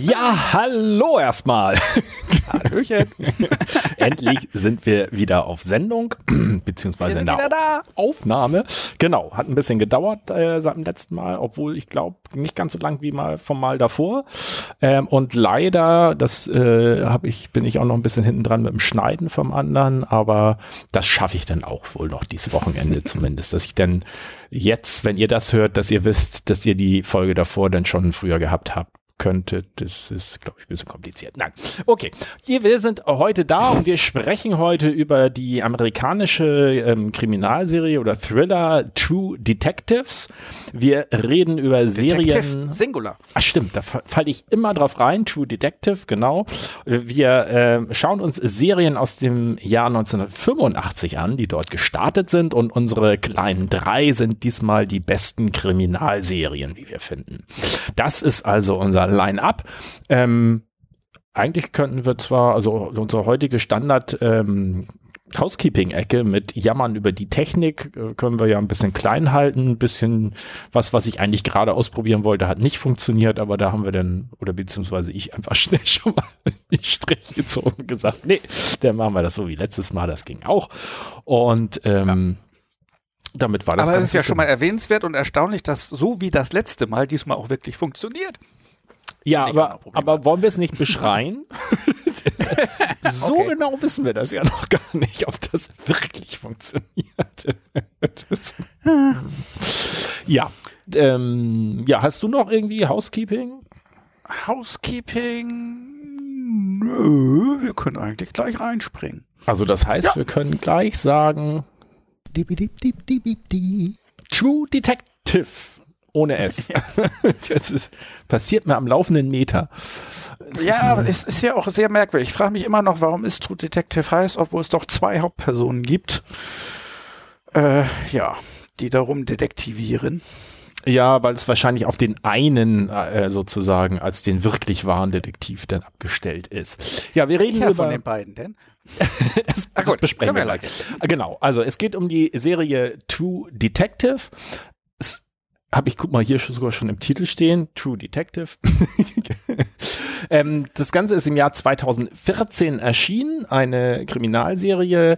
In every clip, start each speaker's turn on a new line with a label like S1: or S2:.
S1: Ja, hallo erstmal.
S2: Hallöchen.
S1: Endlich sind wir wieder auf Sendung, beziehungsweise in der Aufnahme. Genau, hat ein bisschen gedauert äh, seit dem letzten Mal, obwohl ich glaube, nicht ganz so lang wie mal vom Mal davor. Ähm, und leider, das äh, habe ich, bin ich auch noch ein bisschen hinten dran mit dem Schneiden vom anderen, aber das schaffe ich dann auch wohl noch dieses Wochenende zumindest, dass ich dann jetzt, wenn ihr das hört, dass ihr wisst, dass ihr die Folge davor dann schon früher gehabt habt könnte. Das ist, glaube ich, ein bisschen kompliziert. Nein. Okay. Wir sind heute da und wir sprechen heute über die amerikanische ähm, Kriminalserie oder Thriller True Detectives. Wir reden über
S2: Detective,
S1: Serien.
S2: Singular.
S1: Ach stimmt, da falle ich immer drauf rein. True Detective, genau. Wir äh, schauen uns Serien aus dem Jahr 1985 an, die dort gestartet sind und unsere kleinen drei sind diesmal die besten Kriminalserien, wie wir finden. Das ist also unser Line-up. Ähm, eigentlich könnten wir zwar, also unsere heutige Standard ähm, Housekeeping-Ecke mit Jammern über die Technik äh, können wir ja ein bisschen klein halten, ein bisschen was, was ich eigentlich gerade ausprobieren wollte, hat nicht funktioniert, aber da haben wir dann, oder beziehungsweise ich einfach schnell schon mal die Strich gezogen und gesagt, nee, dann machen wir das so wie letztes Mal, das ging auch. Und ähm, damit war das.
S2: Aber es ist ja schon mal erwähnenswert und erstaunlich, dass so wie das letzte Mal diesmal auch wirklich funktioniert.
S1: Ja, aber, aber wollen wir es nicht beschreien? so
S2: Okay.
S1: genau wissen wir das ja noch gar nicht, ob das wirklich funktioniert. Ja. Ähm, ja, hast du noch irgendwie Housekeeping?
S2: Housekeeping. Nö, wir können eigentlich gleich reinspringen.
S1: Also das heißt, wir können gleich sagen True Detective ohne S. das ist, passiert mir am laufenden Meter. Ist
S2: Ja, aber es ist ja auch sehr merkwürdig. Ich frage mich immer noch, warum es True Detective heißt, obwohl es doch zwei Hauptpersonen gibt. Äh, ja, die darum detektivieren.
S1: Ja, weil es wahrscheinlich auf den einen äh, sozusagen als den wirklich wahren Detektiv dann abgestellt ist. Ja, wir reden
S2: Ja,
S1: über
S2: von den beiden denn.
S1: das,
S2: Ah,
S1: das
S2: gut,
S1: besprechen wir gleich. Genau, also es geht um die Serie True Detective. Habe ich, guck mal, hier sogar schon im Titel stehen, True Detective. ähm, das Ganze ist im Jahr 2014 erschienen, eine Kriminalserie,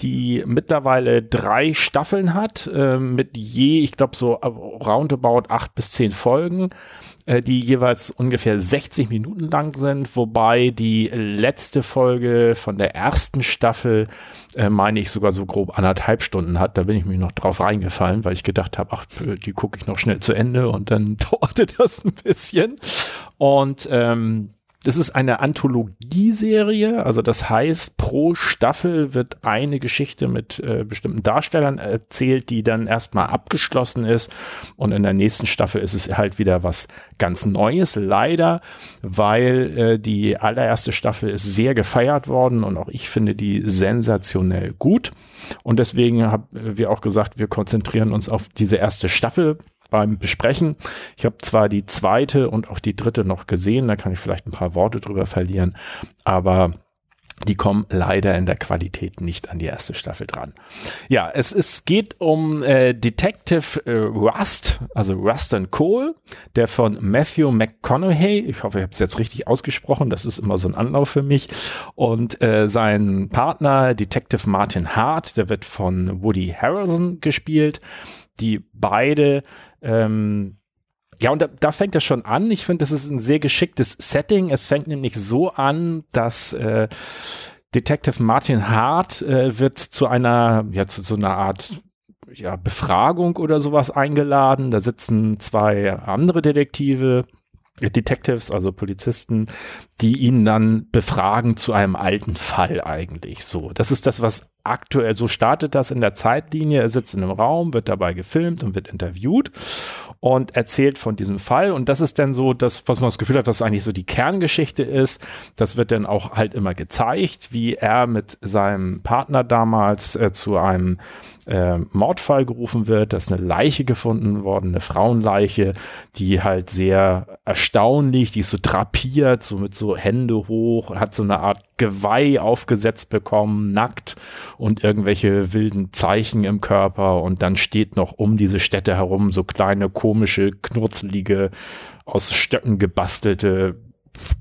S1: die mittlerweile drei Staffeln hat, äh, mit je, ich glaube so roundabout acht bis zehn Folgen, äh, die jeweils ungefähr 60 Minuten lang sind, wobei die letzte Folge von der ersten Staffel, äh, meine ich, sogar so grob anderthalb Stunden hat. Da bin ich mir noch drauf reingefallen, weil ich gedacht habe, ach, die gucke ich noch schnell zu Ende und dann dauerte das ein bisschen. Und ähm, das ist eine Anthologieserie, also das heißt, pro Staffel wird eine Geschichte mit äh, bestimmten Darstellern erzählt, die dann erstmal abgeschlossen ist. Und in der nächsten Staffel ist es halt wieder was ganz Neues, leider, weil äh, die allererste Staffel ist sehr gefeiert worden und auch ich finde die sensationell gut. Und deswegen haben wir auch gesagt, wir konzentrieren uns auf diese erste Staffel beim Besprechen. Ich habe zwar die zweite und auch die dritte noch gesehen, da kann ich vielleicht ein paar Worte drüber verlieren, aber die kommen leider in der Qualität nicht an die erste Staffel dran. Ja, es, es geht um äh, Detective äh, Rust, also Rustin Cole, der von Matthew McConaughey, ich hoffe, ich habe es jetzt richtig ausgesprochen, das ist immer so ein Anlauf für mich, und äh, sein Partner Detective Martin Hart, der wird von Woody Harrelson gespielt, die beide ähm, ja, und da, da fängt es schon an. Ich finde, das ist ein sehr geschicktes Setting. Es fängt nämlich so an, dass äh, Detective Martin Hart äh, wird zu einer, ja, zu so einer Art ja, Befragung oder sowas eingeladen. Da sitzen zwei andere Detektive, Detectives, also Polizisten, die ihn dann befragen zu einem alten Fall eigentlich. So, das ist das, was aktuell so startet das in der Zeitlinie. Er sitzt in einem Raum, wird dabei gefilmt und wird interviewt. und erzählt von diesem Fall. Und das ist dann so das, was man das Gefühl hat, was eigentlich so die Kerngeschichte ist. Das wird dann auch halt immer gezeigt, wie er mit seinem Partner damals äh, zu einem äh, Mordfall gerufen wird, dass eine Leiche gefunden worden, eine Frauenleiche, die halt sehr erstaunlich, die ist so drapiert, so mit so Hände hoch, hat so eine Art Geweih aufgesetzt bekommen, nackt und irgendwelche wilden Zeichen im Körper und dann steht noch um diese Städte herum so kleine komische, knurzelige, aus Stöcken gebastelte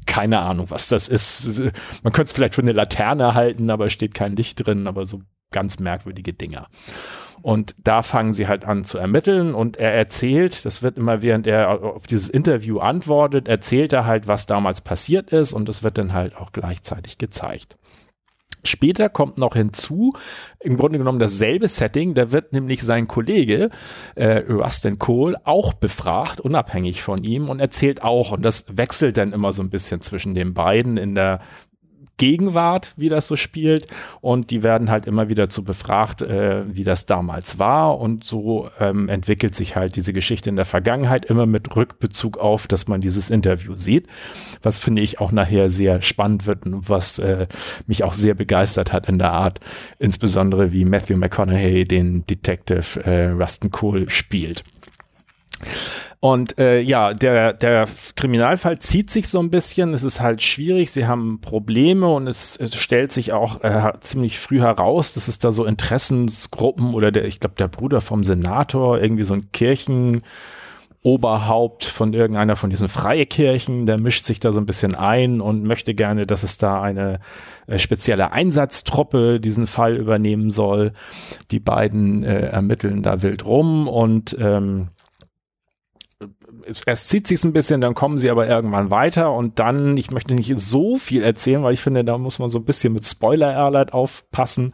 S1: keine Ahnung, was das ist. Man könnte es vielleicht für eine Laterne halten, aber steht kein Licht drin, aber so ganz merkwürdige Dinger. Und da fangen sie halt an zu ermitteln und er erzählt, das wird immer während er auf dieses Interview antwortet, erzählt er halt, was damals passiert ist und das wird dann halt auch gleichzeitig gezeigt. Später kommt noch hinzu, im Grunde genommen dasselbe Setting, da wird nämlich sein Kollege äh, Rustin Cole auch befragt, unabhängig von ihm und erzählt auch und das wechselt dann immer so ein bisschen zwischen den beiden in der Gegenwart, wie das so spielt. Und die werden halt immer wieder zu befragt, äh, wie das damals war. Und so ähm, entwickelt sich halt diese Geschichte in der Vergangenheit immer mit Rückbezug auf, dass man dieses Interview sieht. Was finde ich auch nachher sehr spannend wird und was äh, mich auch sehr begeistert hat in der Art, insbesondere wie Matthew McConaughey den Detective äh, Rustin Cole spielt. Und äh, ja, der, der Kriminalfall zieht sich so ein bisschen. Es ist halt schwierig. Sie haben Probleme und es, es stellt sich auch äh, ziemlich früh heraus, dass es da so Interessensgruppen oder der, ich glaube, der Bruder vom Senator, irgendwie so ein Kirchenoberhaupt von irgendeiner von diesen Freikirchen, der mischt sich da so ein bisschen ein und möchte gerne, dass es da eine äh, spezielle Einsatztruppe diesen Fall übernehmen soll. Die beiden äh, ermitteln da wild rum und ähm, erst zieht sich ein bisschen, dann kommen sie aber irgendwann weiter und dann, ich möchte nicht so viel erzählen, weil ich finde, da muss man so ein bisschen mit Spoiler-Alert aufpassen.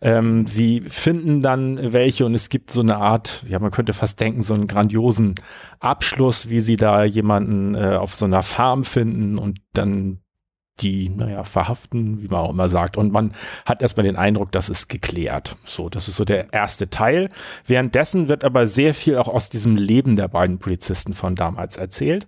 S1: Ähm, sie finden dann welche und es gibt so eine Art, ja, man könnte fast denken, so einen grandiosen Abschluss, wie sie da jemanden äh, auf so einer Farm finden und dann die, naja, verhaften, wie man auch immer sagt. Und man hat erstmal den Eindruck, das ist geklärt. So, das ist so der erste Teil. Währenddessen wird aber sehr viel auch aus diesem Leben der beiden Polizisten von damals erzählt.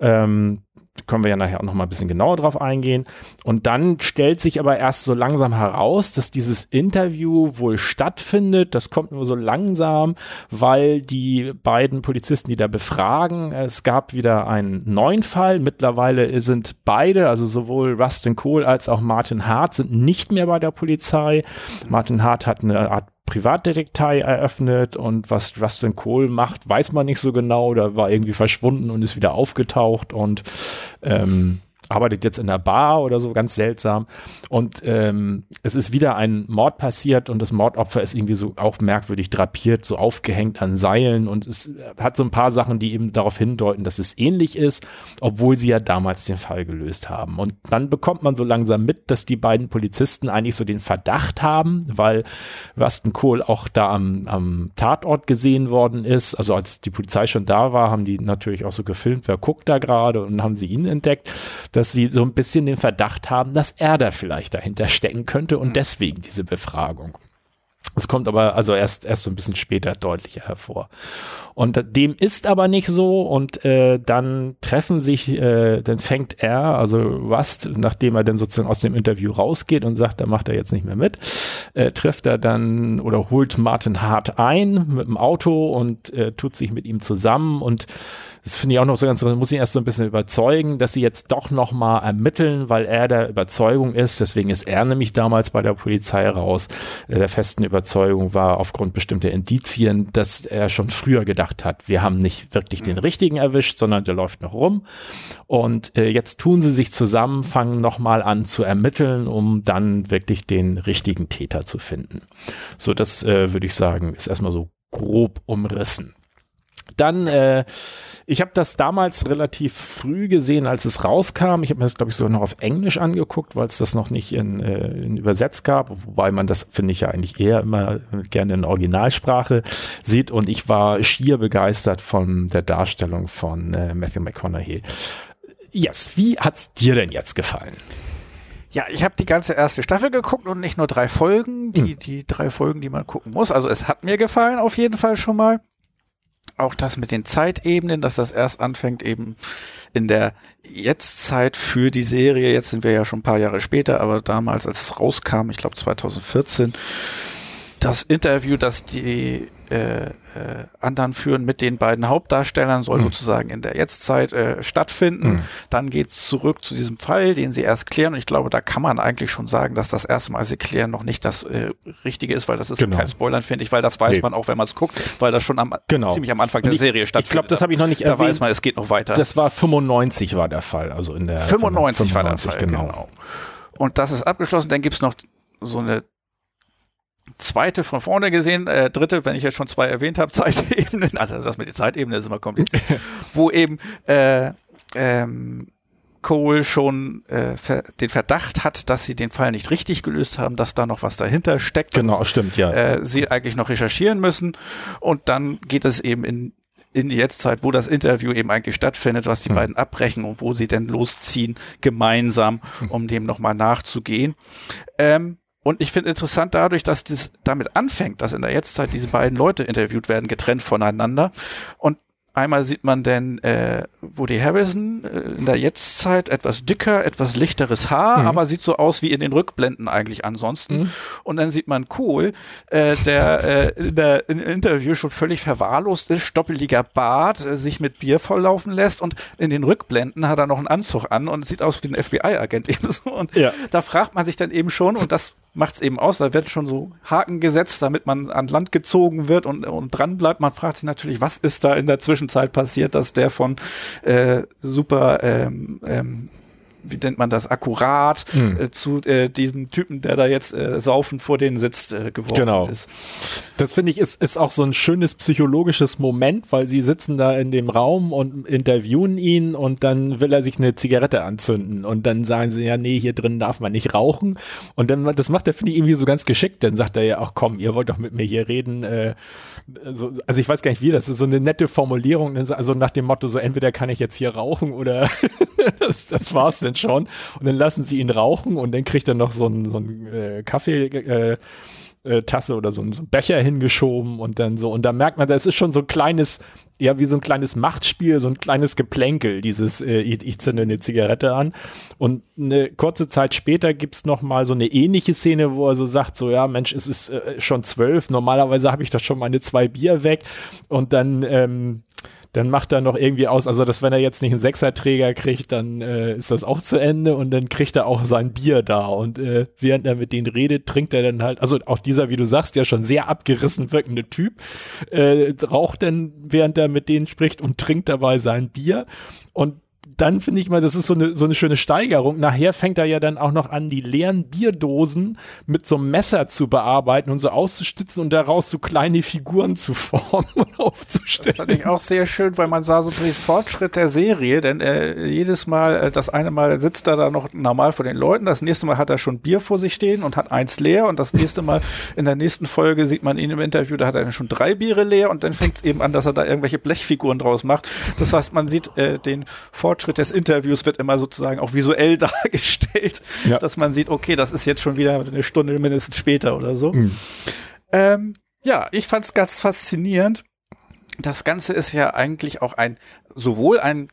S1: Ähm, können wir ja nachher auch noch mal ein bisschen genauer drauf eingehen. Und dann stellt sich aber erst so langsam heraus, dass dieses Interview wohl stattfindet. Das kommt nur so langsam, weil die beiden Polizisten, die da befragen, es gab wieder einen neuen Fall. Mittlerweile sind beide, also sowohl Rustin Cole als auch Martin Hart, sind nicht mehr bei der Polizei. Martin Hart hat eine Art Privatdetektei eröffnet und was Justin Cole macht, weiß man nicht so genau. Da war irgendwie verschwunden und ist wieder aufgetaucht und ähm, arbeitet jetzt in der Bar oder so, ganz seltsam. Und ähm, es ist wieder ein Mord passiert und das Mordopfer ist irgendwie so auch merkwürdig drapiert, so aufgehängt an Seilen und es hat so ein paar Sachen, die eben darauf hindeuten, dass es ähnlich ist, obwohl sie ja damals den Fall gelöst haben. Und dann bekommt man so langsam mit, dass die beiden Polizisten eigentlich so den Verdacht haben, weil Rustin Cole auch da am, am Tatort gesehen worden ist. Also als die Polizei schon da war, haben die natürlich auch so gefilmt, wer guckt da gerade und haben sie ihn entdeckt dass sie so ein bisschen den Verdacht haben, dass er da vielleicht dahinter stecken könnte und mhm. deswegen diese Befragung. Es kommt aber also erst erst so ein bisschen später deutlicher hervor. Und dem ist aber nicht so und äh, dann treffen sich, äh, dann fängt er, also Rust, nachdem er dann sozusagen aus dem Interview rausgeht und sagt, da macht er jetzt nicht mehr mit, äh, trifft er dann oder holt Martin Hart ein mit dem Auto und äh, tut sich mit ihm zusammen und das finde ich auch noch so ganz, muss ich erst so ein bisschen überzeugen, dass sie jetzt doch nochmal ermitteln, weil er der Überzeugung ist, deswegen ist er nämlich damals bei der Polizei raus, äh, der festen Überzeugung war aufgrund bestimmter Indizien, dass er schon früher gedacht hat, wir haben nicht wirklich den richtigen erwischt, sondern der läuft noch rum. Und äh, jetzt tun sie sich zusammen, fangen nochmal an zu ermitteln, um dann wirklich den richtigen Täter zu finden. So, das äh, würde ich sagen, ist erstmal so grob umrissen. Dann äh, ich habe das damals relativ früh gesehen, als es rauskam. Ich habe mir das, glaube ich, sogar noch auf Englisch angeguckt, weil es das noch nicht in, äh, in Übersetzt gab. Wobei man das, finde ich ja eigentlich eher immer gerne in Originalsprache sieht. Und ich war schier begeistert von der Darstellung von äh, Matthew McConaughey. Yes, wie hat's dir denn jetzt gefallen?
S2: Ja, ich habe die ganze erste Staffel geguckt und nicht nur drei Folgen, die, hm. die drei Folgen, die man gucken muss. Also es hat mir gefallen, auf jeden Fall schon mal. Auch das mit den Zeitebenen, dass das erst anfängt eben in der Jetztzeit für die Serie. Jetzt sind wir ja schon ein paar Jahre später, aber damals, als es rauskam, ich glaube 2014, das Interview, das die äh, äh, anderen führen mit den beiden Hauptdarstellern, soll mhm. sozusagen in der Jetztzeit äh, stattfinden. Mhm. Dann geht's zurück zu diesem Fall, den sie erst klären. Und ich glaube, da kann man eigentlich schon sagen, dass das erste Mal sie klären noch nicht das äh, Richtige ist, weil das ist genau. kein Spoiler, finde ich, weil das weiß nee. man auch, wenn man es guckt, weil das schon am, genau. ziemlich am Anfang der ich, Serie stattfindet.
S1: Ich glaube, das habe ich noch nicht
S2: da erwähnt. Da weiß man, es geht noch weiter.
S1: Das war 95 war der Fall, also in der
S2: 95, 95 war der Fall, genau. genau. Und das ist abgeschlossen. Dann gibt's noch so eine zweite von vorne gesehen, äh, dritte, wenn ich jetzt schon zwei erwähnt habe, Zeitebenen, also das mit den Zeitebenen ist immer kompliziert, wo eben äh, ähm, Cole schon äh, ver den Verdacht hat, dass sie den Fall nicht richtig gelöst haben, dass da noch was dahinter steckt.
S1: Genau, stimmt, ja.
S2: Äh, sie eigentlich noch recherchieren müssen und dann geht es eben in in die Jetztzeit, wo das Interview eben eigentlich stattfindet, was die hm. beiden abbrechen und wo sie denn losziehen gemeinsam, hm. um dem nochmal nachzugehen. Ähm, und ich finde interessant dadurch, dass das damit anfängt, dass in der Jetztzeit diese beiden Leute interviewt werden, getrennt voneinander. Und Einmal sieht man denn äh, Woody Harrison äh, in der Jetztzeit etwas dicker, etwas lichteres Haar, mhm. aber sieht so aus wie in den Rückblenden eigentlich ansonsten. Mhm. Und dann sieht man Kohl, äh, der äh, in der in Interview schon völlig verwahrlost ist, stoppeliger Bart, äh, sich mit Bier volllaufen lässt und in den Rückblenden hat er noch einen Anzug an und sieht aus wie ein FBI-Agent. Und ja. da fragt man sich dann eben schon, und das macht's eben aus. Da wird schon so Haken gesetzt, damit man an Land gezogen wird und, und dran bleibt. Man fragt sich natürlich, was ist da in der Zwischenzeit passiert, dass der von äh, super ähm, ähm, wie nennt man das, akkurat mhm. äh, zu äh, diesem Typen, der da jetzt äh, saufend vor denen sitzt, äh, geworden genau. ist.
S1: Das finde ich ist, ist auch so ein schönes psychologisches Moment, weil sie sitzen da in dem Raum und interviewen ihn und dann will er sich eine Zigarette anzünden und dann sagen sie, ja, nee, hier drin darf man nicht rauchen und dann, das macht er, finde ich, irgendwie so ganz geschickt, dann sagt er ja auch, komm, ihr wollt doch mit mir hier reden, äh, so, also ich weiß gar nicht wie, das ist so eine nette Formulierung, also nach dem Motto, so entweder kann ich jetzt hier rauchen oder das, das war's denn schon. Und dann lassen sie ihn rauchen und dann kriegt er noch so einen, so einen äh, Kaffee. Äh, äh, oder so, so ein Becher hingeschoben und dann so. Und da merkt man, das ist schon so ein kleines, ja, wie so ein kleines Machtspiel, so ein kleines Geplänkel, dieses äh, ich, ich zünde eine Zigarette an. Und eine kurze Zeit später gibt's noch mal so eine ähnliche Szene, wo er so sagt, so, ja, Mensch, es ist äh, schon zwölf, normalerweise habe ich doch schon meine zwei Bier weg. Und dann ähm, dann macht er noch irgendwie aus, also dass wenn er jetzt nicht einen Sechserträger kriegt, dann äh, ist das auch zu Ende und dann kriegt er auch sein Bier da. Und äh, während er mit denen redet, trinkt er dann halt, also auch dieser, wie du sagst, ja schon sehr abgerissen wirkende Typ, äh, raucht dann, während er mit denen spricht und trinkt dabei sein Bier. Und dann finde ich mal, das ist so eine, so eine schöne Steigerung. Nachher fängt er ja dann auch noch an, die leeren Bierdosen mit so einem Messer zu bearbeiten und so auszustitzen und daraus so kleine Figuren zu formen und aufzustellen. Das
S2: fand ich auch sehr schön, weil man sah so den Fortschritt der Serie, denn äh, jedes Mal, äh, das eine Mal sitzt er da noch normal vor den Leuten, das nächste Mal hat er schon Bier vor sich stehen und hat eins leer und das nächste Mal in der nächsten Folge sieht man ihn im Interview, da hat er schon drei Biere leer und dann fängt es eben an, dass er da irgendwelche Blechfiguren draus macht. Das heißt, man sieht äh, den Fortschritt Fortschritt des Interviews wird immer sozusagen auch visuell dargestellt, ja. dass man sieht, okay, das ist jetzt schon wieder eine Stunde mindestens später oder so. Mhm. Ähm, ja, ich fand es ganz faszinierend. Das Ganze ist ja eigentlich auch ein, sowohl ein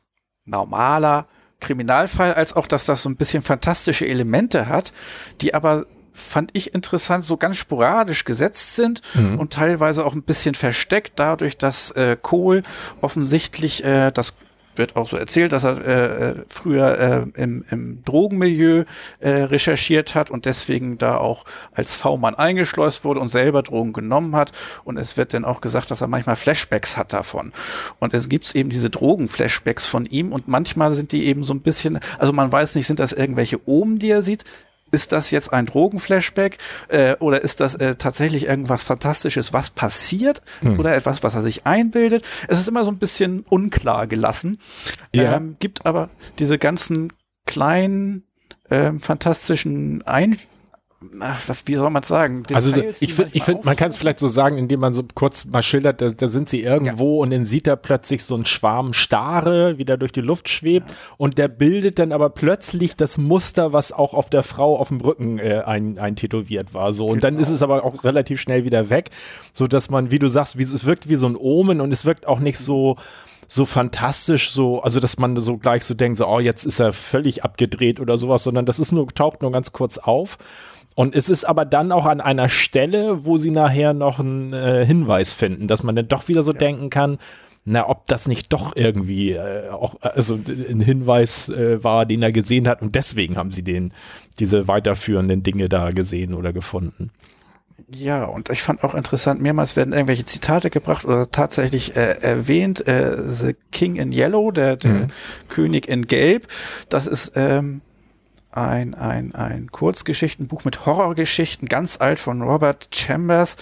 S2: normaler Kriminalfall, als auch, dass das so ein bisschen fantastische Elemente hat, die aber fand ich interessant, so ganz sporadisch gesetzt sind mhm. und teilweise auch ein bisschen versteckt, dadurch, dass äh, Kohl offensichtlich äh, das wird auch so erzählt, dass er äh, äh, früher äh, im, im Drogenmilieu äh, recherchiert hat und deswegen da auch als V-Mann eingeschleust wurde und selber Drogen genommen hat. Und es wird dann auch gesagt, dass er manchmal Flashbacks hat davon. Und es gibt eben diese Drogen-Flashbacks von ihm und manchmal sind die eben so ein bisschen, also man weiß nicht, sind das irgendwelche Omen, die er sieht, ist das jetzt ein Drogenflashback äh, oder ist das äh, tatsächlich irgendwas Fantastisches, was passiert hm. oder etwas, was er sich einbildet? Es ist immer so ein bisschen unklar gelassen. Ja. Ähm, gibt aber diese ganzen kleinen ähm, fantastischen Ein ach, was, wie soll man sagen?
S1: Also
S2: Details, die
S1: ich finde, ich find, man kann es vielleicht so sagen, indem man so kurz mal schildert, da, da sind sie irgendwo und dann sieht er plötzlich so einen Schwarm Stare, wie der durch die Luft schwebt und der bildet dann aber plötzlich das Muster, was auch auf der Frau auf dem Rücken äh, ein, eintätowiert war. So und dann
S2: Genau.
S1: ist es aber auch relativ schnell wieder weg, so dass man, wie du sagst, wie, es wirkt wie so ein Omen und es wirkt auch nicht so so fantastisch, so, also dass man so gleich so denkt, so, oh, jetzt ist er völlig abgedreht oder sowas, sondern das ist nur, taucht nur ganz kurz auf. Und es ist aber dann auch an einer Stelle, wo sie nachher noch einen äh, Hinweis finden, dass man dann doch wieder so denken kann, na, ob das nicht doch irgendwie äh, auch also ein Hinweis äh, war, den er gesehen hat und deswegen haben sie den diese weiterführenden Dinge da gesehen oder gefunden.
S2: Ja, und ich fand auch interessant, mehrmals werden irgendwelche Zitate gebracht oder tatsächlich äh, erwähnt, äh, The King in Yellow, der, der
S1: Mhm.
S2: König in Gelb. Das ist ähm, ein, ein, ein Kurzgeschichtenbuch mit Horrorgeschichten, ganz alt von Robert Chambers.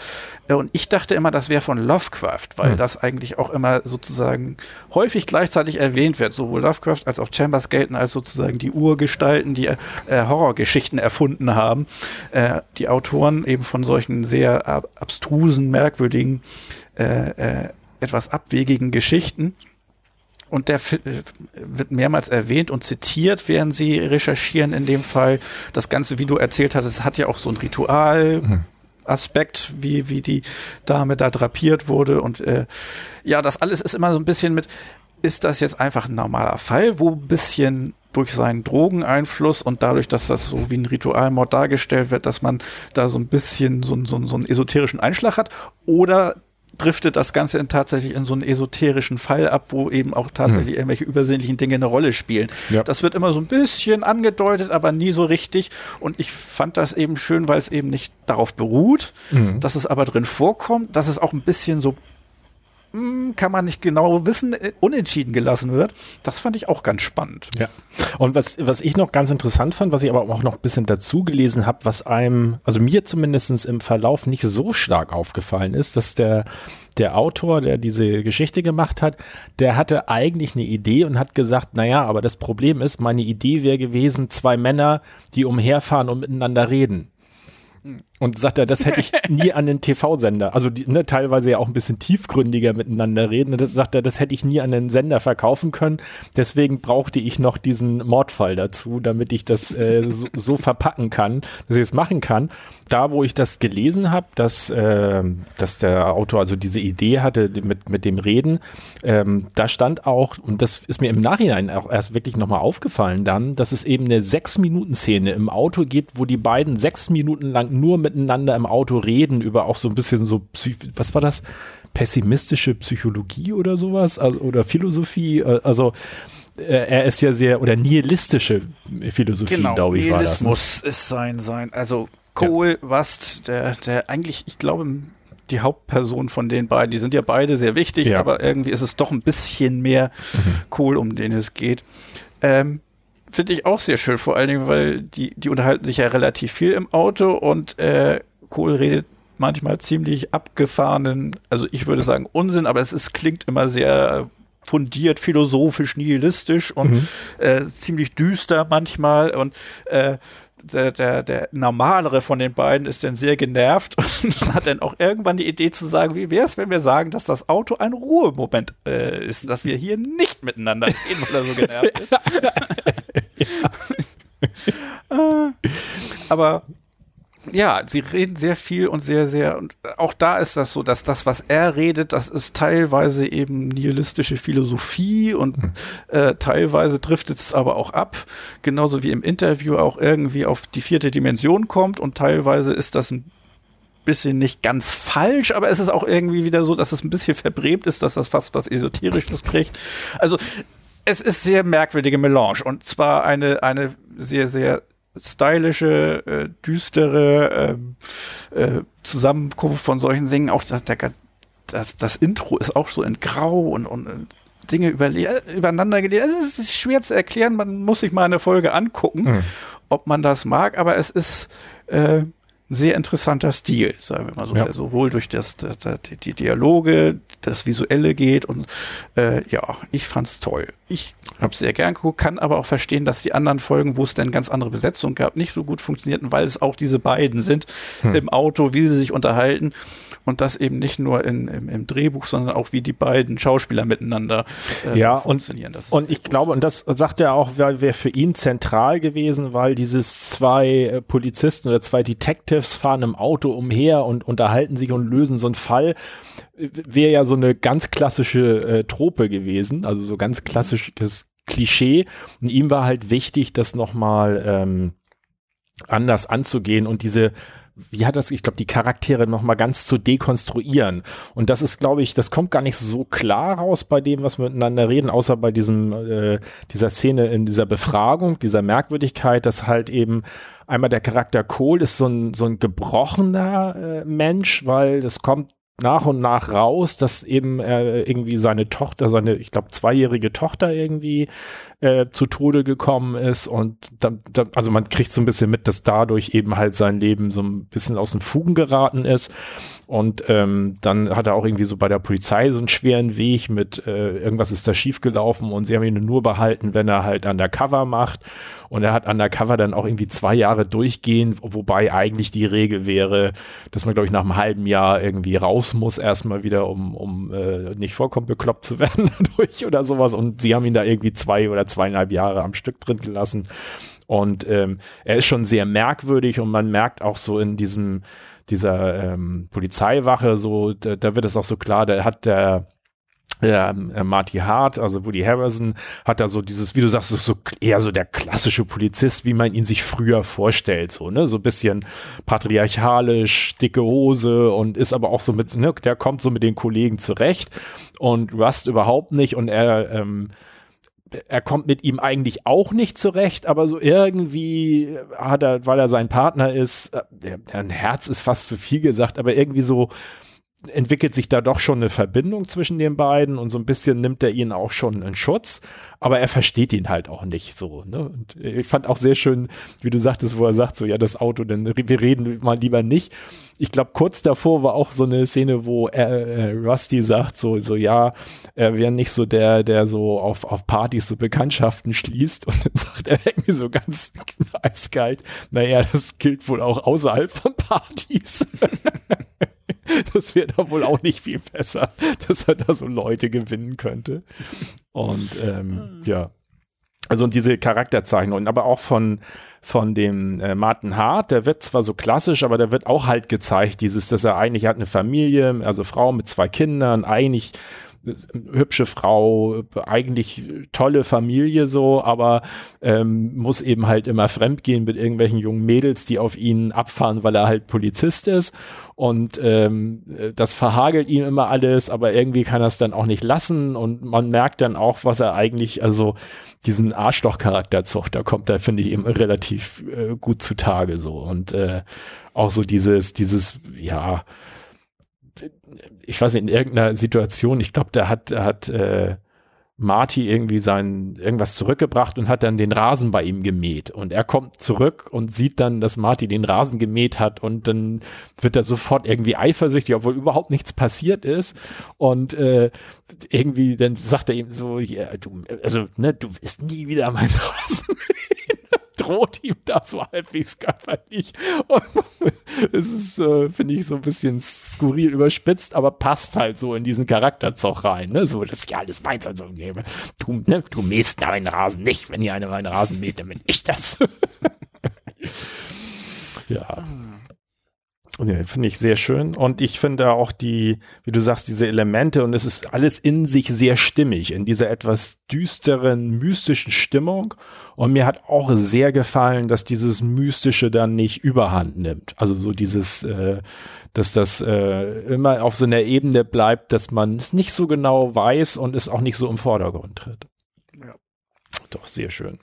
S2: Äh, Und ich dachte immer, das wäre von Lovecraft, weil
S1: Hm.
S2: das eigentlich auch immer sozusagen häufig gleichzeitig erwähnt wird. Sowohl Lovecraft als auch Chambers gelten als sozusagen die Urgestalten, die äh, Horrorgeschichten erfunden haben. Äh, die Autoren eben von solchen sehr ab abstrusen, merkwürdigen, äh, äh, etwas abwegigen Geschichten. Und der wird mehrmals erwähnt und zitiert, während sie recherchieren in dem Fall. Das Ganze, wie du erzählt hattest, hat ja auch so ein Ritual. Aspekt, wie, wie die Dame da drapiert wurde. Und äh, ja, das alles ist immer so ein bisschen mit, ist das jetzt einfach ein normaler Fall, wo ein bisschen durch seinen Drogeneinfluss und dadurch, dass das so wie ein Ritualmord dargestellt wird, dass man da so ein bisschen so, so, so einen esoterischen Einschlag hat? Oder driftet das Ganze in tatsächlich in so einen esoterischen Fall ab, wo eben auch tatsächlich irgendwelche übersinnlichen Dinge eine Rolle spielen.
S1: Ja.
S2: Das wird immer so ein bisschen angedeutet, aber nie so richtig. Und ich fand das eben schön, weil es eben nicht darauf beruht,
S1: Mhm.
S2: dass es aber drin vorkommt, dass es auch ein bisschen so hm, kann man nicht genau wissen, äh, unentschieden gelassen wird. Das fand ich auch ganz spannend.
S1: Ja. Und was, was ich noch ganz interessant fand, was ich aber auch noch ein bisschen dazu gelesen habe, was einem, also mir zumindest im Verlauf nicht so stark aufgefallen ist, dass der, der Autor, der diese Geschichte gemacht hat, der hatte eigentlich eine Idee und hat gesagt, naja, aber das Problem ist, meine Idee wäre gewesen, zwei Männer, die umherfahren und miteinander reden. Und sagt er, das hätte ich nie an den TV-Sender, also die, ne, teilweise ja auch ein bisschen tiefgründiger miteinander reden. Und das sagt er, das hätte ich nie an den Sender verkaufen können. Deswegen brauchte ich noch diesen Mordfall dazu, damit ich das äh, so, so verpacken kann, dass ich es machen kann. Da, wo ich das gelesen habe, dass, äh, dass der Autor also diese Idee hatte mit, mit dem Reden, ähm, da stand auch, und das ist mir im Nachhinein auch erst wirklich nochmal aufgefallen dann, dass es eben eine Sechs-Minuten-Szene im Auto gibt, wo die beiden sechs Minuten lang nur miteinander im Auto reden über auch so ein bisschen so, was war das? Pessimistische Psychologie oder sowas? Also, oder Philosophie? Äh, Also, äh, er ist ja sehr, oder nihilistische Philosophie, glaube ich, war das. ne?
S2: Nihilismus ist sein, sein, also Cole Wast, der, der eigentlich, ich glaube, die Hauptperson von den beiden, die sind ja beide sehr wichtig,
S1: Ja.
S2: aber irgendwie ist es doch ein bisschen mehr Cole, um den es geht. Ähm, Finde ich auch sehr schön, vor allen Dingen, weil die, die unterhalten sich ja relativ viel im Auto und äh, Cole redet manchmal ziemlich abgefahrenen, also ich würde sagen Unsinn, aber es ist, klingt immer sehr fundiert, philosophisch, nihilistisch und
S1: Mhm.
S2: äh, ziemlich düster manchmal und äh, der, der, der normalere von den beiden ist dann sehr genervt und hat dann auch irgendwann die Idee zu sagen, wie wäre es, wenn wir sagen, dass das Auto ein Ruhemoment äh, ist, dass wir hier nicht miteinander reden, weil er so genervt ist. Äh, Aber ja, sie reden sehr viel und sehr, sehr, und auch da ist das so, dass das, was er redet, das ist teilweise eben nihilistische Philosophie und äh, teilweise driftet es aber auch ab, genauso wie im Interview auch irgendwie auf die vierte Dimension kommt und teilweise ist das ein bisschen nicht ganz falsch, aber es ist auch irgendwie wieder so, dass es ein bisschen verbrämt ist, dass das fast was Esoterisches kriegt. Also es ist sehr merkwürdige Melange und zwar eine, eine sehr, sehr stylische, äh, düstere ähm, äh, Zusammenkunft von solchen Dingen. Auch das, der, das, das Intro ist auch so in Grau und, und äh, Dinge überle- übereinander gelegt. Also es ist schwer zu erklären, man muss sich mal eine Folge angucken,
S1: Mhm.
S2: ob man das mag, aber es ist äh, sehr interessanter Stil, sagen wir mal so, ja. sowohl durch das, das, das, die Dialoge, das Visuelle geht und äh, ja, ich fand's toll. Ich habe sehr gern geguckt, kann aber auch verstehen, dass die anderen Folgen, wo es dann ganz andere Besetzung gab, nicht so gut funktionierten, weil es auch diese beiden sind hm. im Auto, wie sie sich unterhalten und das eben nicht nur in, im, im Drehbuch, sondern auch wie die beiden Schauspieler miteinander
S1: äh, ja, funktionieren. Und, und ich glaube, und das sagt er auch, wäre für ihn zentral gewesen, weil dieses zwei äh, Polizisten oder zwei Detectives fahren im Auto umher und unterhalten sich und lösen so einen Fall wäre ja so eine ganz klassische äh, Trope gewesen, also so ganz klassisches Klischee. Und ihm war halt wichtig, das nochmal ähm, anders anzugehen und diese wie hat das, ich glaube, die Charaktere nochmal ganz zu dekonstruieren. Und das ist, glaube ich, das kommt gar nicht so klar raus bei dem, was wir miteinander reden, außer bei diesem, äh, dieser Szene in dieser Befragung, dieser Merkwürdigkeit, dass halt eben einmal der Charakter Cole ist so ein, so ein gebrochener äh, Mensch, weil das kommt nach und nach raus, dass eben er irgendwie seine Tochter, seine, ich glaube, zweijährige Tochter irgendwie äh, zu Tode gekommen ist und dann, dann, also man kriegt so ein bisschen mit, dass dadurch eben halt sein Leben so ein bisschen aus den Fugen geraten ist und ähm, dann hat er auch irgendwie so bei der Polizei so einen schweren Weg mit äh, irgendwas ist da schiefgelaufen und sie haben ihn nur behalten, wenn er halt undercover macht und er hat undercover dann auch irgendwie zwei Jahre durchgehen, wobei eigentlich die Regel wäre, dass man, glaube ich, nach einem halben Jahr irgendwie raus muss, erstmal wieder, um, um äh, nicht vollkommen bekloppt zu werden dadurch oder sowas. Und sie haben ihn da irgendwie zwei oder zweieinhalb Jahre am Stück drin gelassen. Und ähm, er ist schon sehr merkwürdig und man merkt auch so in diesem dieser ähm, Polizeiwache so, da, da wird es auch so klar, da hat der äh, Marty Hart, also Woody Harrison, hat da so dieses, wie du sagst, so, eher so der klassische Polizist, wie man ihn sich früher vorstellt, so, ne, so ein bisschen patriarchalisch, dicke Hose und ist aber auch so mit, ne, der kommt so mit den Kollegen zurecht und Rust überhaupt nicht und er, ähm, er kommt mit ihm eigentlich auch nicht zurecht, aber so irgendwie hat er, weil er sein Partner ist, äh, ein Herz ist fast zu viel gesagt, aber irgendwie so entwickelt sich da doch schon eine Verbindung zwischen den beiden und so ein bisschen nimmt er ihn auch schon in Schutz, aber er versteht ihn halt auch nicht so. Ne? Und ich fand auch sehr schön, wie du sagtest, wo er sagt, so ja, das Auto, denn wir reden mal lieber nicht. Ich glaube, kurz davor war auch so eine Szene, wo er, äh, Rusty sagt, so, so ja, er wäre nicht so der, der so auf, auf Partys so Bekanntschaften schließt und dann sagt er irgendwie so ganz eiskalt, naja, das gilt wohl auch außerhalb von Partys. das wäre da wohl auch nicht viel besser, dass er da so Leute gewinnen könnte. Und ähm, hm. ja. Also und diese Charakterzeichnung, aber auch von, von dem äh, Martin Hart, der wird zwar so klassisch, aber der wird auch halt gezeigt, dieses, dass er eigentlich hat eine Familie, also Frau mit zwei Kindern, eigentlich hübsche Frau, eigentlich tolle Familie so, aber ähm, muss eben halt immer fremdgehen mit irgendwelchen jungen Mädels, die auf ihn abfahren, weil er halt Polizist ist. Und ähm, das verhagelt ihm immer alles, aber irgendwie kann er es dann auch nicht lassen und man merkt dann auch, was er eigentlich, also diesen Arschloch-Charakterzug, da kommt da, finde ich, eben relativ äh, gut zutage so. Und äh, auch so dieses, dieses, ja, ich weiß nicht, in irgendeiner Situation, ich glaube, der hat, hat äh, Marty irgendwie sein irgendwas zurückgebracht und hat dann den Rasen bei ihm gemäht. Und er kommt zurück und sieht dann, dass Marty den Rasen gemäht hat und dann wird er sofort irgendwie eifersüchtig, obwohl überhaupt nichts passiert ist. Und äh, irgendwie, dann sagt er ihm so, ja, du, also, ne, du wirst nie wieder meinen Rasen droht ihm da so halbwegs körperlich. Und es ist, äh, finde ich, so ein bisschen skurril überspitzt, aber passt halt so in diesen Charakterzug rein. Ne? So, das ist ja alles meins. Also, du, ne, du mähst meinen Rasen nicht. Wenn ihr eine meinen Rasen mäht, dann bin ich das. ja. Ja, finde ich sehr schön. Und ich finde auch die, wie du sagst, diese Elemente und es ist alles in sich sehr stimmig, in dieser etwas düsteren, mystischen Stimmung. Und mir hat auch sehr gefallen, dass dieses Mystische dann nicht überhand nimmt. Also so dieses, äh, dass das äh, immer auf so einer Ebene bleibt, dass man es nicht so genau weiß und es auch nicht so im Vordergrund tritt. Ja. Doch, sehr schön.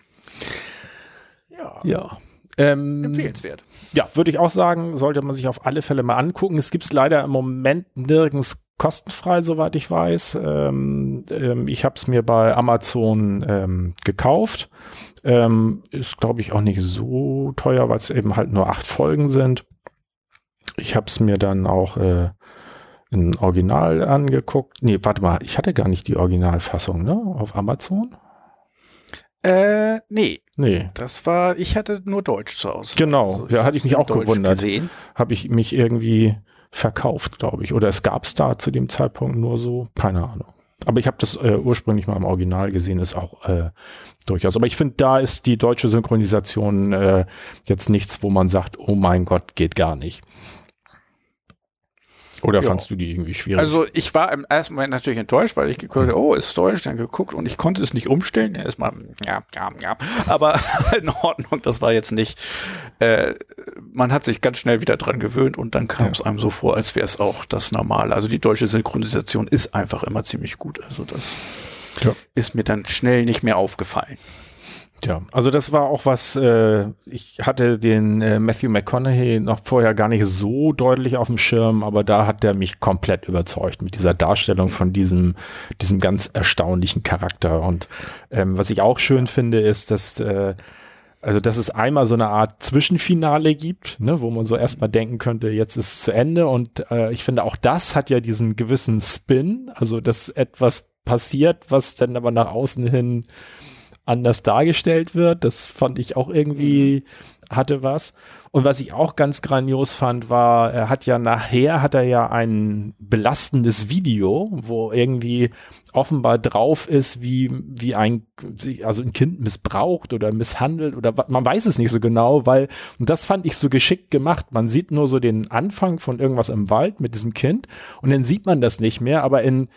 S2: Ja.
S1: Ja.
S2: Ähm, Empfehlenswert.
S1: Ja, würde ich auch sagen, sollte man sich auf alle Fälle mal angucken. Es gibt es leider im Moment nirgends kostenfrei, soweit ich weiß. Ähm, ähm, ich habe es mir bei Amazon ähm, gekauft. Ähm, ist, glaube ich, auch nicht so teuer, weil es eben halt nur acht Folgen sind. Ich habe es mir dann auch äh, in Original angeguckt. Nee, warte mal, ich hatte gar nicht die Originalfassung, ne? Auf Amazon?
S2: Äh, nee.
S1: Nee.
S2: Das war, ich hatte nur Deutsch zu Hause.
S1: Genau,
S2: Also
S1: ja, hatte ich mich auch
S2: Deutsch
S1: gewundert.
S2: Gesehen.
S1: Habe ich mich irgendwie verkauft, glaube ich. Oder es gab es da zu dem Zeitpunkt nur so, keine Ahnung. Aber ich habe das äh, ursprünglich mal im Original gesehen, ist auch äh, durchaus. Aber ich finde, da ist die deutsche Synchronisation äh, jetzt nichts, wo man sagt, oh mein Gott, geht gar nicht. Oder
S2: Ja.
S1: fandst du die irgendwie schwierig?
S2: Also ich war im ersten Moment natürlich enttäuscht, weil ich geguckt habe, oh, ist Deutsch, dann geguckt und ich konnte es nicht umstellen. Erstmal, ja, ja, ja. Aber in Ordnung, das war jetzt nicht. Äh, man hat sich ganz schnell wieder dran gewöhnt und dann kam es einem so vor, als wäre es auch das Normale. Also die deutsche Synchronisation ist einfach immer ziemlich gut. Also das
S1: Ja.
S2: ist mir dann schnell nicht mehr aufgefallen.
S1: Ja, also das war auch was, äh, ich hatte den äh, Matthew McConaughey noch vorher gar nicht so deutlich auf dem Schirm, aber da hat der mich komplett überzeugt mit dieser Darstellung von diesem, diesem ganz erstaunlichen Charakter. Und ähm, was ich auch schön finde, ist, dass äh, also dass es einmal so eine Art Zwischenfinale gibt, ne, wo man so erstmal denken könnte, jetzt ist es zu Ende. Und äh, ich finde auch das hat ja diesen gewissen Spin, also dass etwas passiert, was dann aber nach außen hin anders dargestellt wird. Das fand ich auch irgendwie, hatte was. Und was ich auch ganz grandios fand, war, er hat ja nachher, hat er ja ein belastendes Video, wo irgendwie offenbar drauf ist, wie, wie ein, also ein Kind missbraucht oder misshandelt oder man weiß es nicht so genau, weil, und das fand ich so geschickt gemacht. Man sieht nur so den Anfang von irgendwas im Wald mit diesem Kind und dann sieht man das nicht mehr, aber in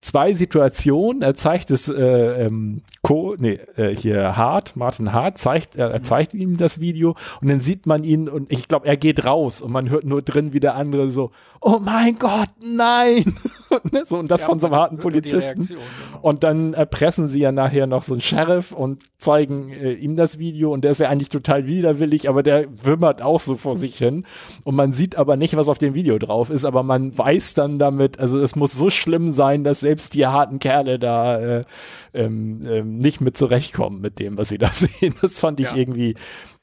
S1: zwei Situationen. Er zeigt es äh, ähm, Co, nee, äh, hier Hart, Martin Hart zeigt, er, er zeigt ihm das Video und dann sieht man ihn und ich glaube, er geht raus und man hört nur drin, wie der andere so, oh mein Gott, nein! Ne, so, und das von so einem harten Polizisten.
S2: genau.
S1: Und dann erpressen sie ja nachher noch so einen Sheriff und zeigen äh, ihm das Video und der ist ja eigentlich total widerwillig, aber der wimmert auch so vor sich hin. Und man sieht aber nicht, was auf dem Video drauf ist, aber man weiß dann damit, also es muss so schlimm sein, dass selbst die harten Kerle da äh, ähm, ähm, nicht mit zurechtkommen mit dem, was sie da sehen. Das fand ich
S2: Ja.
S1: irgendwie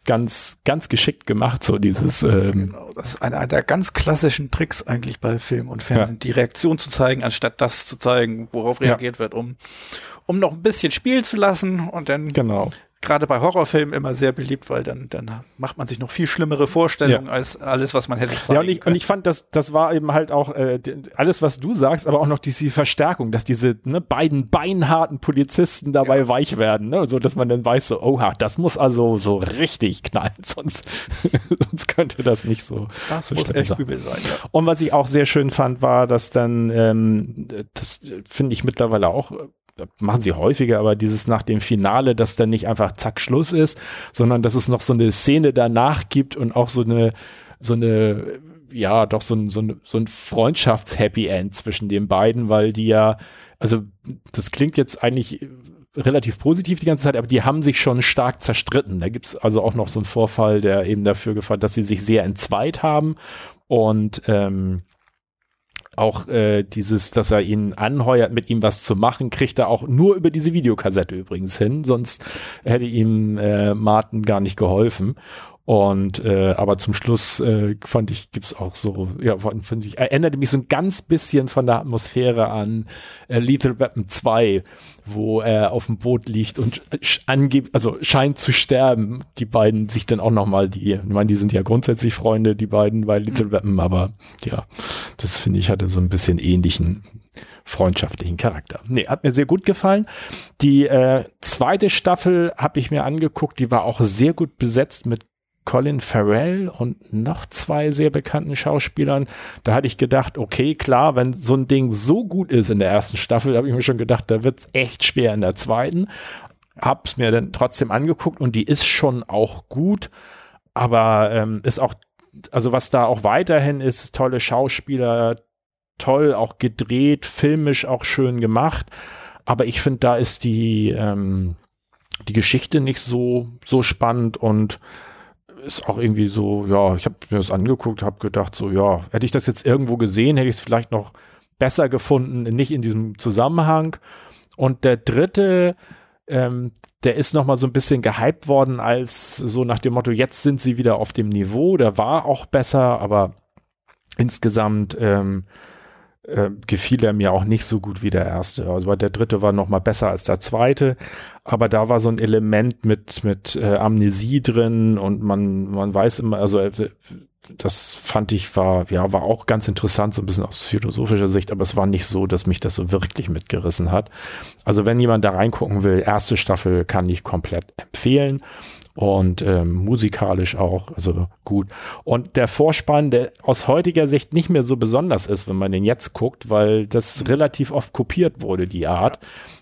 S1: ganz, ganz geschickt gemacht, so dieses ähm,
S2: Genau, das ist einer der ganz klassischen Tricks eigentlich bei Film und Fernsehen, die Reaktion zu zeigen, anstatt das zu zeigen, worauf
S1: Ja.
S2: reagiert wird, um, um noch ein bisschen spielen zu lassen und dann
S1: genau.
S2: Gerade bei Horrorfilmen immer sehr beliebt, weil dann, dann macht man sich noch viel schlimmere Vorstellungen
S1: Ja.
S2: als alles, was man hätte zeigen
S1: Ja, und ich, und ich fand, das, das war eben halt auch äh, alles, was du sagst, aber auch noch diese Verstärkung, dass diese ne, beiden beinharten Polizisten dabei
S2: Ja.
S1: weich werden, ne? so dass man dann weiß, so, oha, das muss also so richtig knallen, sonst, sonst könnte das nicht so.
S2: das
S1: so
S2: muss echt
S1: sein.
S2: übel sein. Ja.
S1: Und was ich auch sehr schön fand, war, dass dann, ähm, das finde ich mittlerweile auch, machen sie häufiger, aber dieses nach dem Finale, dass dann nicht einfach zack Schluss ist, sondern dass es noch so eine Szene danach gibt und auch so eine, so eine, ja, doch so ein, so ein, so ein Freundschafts-Happy End zwischen den beiden, weil die ja, also das klingt jetzt eigentlich relativ positiv die ganze Zeit, aber die haben sich schon stark zerstritten. Da gibt es also auch noch so einen Vorfall, der eben dafür gefallen, dass sie sich sehr entzweit haben und ähm, auch äh, dieses, dass er ihn anheuert, mit ihm was zu machen, kriegt er auch nur über diese Videokassette übrigens hin, sonst hätte ihm äh, Martin gar nicht geholfen. Und äh, aber zum Schluss äh, fand ich, gibt's auch so, ja, finde ich, erinnerte mich so ein ganz bisschen von der Atmosphäre an äh, Lethal Weapon 2, wo er auf dem Boot liegt und sch- angeb also scheint zu sterben. Die beiden sich dann auch nochmal, die, ich meine, die sind ja grundsätzlich Freunde, die beiden bei Little Weapon, aber ja, das finde ich hatte so ein bisschen ähnlichen freundschaftlichen Charakter. Nee, hat mir sehr gut gefallen. Die äh, zweite Staffel habe ich mir angeguckt, die war auch sehr gut besetzt mit Colin Farrell und noch zwei sehr bekannten Schauspielern. Da hatte ich gedacht, okay, klar, wenn so ein Ding so gut ist in der ersten Staffel, habe ich mir schon gedacht, da wird es echt schwer in der zweiten. Hab's mir dann trotzdem angeguckt und die ist schon auch gut, aber ähm, ist auch, also was da auch weiterhin ist, tolle Schauspieler, toll auch gedreht, filmisch auch schön gemacht. Aber ich finde, da ist die, ähm, die Geschichte nicht so, so spannend und ist auch irgendwie so, ja, ich habe mir das angeguckt, habe gedacht, so, ja, hätte ich das jetzt irgendwo gesehen, hätte ich es vielleicht noch besser gefunden, nicht in diesem Zusammenhang. Und der dritte, ähm, der ist noch mal so ein bisschen gehypt worden als so nach dem Motto, jetzt sind sie wieder auf dem Niveau. Der war auch besser, aber insgesamt ähm, äh, gefiel er mir auch nicht so gut wie der erste. Also der dritte war noch mal besser als der zweite, aber da war so ein Element mit mit äh, Amnesie drin und man man weiß immer, also äh, das fand ich war ja war auch ganz interessant so ein bisschen aus philosophischer Sicht, aber es war nicht so, dass mich das so wirklich mitgerissen hat. Also wenn jemand da reingucken will, erste Staffel kann ich komplett empfehlen und ähm, musikalisch auch, also gut. Und der Vorspann, der aus heutiger Sicht nicht mehr so besonders ist, wenn man den jetzt guckt, weil das mhm. relativ oft kopiert wurde, die Art.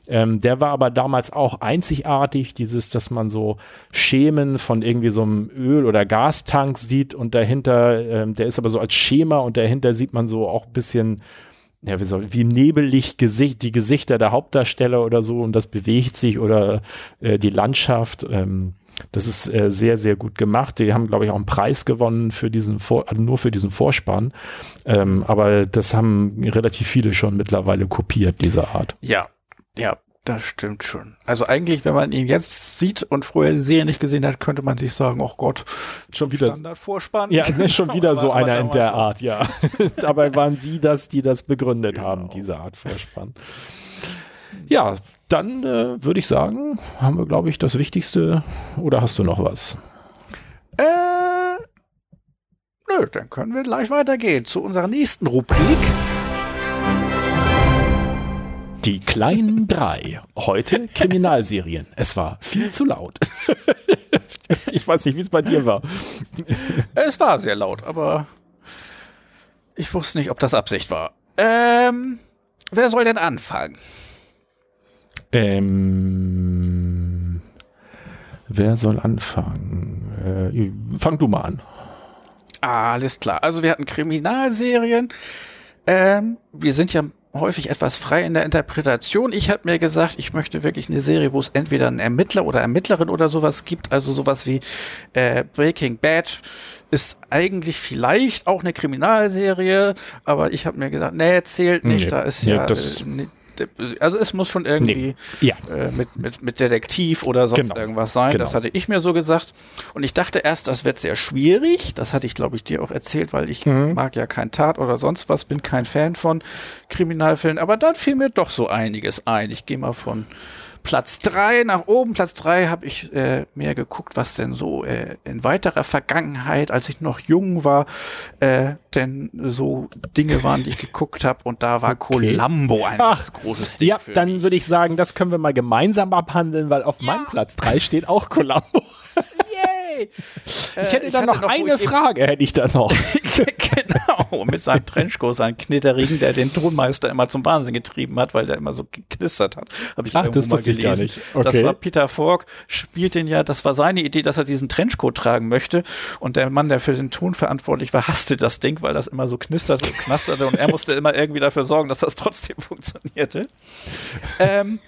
S1: Ähm, der war aber damals auch einzigartig, dieses, dass man so Schemen von irgendwie so einem Öl- oder Gastank sieht und dahinter, ähm, der ist aber so als Schema und dahinter sieht man so auch ein bisschen ja, wie, soll, wie nebelig Gesicht, die Gesichter der Hauptdarsteller oder so und das bewegt sich oder äh, die Landschaft. Ähm, das ist äh, sehr, sehr gut gemacht. Die haben, glaube ich, auch einen Preis gewonnen für diesen Vor also nur für diesen Vorspann. Ähm, aber das haben relativ viele schon mittlerweile kopiert, diese Art.
S2: Ja, ja, das stimmt schon. Also eigentlich, wenn man ihn jetzt sieht und die Serie nicht gesehen hat, könnte man sich sagen, oh Gott,
S1: schon wieder
S2: Standardvorspann.
S1: Ja, ne, schon wieder so einer in der Art, ja. Dabei waren sie das, die das begründet genau. haben, diese Art Vorspann. Ja, dann äh, würde ich sagen, haben wir, glaube ich, das Wichtigste. Oder hast du noch was?
S2: Äh, nö, dann können wir gleich weitergehen zu unserer nächsten Rubrik.
S1: Die kleinen drei. Heute Kriminalserien. Es war viel zu laut. ich weiß nicht, wie es bei dir war.
S2: Es war sehr laut, aber ich wusste nicht, ob das Absicht war. Ähm, wer soll denn anfangen?
S1: Ähm, wer soll anfangen? Äh, fang du mal an.
S2: Alles klar. Also wir hatten Kriminalserien. Ähm, wir sind ja häufig etwas frei in der Interpretation. Ich habe mir gesagt, ich möchte wirklich eine Serie, wo es entweder einen Ermittler oder Ermittlerin oder sowas gibt. Also sowas wie äh, Breaking Bad ist eigentlich vielleicht auch eine Kriminalserie, aber ich habe mir gesagt, nee, zählt nicht. Nee, da ist ja, ja das, äh, also es muss schon irgendwie nee. ja. äh, mit, mit, mit Detektiv oder sonst genau. irgendwas sein. Genau. Das hatte ich mir so gesagt. Und ich dachte erst, das wird sehr schwierig. Das hatte ich, glaube ich, dir auch erzählt, weil ich mhm. mag ja kein Tat oder sonst was, bin kein Fan von Kriminalfilmen. Aber dann fiel mir doch so einiges ein. Ich gehe mal von Platz drei nach oben. Platz drei habe ich äh, mehr geguckt, was denn so äh, in weiterer Vergangenheit, als ich noch jung war, äh, denn so Dinge waren, die ich geguckt habe. Und da war okay. Columbo ein Ach, großes Ding.
S1: Ja, dann würde ich sagen, das können wir mal gemeinsam abhandeln, weil auf ja. meinem Platz drei steht auch Columbo. Yay! Ich hätte äh, dann noch, noch eine Frage, hätte ich da noch.
S2: genau, mit seinem Trenchcoat, seinem Knitterigen, der den Tonmeister immer zum Wahnsinn getrieben hat, weil der immer so geknistert hat. Habe ich Ach, irgendwo mal gelesen. Okay. Das war Peter Falk, spielt den ja, das war seine Idee, dass er diesen Trenchcoat tragen möchte. Und der Mann, der für den Ton verantwortlich war, hasste das Ding, weil das immer so knisterte und knasterte und er musste immer irgendwie dafür sorgen, dass das trotzdem funktionierte. Ähm,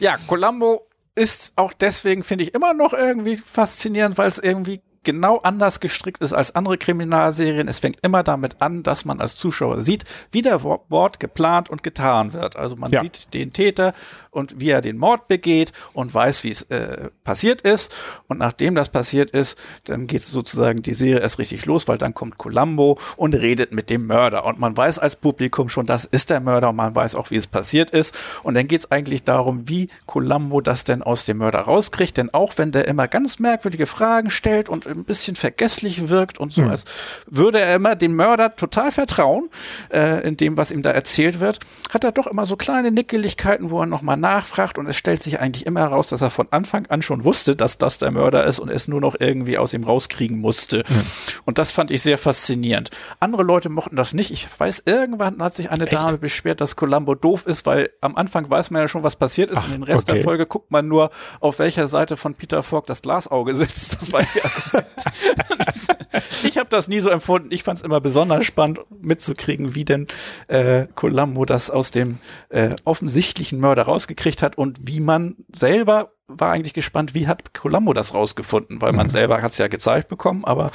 S2: ja, Columbo ist auch deswegen, finde ich, immer noch irgendwie faszinierend, weil es irgendwie genau anders gestrickt ist als andere Kriminalserien. Es fängt immer damit an, dass man als Zuschauer sieht, wie der Mord geplant und getan wird. Also man ja. sieht den Täter und wie er den Mord begeht und weiß, wie es äh, passiert ist. Und nachdem das passiert ist, dann geht sozusagen die Serie erst richtig los, weil dann kommt Columbo und redet mit dem Mörder. Und man weiß als Publikum schon, das ist der Mörder und man weiß auch, wie es passiert ist. Und dann geht es eigentlich darum, wie Columbo das denn aus dem Mörder rauskriegt. Denn auch wenn der immer ganz merkwürdige Fragen stellt und ein bisschen vergesslich wirkt und so, mhm. als würde er immer dem Mörder total vertrauen, äh, in dem, was ihm da erzählt wird, hat er doch immer so kleine Nickeligkeiten, wo er nochmal nachfragt und es stellt sich eigentlich immer heraus, dass er von Anfang an schon wusste, dass das der Mörder ist und es nur noch irgendwie aus ihm rauskriegen musste. Mhm. Und das fand ich sehr faszinierend. Andere Leute mochten das nicht. Ich weiß, irgendwann hat sich eine Echt? Dame beschwert, dass Columbo doof ist, weil am Anfang weiß man ja schon, was passiert ist Ach, und den Rest okay. der Folge guckt man nur, auf welcher Seite von Peter Falk das Glasauge sitzt. Das war ja ich habe das nie so empfunden. Ich fand es immer besonders spannend mitzukriegen, wie denn äh, Columbo das aus dem äh, offensichtlichen Mörder rausgekriegt hat und wie man selber war eigentlich gespannt, wie hat Columbo das rausgefunden, weil man mhm. selber hat es ja gezeigt bekommen, aber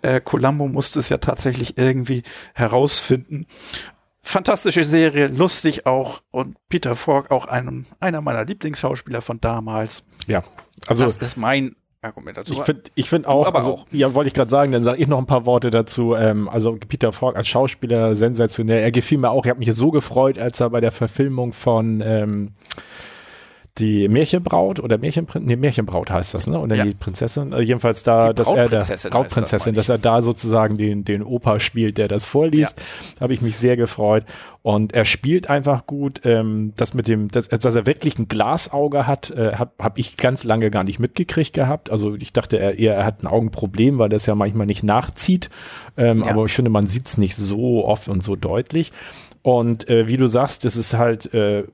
S2: äh, Columbo musste es ja tatsächlich irgendwie herausfinden fantastische Serie, lustig auch und Peter Falk auch ein, einer meiner Lieblingsschauspieler von damals.
S1: Ja, also
S2: das ist mein Argument dazu.
S1: Ich finde ich find auch,
S2: aber
S1: also,
S2: auch.
S1: ja, wollte ich gerade sagen, dann sage ich noch ein paar Worte dazu. Ähm, also Peter Falk als Schauspieler sensationell. Er gefiel mir auch. Ich habe mich so gefreut, als er bei der Verfilmung von ähm, die Märchenbraut oder Märchenprin nee, Märchenbraut heißt das, ne? Oder
S2: Ja.
S1: die Prinzessin. Äh, jedenfalls da, dass er der
S2: Brautprinzessin das,
S1: dass er da sozusagen den, den Opa spielt, der das vorliest. Habe ich mich sehr gefreut. Und er spielt einfach gut. Ähm, das mit dem, dass, dass er wirklich ein Glasauge hat, äh, habe hab ich ganz lange gar nicht mitgekriegt gehabt. Also ich dachte er eher, er hat ein Augenproblem, weil das ja manchmal nicht nachzieht. Ähm,
S2: Ja.
S1: Aber ich finde, man sieht es nicht so oft und so deutlich. Und äh, wie du sagst, das ist halt äh,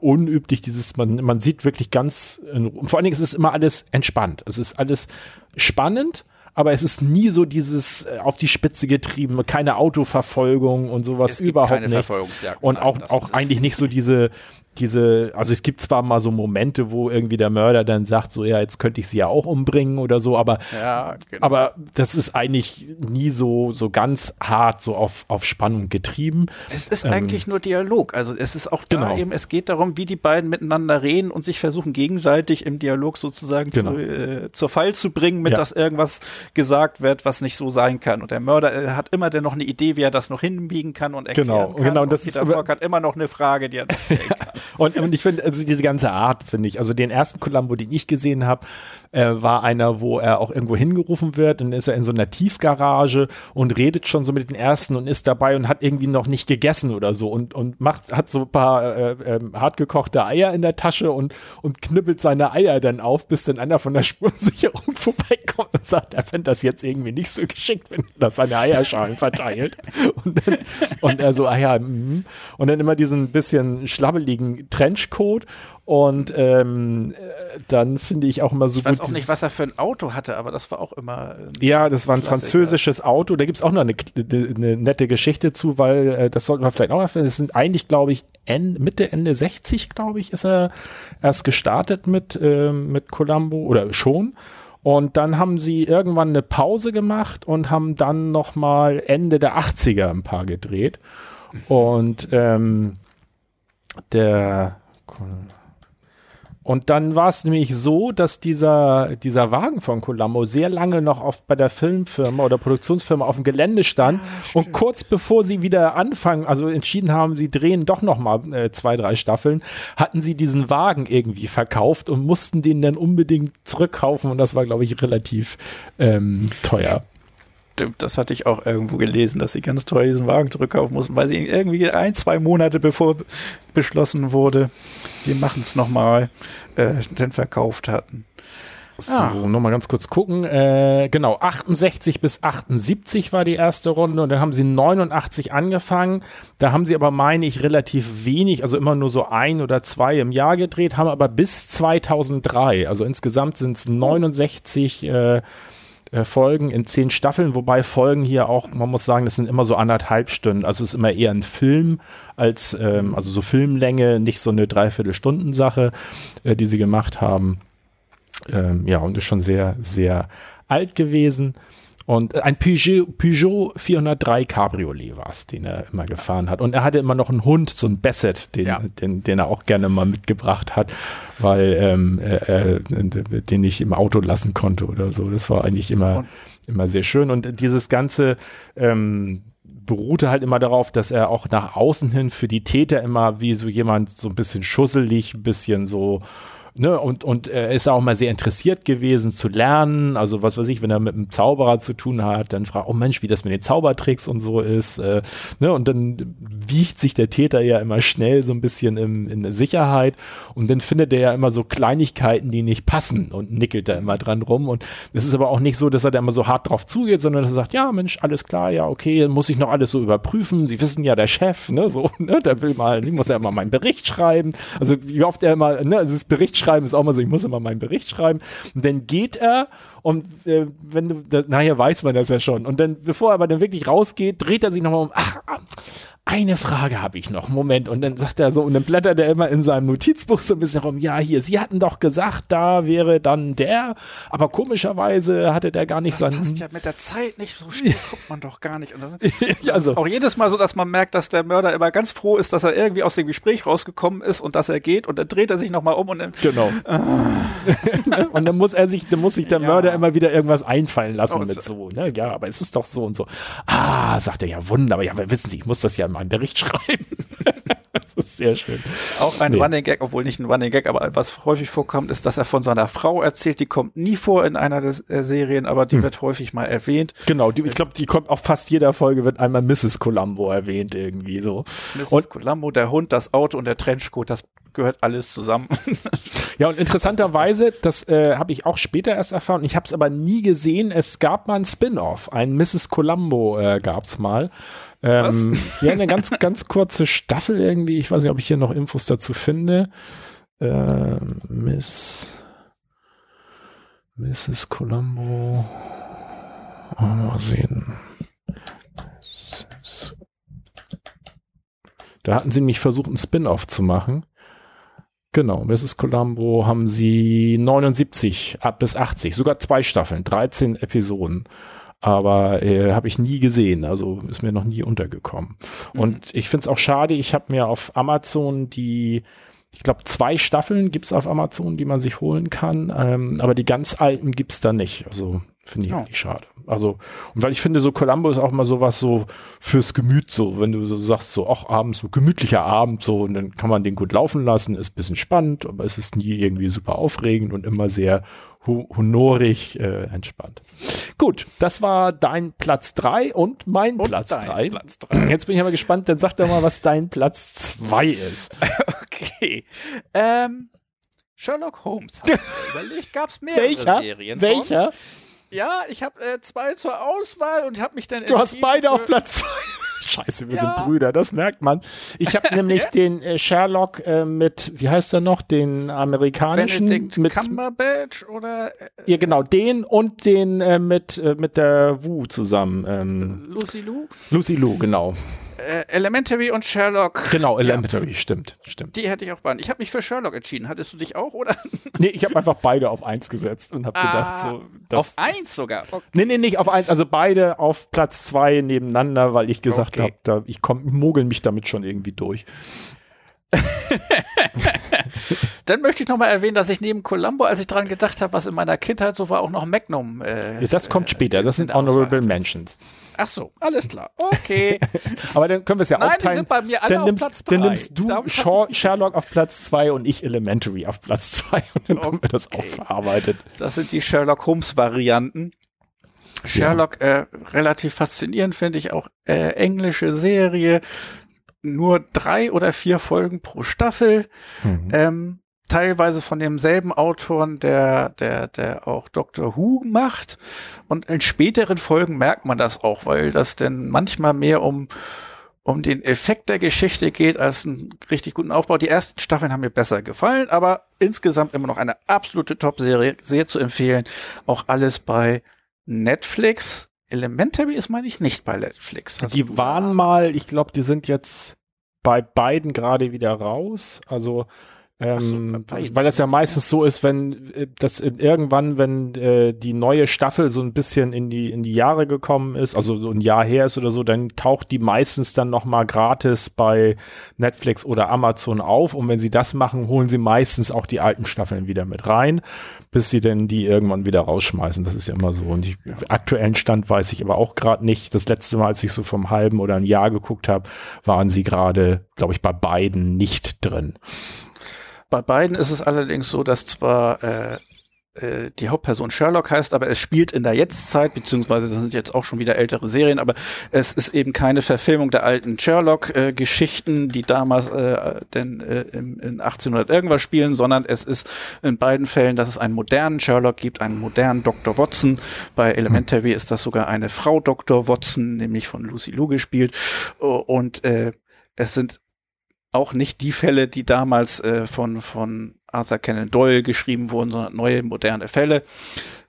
S1: unüblich, dieses, man, man sieht wirklich ganz, und vor allen Dingen ist es immer alles entspannt. Es ist alles spannend, aber es ist nie so dieses äh, auf die Spitze getrieben, keine Autoverfolgung und sowas,
S2: Es gibt
S1: überhaupt
S2: keine
S1: nichts. Und auch, auch eigentlich nicht so diese, diese, also es gibt zwar mal so Momente, wo irgendwie der Mörder dann sagt, so ja, jetzt könnte ich sie ja auch umbringen oder so, aber
S2: Ja, genau.
S1: aber das ist eigentlich nie so, so ganz hart so auf, auf Spannung getrieben.
S2: Es ist
S1: Ähm,
S2: eigentlich nur Dialog. Also es ist auch da
S1: Genau.
S2: eben, es geht darum, wie die beiden miteinander reden und sich versuchen gegenseitig im Dialog sozusagen
S1: Genau.
S2: zu, äh, zur Fall zu bringen, mit
S1: Ja.
S2: dass irgendwas gesagt wird, was nicht so sein kann. Und der Mörder äh, hat immer dann noch eine Idee, wie er das noch hinbiegen kann und erklären
S1: Genau,
S2: kann.
S1: genau,
S2: und
S1: das ist
S2: Peter Falk hat immer noch eine Frage, die er noch stellen kann.
S1: Und, und ich finde, also diese ganze Art, finde ich, also den ersten Columbo, den ich gesehen habe, äh, war einer, wo er auch irgendwo hingerufen wird und ist er in so einer Tiefgarage und redet schon so mit den ersten und ist dabei und hat irgendwie noch nicht gegessen oder so und, und macht, hat so ein paar äh, ähm, hartgekochte Eier in der Tasche und, und knibbelt seine Eier dann auf, bis dann einer von der Spurensicherung vorbeikommt und sagt, er fände das jetzt irgendwie nicht so geschickt, wenn er seine Eierschalen verteilt. Und, dann, und er so, ah ja, mhm. und dann immer diesen bisschen schlabbeligen Trenchcoat und ähm, äh, dann finde ich auch immer so
S2: Ich weiß
S1: gut
S2: auch nicht, was er für ein Auto hatte, aber das war auch immer. äh,
S1: ja, das war ein
S2: Klassiker.
S1: französisches Auto. Da gibt's auch noch eine, eine, nette Geschichte zu, weil äh, das sollten wir vielleicht auch erfahren. Es sind eigentlich, glaube ich, End, Mitte, Ende 60, glaube ich, ist er erst gestartet mit, ähm, mit Columbo oder schon. Und dann haben sie irgendwann eine Pause gemacht und haben dann noch mal Ende der 80er ein paar gedreht. Und ähm, der und dann war es nämlich so, dass dieser, dieser Wagen von Columbo sehr lange noch auf, bei der Filmfirma oder Produktionsfirma auf dem Gelände stand. und kurz bevor sie wieder anfangen, also entschieden haben, sie drehen doch noch mal äh, zwei, drei Staffeln, hatten sie diesen Wagen irgendwie verkauft und mussten den dann unbedingt zurückkaufen. Und das war, glaube ich, relativ ähm, teuer.
S2: Stimmt, das hatte ich auch irgendwo gelesen, dass sie ganz teuer diesen Wagen zurückkaufen mussten, weil sie irgendwie ein, zwei Monate bevor beschlossen wurde, wir machen es nochmal, äh, dann verkauft hatten.
S1: So,
S2: Ah.
S1: nochmal ganz kurz gucken. Äh, genau, 68 bis 78 war die erste Runde und dann haben sie 89 angefangen. Da haben sie aber, meine ich, relativ wenig, also immer nur so ein oder zwei im Jahr gedreht, haben aber bis 2003, also insgesamt sind es 69 äh, äh, Folgen in zehn Staffeln, wobei Folgen hier auch, man muss sagen, das sind immer so anderthalb Stunden. Also es ist immer eher ein Film als, ähm, also so Filmlänge, nicht so eine Dreiviertelstunden-Sache, äh, die sie gemacht haben. Ähm, ja, und ist schon sehr, sehr alt gewesen. Und ein Peugeot, Peugeot 403 Cabriolet war es, den er immer gefahren hat. Und er hatte immer noch einen Hund, so einen Basset, den,
S2: Ja.
S1: den, den er auch gerne mal mitgebracht hat, weil ähm, äh, äh, den ich im Auto lassen konnte oder so. Das war eigentlich immer,
S2: Und-
S1: immer sehr schön. Und dieses ganze ähm, beruhte halt immer darauf, dass er auch nach außen hin für die Täter immer wie so jemand so ein bisschen schusselig, ein bisschen so Ne, und, und er ist auch mal sehr interessiert gewesen zu lernen. Also was weiß ich, wenn er mit einem Zauberer zu tun hat, dann fragt, oh Mensch, wie das mit den Zaubertricks und so ist. Äh, ne, und dann wiegt sich der Täter ja immer schnell so ein bisschen im, in Sicherheit. Und dann findet er ja immer so Kleinigkeiten, die nicht passen und nickelt da immer dran rum. Und es ist aber auch nicht so, dass er da immer so hart drauf zugeht, sondern dass er sagt, ja Mensch, alles klar, ja okay, muss ich noch alles so überprüfen. Sie wissen ja, der Chef, ne, so, ne, der will mal, ich muss ja immer meinen Bericht schreiben. Also wie oft er immer, ne, also das Bericht schreiben ist auch mal so, ich muss immer meinen Bericht schreiben. Und dann geht er und äh, wenn du, da, nachher weiß man das ja schon. Und dann, bevor er aber dann wirklich rausgeht, dreht er sich nochmal um, ach, eine Frage habe ich noch. Moment. Und dann sagt er so, und dann blättert er immer in seinem Notizbuch so ein bisschen rum. Ja, hier, Sie hatten doch gesagt, da wäre dann der. Aber komischerweise hatte der gar nicht
S2: das
S1: seinen.
S2: passt ja mit der Zeit nicht. So schnell kommt man doch gar nicht. Und das,
S1: Ja, also-
S2: ist auch jedes Mal so, dass man merkt, dass der Mörder immer ganz froh ist, dass er irgendwie aus dem Gespräch rausgekommen ist und dass er geht. Und dann dreht er sich nochmal um und dann,
S1: Genau. und dann muss er sich, dann muss sich der
S2: Ja.
S1: Mörder immer wieder irgendwas einfallen lassen
S2: Oh,
S1: mit so, ne? Ja, aber es ist doch so und so. Ah, sagt er, ja, wunderbar. Ja, aber wissen Sie, ich muss das ja in meinem Bericht schreiben. das ist sehr schön.
S2: Auch ein
S1: Nee.
S2: Running Gag, obwohl nicht ein Running Gag, aber was häufig vorkommt, ist, dass er von seiner Frau erzählt. Die kommt nie vor in einer der äh, Serien, aber
S1: Hm.
S2: die wird häufig mal erwähnt.
S1: Genau, die, ich glaube, die kommt auf fast jeder Folge, wird einmal Mrs. Columbo erwähnt irgendwie so.
S2: Mrs.
S1: Und-
S2: Columbo, der Hund, das Auto und der Trenchcoat, das gehört alles zusammen.
S1: Ja, und interessanterweise, das, äh, habe ich auch später erst erfahren, ich habe es aber nie gesehen, es gab mal ein Spin-off, ein Mrs. Columbo äh, gab's mal. Ähm, ja, eine ganz, ganz kurze Staffel irgendwie, ich weiß nicht, ob ich hier noch Infos dazu finde. Äh, Miss Mrs. Columbo. Oh, mal sehen. Da hatten sie mich versucht, ein Spin-off zu machen. Genau, Mrs. Columbo haben sie 79 ab bis 80, sogar zwei Staffeln, 13 Episoden. Aber äh, habe ich nie gesehen, also ist mir noch nie untergekommen. Und ich finde es auch schade, ich habe mir auf Amazon die, ich glaube, zwei Staffeln gibt's auf Amazon, die man sich holen kann, ähm, aber die ganz alten gibt's da nicht. Also finde ich
S2: Ja.
S1: wirklich schade. Also, und weil ich finde, so Columbo ist auch mal sowas so fürs Gemüt, so, wenn du so sagst, so, ach, abends, so gemütlicher Abend, so, und dann kann man den gut laufen lassen, ist ein bisschen spannend, aber es ist nie irgendwie super aufregend und immer sehr hu honorig äh, entspannt. Gut, das war dein Platz drei und mein
S2: Und
S1: Platz
S2: dein
S1: drei.
S2: Platz drei.
S1: Jetzt bin ich aber gespannt, dann sag doch mal, was dein Platz zwei ist.
S2: Okay. Ähm, Sherlock Holmes. Überlegt, gab es mehrere
S1: Welcher?
S2: Serien
S1: Welcher?
S2: Von. Ja, ich habe äh, zwei zur Auswahl und habe mich dann
S1: Du hast beide auf Platz zwei. Scheiße, wir
S2: Ja.
S1: sind Brüder, das merkt man. Ich habe nämlich den äh, Sherlock äh, mit, wie heißt er noch, den amerikanischen
S2: Benedict
S1: mit
S2: Cumberbatch oder äh,
S1: ja genau den und den äh, mit äh, mit der Wu zusammen. Ähm,
S2: Lucy Lou.
S1: Lucy Liu, genau.
S2: Äh, Elementary und Sherlock.
S1: Genau, Elementary, stimmt, stimmt.
S2: Die hätte ich auch beide. Ich habe mich für Sherlock entschieden. Hattest du dich auch, oder?
S1: Nee, ich habe einfach beide auf eins gesetzt und habe gedacht, so. Das,
S2: auf eins sogar. Okay.
S1: Nee, nee, nicht auf eins, also beide auf Platz zwei nebeneinander, weil ich gesagt
S2: Okay.
S1: habe, ich komm, mogel mich damit schon irgendwie durch.
S2: Dann möchte ich noch mal erwähnen, dass ich neben Columbo, als ich dran gedacht habe, was in meiner Kindheit so war, auch noch Magnum. Äh,
S1: Ja, das kommt später, das
S2: in
S1: sind
S2: Auswahl
S1: Honorable. Mentions.
S2: Ach so, alles klar. Okay.
S1: Aber dann können wir es ja
S2: Nein, die
S1: aufteilen.
S2: sind bei mir alle
S1: dann
S2: auf
S1: nimmst,
S2: Platz
S1: Dann
S2: drei.
S1: nimmst du Shaw, Sherlock auf Platz zwei und ich Elementary auf Platz zwei und dann haben wir das auch
S2: Okay.
S1: verarbeitet.
S2: Das sind die Sherlock Holmes Varianten. Sherlock, äh, relativ faszinierend finde ich auch äh, englische Serie. Nur drei oder vier Folgen pro Staffel.
S1: Mhm.
S2: Ähm, teilweise von demselben Autoren, der, der, der auch Doctor Who macht. Und in späteren Folgen merkt man das auch, weil das denn manchmal mehr um, um den Effekt der Geschichte geht als einen richtig guten Aufbau. Die ersten Staffeln haben mir besser gefallen, aber insgesamt immer noch eine absolute Top-Serie, sehr zu empfehlen. Auch alles bei Netflix. Elementary ist, meine ich, nicht bei Netflix.
S1: Die waren mal, ich glaube, die sind jetzt bei beiden gerade wieder raus. Also
S2: So,
S1: ähm,
S2: beiden.
S1: weil das ja meistens so ist, wenn äh, das irgendwann, wenn äh, die neue Staffel so ein bisschen in die in die Jahre gekommen ist, also so ein Jahr her ist oder so, dann taucht die meistens dann noch mal gratis bei Netflix oder Amazon auf und wenn sie das machen, holen sie meistens auch die alten Staffeln wieder mit rein, bis sie dann die irgendwann wieder rausschmeißen. Das ist ja immer so. Und ich, aktuellen Stand weiß ich aber auch gerade nicht. Das letzte Mal, als ich so vom halben oder ein Jahr geguckt habe, waren sie gerade, glaube ich, bei beiden nicht drin.
S2: Bei beiden ist es allerdings so, dass zwar äh, äh, die Hauptperson Sherlock heißt, aber es spielt in der Jetztzeit, beziehungsweise das sind jetzt auch schon wieder ältere Serien, aber es ist eben keine Verfilmung der alten Sherlock-Geschichten, die damals äh, denn äh, im, in 1800 irgendwas spielen, sondern es ist in beiden Fällen, dass es einen modernen Sherlock gibt, einen modernen Dr. Watson. Bei Elementary ist das sogar eine Frau Dr. Watson, nämlich von Lucy Liu gespielt. Und äh, es sind auch nicht die Fälle, die damals äh, von, von Arthur Conan Doyle geschrieben wurden, sondern neue, moderne Fälle.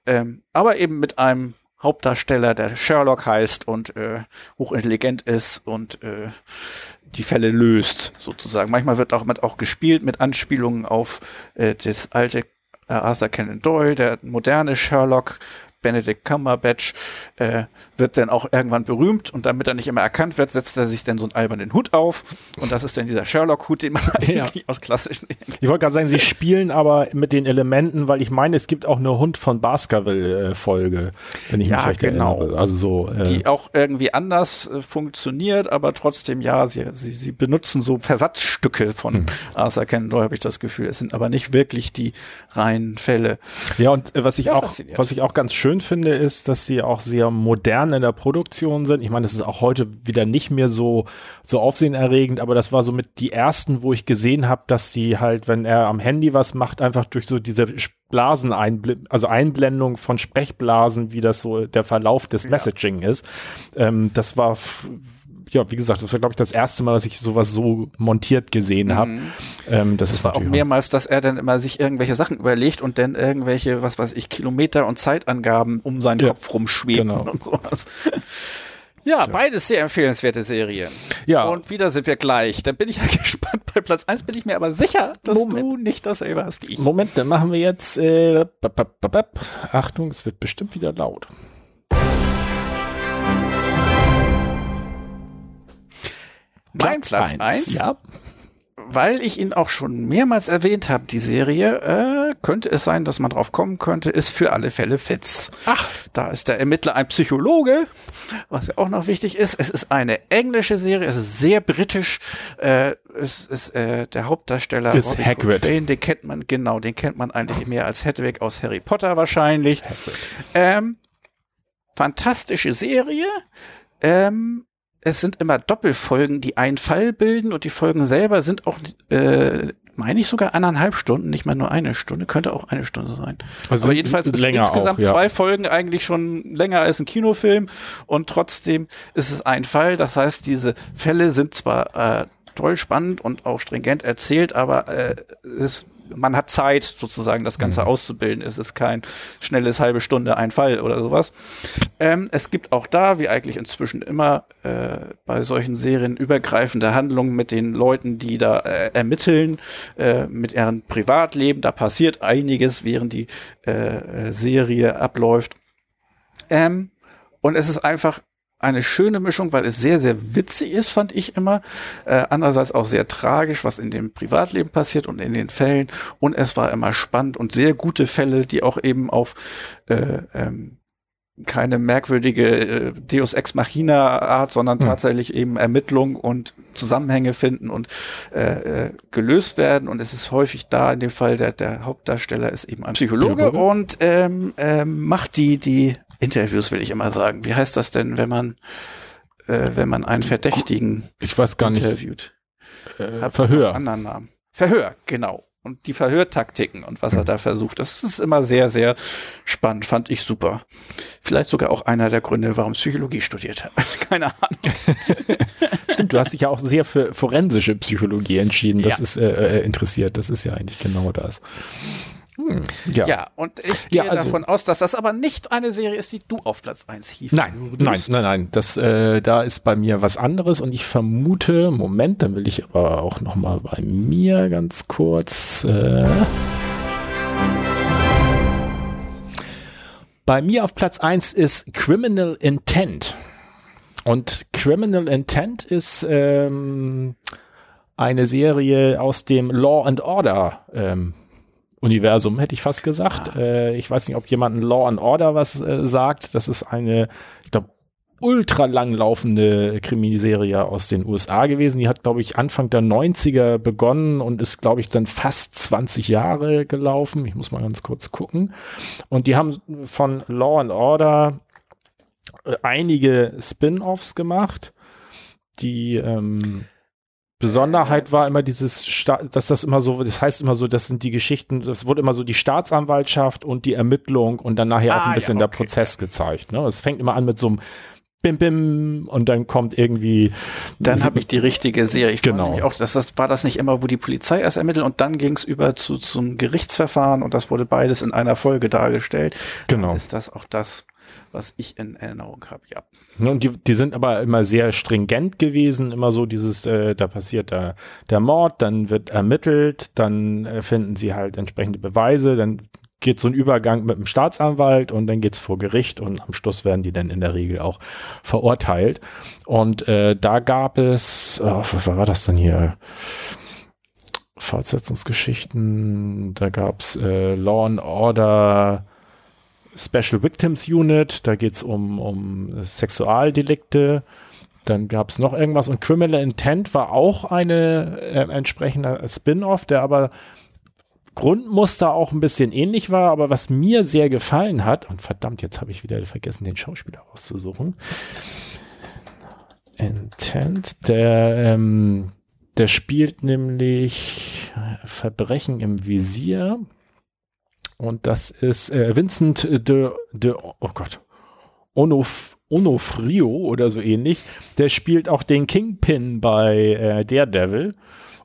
S2: Ähm, aber eben mit einem Hauptdarsteller, der Sherlock heißt und äh, hochintelligent ist und äh, die Fälle löst, sozusagen. Manchmal wird auch mit auch gespielt mit Anspielungen auf äh, das alte äh, Arthur Conan Doyle, der moderne Sherlock, Benedict Cumberbatch äh, wird dann auch irgendwann berühmt und damit er nicht immer erkannt wird, setzt er sich dann so einen albernen Hut auf und das ist dann dieser Sherlock-Hut, den man
S1: Ja.
S2: eigentlich aus klassischen
S1: Ich wollte gerade sagen, sie spielen aber mit den Elementen, weil ich meine, es gibt auch eine Hund von Baskerville-Folge, wenn ich
S2: Ja,
S1: mich recht
S2: genau.
S1: erinnere. Also so. Äh,
S2: die auch irgendwie anders äh, funktioniert, aber trotzdem, ja, sie, sie, sie benutzen so Versatzstücke von
S1: Hm.
S2: Arthur Conan Doyle, habe ich das Gefühl. Es sind aber nicht wirklich die reinen Fälle.
S1: Ja, und äh, was ich
S2: Ja,
S1: auch, was ich auch ganz schön finde, ist, dass sie auch sehr modern in der Produktion sind. Ich meine, das ist auch heute wieder nicht mehr so, so aufsehenerregend, aber das war so mit die ersten, wo ich gesehen habe, dass sie halt, wenn er am Handy was macht, einfach durch so diese Blasen also Einblendung von Sprechblasen, wie das so der Verlauf des
S2: Ja.
S1: Messaging ist. Ähm, das war ja, wie gesagt, das war, glaube ich, das erste Mal, dass ich sowas so montiert gesehen habe. Ähm, das, ist
S2: Es war auch mehrmals, dass er dann immer sich irgendwelche Sachen überlegt und dann irgendwelche, was weiß ich, Kilometer und Zeitangaben um seinen
S1: Ja,
S2: Kopf rumschweben
S1: genau.
S2: und sowas. Ja, beides sehr empfehlenswerte Serien.
S1: Ja.
S2: Und wieder sind wir gleich. Dann bin ich ja gespannt. Bei Platz eins bin ich mir aber sicher, dass
S1: Moment.
S2: du nicht dasselbe hast wie ich.
S1: Moment, dann machen wir jetzt. Äh, bap, bap, bap. Achtung, es wird bestimmt wieder laut.
S2: Mein Platz
S1: eins, Ja.
S2: weil ich ihn auch schon mehrmals erwähnt habe, die Serie, äh, könnte es sein, dass man drauf kommen könnte, ist für alle Fälle Fitz.
S1: Ach.
S2: Da ist der Ermittler ein Psychologe, was ja auch noch wichtig ist. Es ist eine englische Serie, es ist sehr britisch. Äh, es ist äh, der Hauptdarsteller
S1: Ist
S2: Robbie
S1: Hagrid.
S2: Coltrane, den kennt man, genau, den kennt man eigentlich mehr als Hedwig aus Harry Potter wahrscheinlich. Ähm, fantastische Serie. Ähm, es sind immer Doppelfolgen, die einen Fall bilden und die Folgen selber sind auch, äh, meine ich sogar anderthalb Stunden, nicht mal nur eine Stunde, könnte auch eine Stunde sein.
S1: Also
S2: Aber jedenfalls ist insgesamt
S1: auch, ja.
S2: zwei Folgen eigentlich schon länger als ein Kinofilm und trotzdem ist es ein Fall. Das heißt, diese Fälle sind zwar äh, toll spannend und auch stringent erzählt, aber äh, es, man hat Zeit sozusagen, das Ganze
S1: Mhm.
S2: auszubilden. Es ist kein schnelles halbe Stunde ein Fall oder sowas. Ähm, es gibt auch da, wie eigentlich inzwischen immer äh, bei solchen Serien, übergreifende Handlungen mit den Leuten, die da äh, ermitteln, äh, mit ihrem Privatleben. Da passiert einiges, während die äh, äh, Serie abläuft. Ähm, und es ist einfach eine schöne Mischung, weil es sehr, sehr witzig ist, fand ich immer. Äh, andererseits auch sehr tragisch, was in dem Privatleben passiert und in den Fällen. Und es war immer spannend und sehr gute Fälle, die auch eben auf äh, ähm, keine merkwürdige äh, Deus Ex Machina Art, sondern
S1: Hm.
S2: tatsächlich eben Ermittlung und Zusammenhänge finden und äh, äh, gelöst werden. Und es ist häufig da, in dem Fall der, der Hauptdarsteller ist eben ein Psychologe,
S1: Psychologe.
S2: und ähm, ähm, macht die, die Interviews, will ich immer sagen. Wie heißt das denn, wenn man, äh, wenn man einen Verdächtigen
S1: Ich weiß gar nicht.
S2: interviewt?
S1: Äh,
S2: Habt ihr
S1: Verhör.
S2: anderen Namen. Verhör, genau. Und die Verhörtaktiken und was er da versucht. Das ist immer sehr, sehr spannend, fand ich super. Vielleicht sogar auch einer der Gründe, warum ich Psychologie studiert habe. Keine Ahnung.
S1: Stimmt, du hast dich ja auch sehr für forensische Psychologie entschieden. Das
S2: Ja.
S1: ist äh, äh, interessiert. Das ist ja eigentlich genau das. Hm, ja.
S2: Ja, und ich gehe
S1: Ja, also-
S2: davon aus, dass das aber nicht eine Serie ist, die du auf Platz 1 hief.
S1: Nein, nein, nein, nein. Das, äh, da ist bei mir was anderes und ich vermute, Moment, dann will ich aber auch noch mal bei mir ganz kurz. Äh, bei mir auf Platz 1 ist Criminal Intent. Und Criminal Intent ist ähm, eine Serie aus dem Law and Order ähm, Universum, hätte ich fast gesagt. Äh, ich weiß nicht, ob jemand Law and Order was äh, sagt. Das ist eine, ich glaube, ultra langlaufende Krimiserie aus den USA gewesen. Die hat, glaube ich, Anfang der 90er begonnen und ist, glaube ich, dann fast 20 Jahre gelaufen. Ich muss mal ganz kurz gucken. Und die haben von Law and Order äh, einige Spin-offs gemacht, die ähm, Besonderheit war immer dieses, Sta dass das immer so, das heißt immer so, das sind die Geschichten, das wurde immer so die Staatsanwaltschaft und die Ermittlung und dann nachher auch
S2: Ah,
S1: ein bisschen
S2: ja,
S1: der
S2: okay.
S1: Prozess gezeigt. Ne? Es fängt immer an mit so einem Bim Bim und dann kommt irgendwie.
S2: Dann habe ich die richtige Serie. Ich
S1: Genau.
S2: auch, dass das war das nicht immer, wo die Polizei erst ermittelt und dann ging es über zu zum Gerichtsverfahren und das wurde beides in einer Folge dargestellt.
S1: Genau.
S2: Dann ist das auch das. Was ich in Erinnerung habe, ja.
S1: Und die, die sind aber immer sehr stringent gewesen, immer so dieses, äh, da passiert der, der Mord, dann wird ermittelt, dann äh, finden sie halt entsprechende Beweise, dann geht so ein Übergang mit dem Staatsanwalt und dann geht's vor Gericht und am Schluss werden die dann in der Regel auch verurteilt. Und äh, da gab es, oh, was war das denn hier? Fortsetzungsgeschichten, da gab's äh, Law and Order Special Victims Unit, da geht's um, um Sexualdelikte. Dann gab's noch irgendwas und Criminal Intent war auch eine äh, entsprechende Spin-off, der aber Grundmuster auch ein bisschen ähnlich war, aber was mir sehr gefallen hat, und verdammt, jetzt habe ich wieder vergessen, den Schauspieler auszusuchen. Intent, der, ähm, der spielt nämlich Verbrechen im Visier. Und das ist äh, Vincent de, de, oh Gott, Onof, Onofrio oder so ähnlich. Der spielt auch den Kingpin bei äh, Daredevil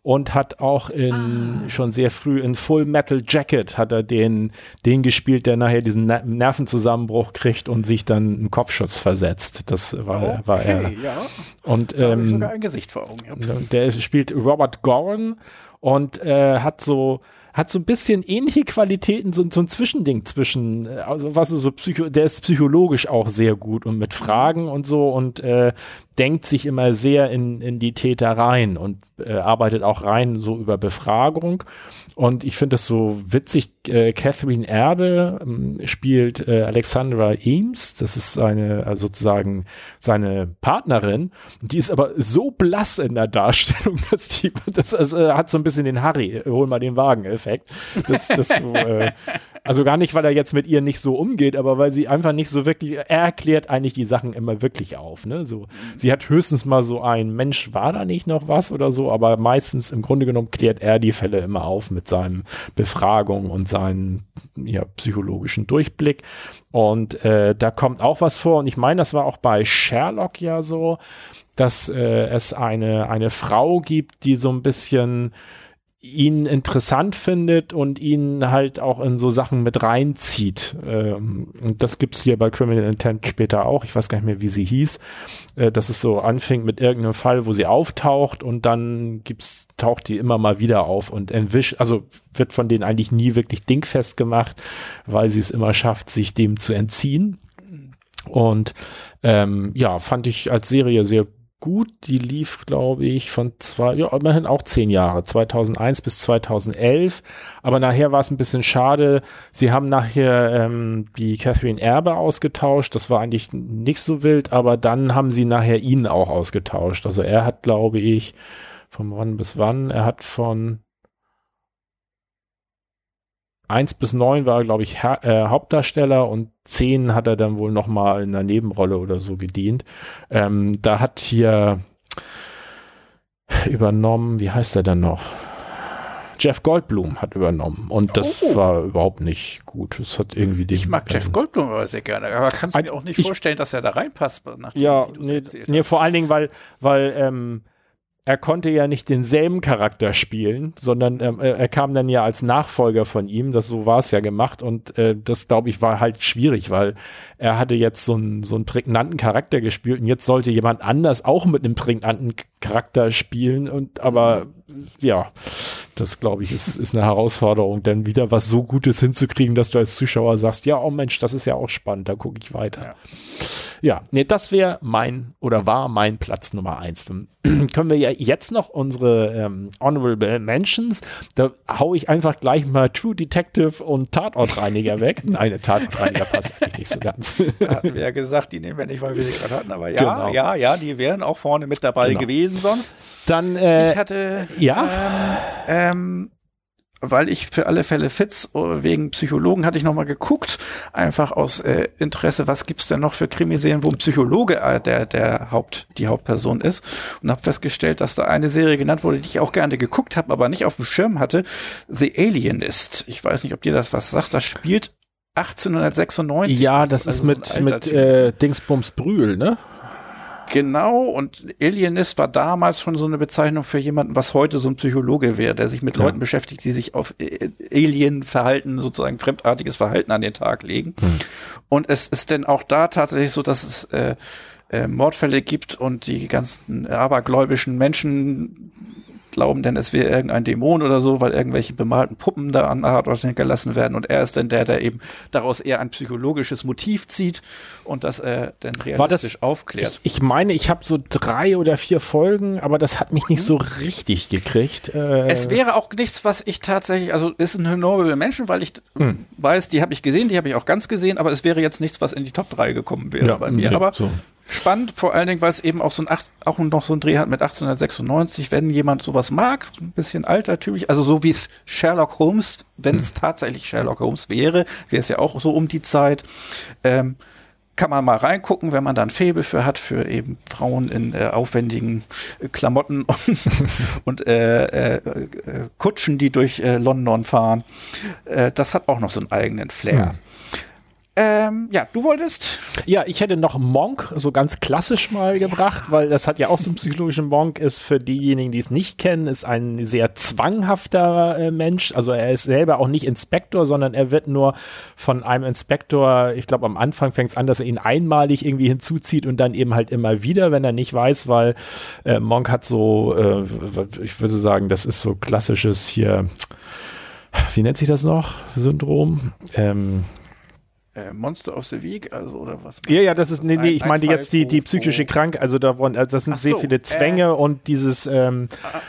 S1: und hat auch in ah. schon sehr früh in Full Metal Jacket hat er den, den gespielt, der nachher diesen Ner Nervenzusammenbruch kriegt und sich dann einen Kopfschutz versetzt. Das war, okay, war er. Ja. Und
S2: da ähm, sogar ein Gesicht vor Augen. Ja.
S1: Der spielt Robert Goran und äh, hat so hat so ein bisschen ähnliche Qualitäten, so, so ein Zwischending zwischen, äh, also was so psycho, der ist psychologisch auch sehr gut und mit Fragen und so und äh, denkt sich immer sehr in, in die Täter rein und äh, arbeitet auch rein so über Befragung. Und ich finde das so witzig. Äh, Catherine Erbe ähm, spielt äh, Alexandra Eames. Das ist seine, also sozusagen seine Partnerin. Die ist aber so blass in der Darstellung, dass die, das also, hat so ein bisschen den Harry, hol mal den Wagen-Effekt. Das, das so, äh, also gar nicht, weil er jetzt mit ihr nicht so umgeht, aber weil sie einfach nicht so wirklich, er erklärt eigentlich die Sachen immer wirklich auf. Ne? So, sie hat höchstens mal so ein Mensch, war da nicht noch was oder so, aber meistens im Grunde genommen klärt er die Fälle immer auf mit seinen Befragungen und seinen ja, psychologischen Durchblick. Und äh, da kommt auch was vor. Und ich meine, das war auch bei Sherlock ja so, dass äh, es eine, eine Frau gibt, die so ein bisschen ihn interessant findet und ihn halt auch in so Sachen mit reinzieht. Ähm, und das gibt's hier bei Criminal Intent später auch. Ich weiß gar nicht mehr, wie sie hieß. Äh, dass es so anfängt mit irgendeinem Fall, wo sie auftaucht und dann gibt's, taucht die immer mal wieder auf und entwischt, also wird von denen eigentlich nie wirklich dingfest gemacht, weil sie es immer schafft, sich dem zu entziehen. Und ähm, ja, fand ich als Serie sehr gut. Die lief, glaube ich, von zwei, ja, immerhin auch zehn Jahre, 2001 bis 2011. Aber nachher war es ein bisschen schade. Sie haben nachher ähm, die Catherine Erbe ausgetauscht. Das war eigentlich nicht so wild, aber dann haben sie nachher ihn auch ausgetauscht. Also er hat, glaube ich, von wann bis wann? Er hat von 1 bis 9 war, glaube ich, ha äh, Hauptdarsteller und 10 hat er dann wohl noch mal in einer Nebenrolle oder so gedient. Ähm, da hat hier übernommen, wie heißt er denn noch? Jeff Goldblum hat übernommen und das oh. war überhaupt nicht gut. Es hat irgendwie den,
S2: Ich mag Jeff Goldblum aber sehr gerne, aber kannst du mir auch nicht ich, vorstellen, dass er da reinpasst?
S1: Nachdem, ja, nee, nee, vor allen Dingen, weil, weil ähm, er konnte ja nicht denselben Charakter spielen, sondern ähm, er kam dann ja als Nachfolger von ihm. Das so war es ja gemacht und äh, das glaube ich war halt schwierig, weil er hatte jetzt so einen so einen prägnanten Charakter gespielt und jetzt sollte jemand anders auch mit einem prägnanten Charakter spielen und aber ja, das glaube ich ist, ist eine Herausforderung, denn wieder was so Gutes hinzukriegen, dass du als Zuschauer sagst, ja, oh Mensch, das ist ja auch spannend, da gucke ich weiter. Ja, ja nee, das wäre mein oder war mein Platz Nummer eins. Dann können wir ja jetzt noch unsere ähm, Honorable Mentions, da hau ich einfach gleich mal True Detective und Tatortreiniger weg. Nein, Tatortreiniger passt eigentlich nicht so ganz.
S2: da hatten wir ja gesagt, die nehmen wir nicht, weil wir sie gerade hatten, aber ja, genau. ja, ja, die wären auch vorne mit dabei genau. gewesen sonst.
S1: Dann, äh,
S2: ich hatte,
S1: ja,
S2: ähm, ähm, weil ich für alle Fälle Fitz äh, wegen Psychologen hatte ich nochmal geguckt, einfach aus äh, Interesse, was gibt's denn noch für Krimiserien, wo ein Psychologe äh, der der Haupt die Hauptperson ist und habe festgestellt, dass da eine Serie genannt wurde, die ich auch gerne geguckt habe, aber nicht auf dem Schirm hatte, The Alienist. Ich weiß nicht, ob dir das was sagt. Das spielt 1896.
S1: Ja, das, das ist also mit, so mit äh, Dingsbums Brühl, ne?
S2: Genau, und Alienist war damals schon so eine Bezeichnung für jemanden, was heute so ein Psychologe wäre, der sich mit ja. Leuten beschäftigt, die sich auf äh, Alien-Verhalten, sozusagen fremdartiges Verhalten an den Tag legen. Hm. Und es ist denn auch da tatsächlich so, dass es äh, äh, Mordfälle gibt und die ganzen abergläubischen Menschen glauben denn, es wäre irgendein Dämon oder so, weil irgendwelche bemalten Puppen da an oder hinterlassen werden und er ist dann der, der eben daraus eher ein psychologisches Motiv zieht und das er äh, dann realistisch das, aufklärt.
S1: Ich, ich, meine, ich habe so drei oder vier Folgen, aber das hat mich nicht mhm. so richtig gekriegt.
S2: Äh es wäre auch nichts, was ich tatsächlich, also ist ein honorable Menschen, weil ich mhm. weiß, die habe ich gesehen, die habe ich auch ganz gesehen, aber es wäre jetzt nichts, was in die Top 3 gekommen wäre ja, bei mir. Ja, aber so spannend, vor allen Dingen, weil es eben auch so ein auch noch so ein Dreh hat mit 1896, wenn jemand sowas mag, ein bisschen altertümlich, also so wie es Sherlock Holmes, wenn es hm. tatsächlich Sherlock Holmes wäre, wäre es ja auch so um die Zeit. Ähm, kann man mal reingucken, wenn man dann Faible für hat, für eben Frauen in äh, aufwendigen äh, Klamotten und, und äh, äh, äh, Kutschen, die durch äh, London fahren. Das hat auch noch so einen eigenen Flair. Hm. Ähm, ja, du wolltest.
S1: Ja, ich hätte noch Monk so ganz klassisch mal ja. gebracht, weil das hat ja auch so einen psychologischen Monk, ist für diejenigen, die es nicht kennen, ist ein sehr zwanghafter äh, Mensch. Also er ist selber auch nicht Inspektor, sondern er wird nur von einem Inspektor, ich glaube am Anfang fängt es an, dass er ihn einmalig irgendwie hinzuzieht und dann eben halt immer wieder, wenn er nicht weiß, weil äh, Monk hat so, äh, ich würde sagen, das ist so klassisches hier, wie nennt sich das noch? Syndrom? Ähm,
S2: äh, Monster of the Week, also oder was?
S1: Ja, ja, das ist, nee, nee, ich meine jetzt die, die psychische Krank, also da wollen, also das sind Ach sehr so, viele Zwänge äh, und dieses, ähm, ah.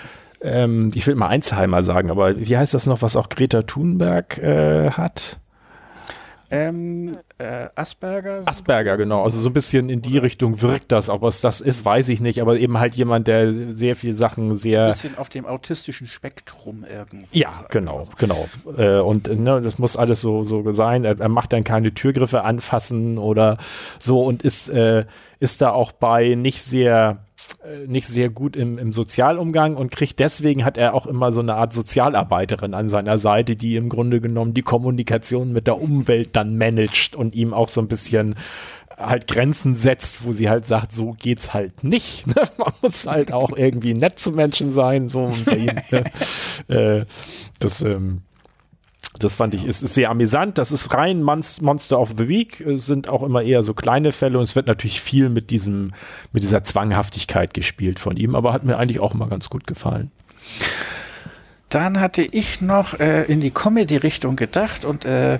S1: ähm, ich will mal Einzelheimer sagen, aber wie heißt das noch, was auch Greta Thunberg äh, hat?
S2: Ähm, äh, Asperger?
S1: Asperger, genau. Also so ein bisschen in die Richtung wirkt das. Ob es das ist, weiß ich nicht. Aber eben halt jemand, der sehr viele Sachen sehr. Ein
S2: bisschen auf dem autistischen Spektrum irgendwo.
S1: Ja, genau, genau. Äh, und ne, das muss alles so, so sein. Er, er, macht dann keine Türgriffe anfassen oder so und ist, äh, ist da auch bei nicht sehr nicht sehr gut im, im Sozialumgang und kriegt deswegen hat er auch immer so eine Art Sozialarbeiterin an seiner Seite, die im Grunde genommen die Kommunikation mit der Umwelt dann managt und ihm auch so ein bisschen halt Grenzen setzt, wo sie halt sagt, so geht's halt nicht. Ne? Man muss halt auch irgendwie nett zu Menschen sein, so und ne? äh, das ähm, das fand ich, ist, ist sehr amüsant. Das ist rein Monster of the Week, es sind auch immer eher so kleine Fälle und es wird natürlich viel mit diesem, mit dieser Zwanghaftigkeit gespielt von ihm, aber hat mir eigentlich auch immer ganz gut gefallen.
S2: Dann hatte ich noch äh, in die Comedy-Richtung gedacht und äh,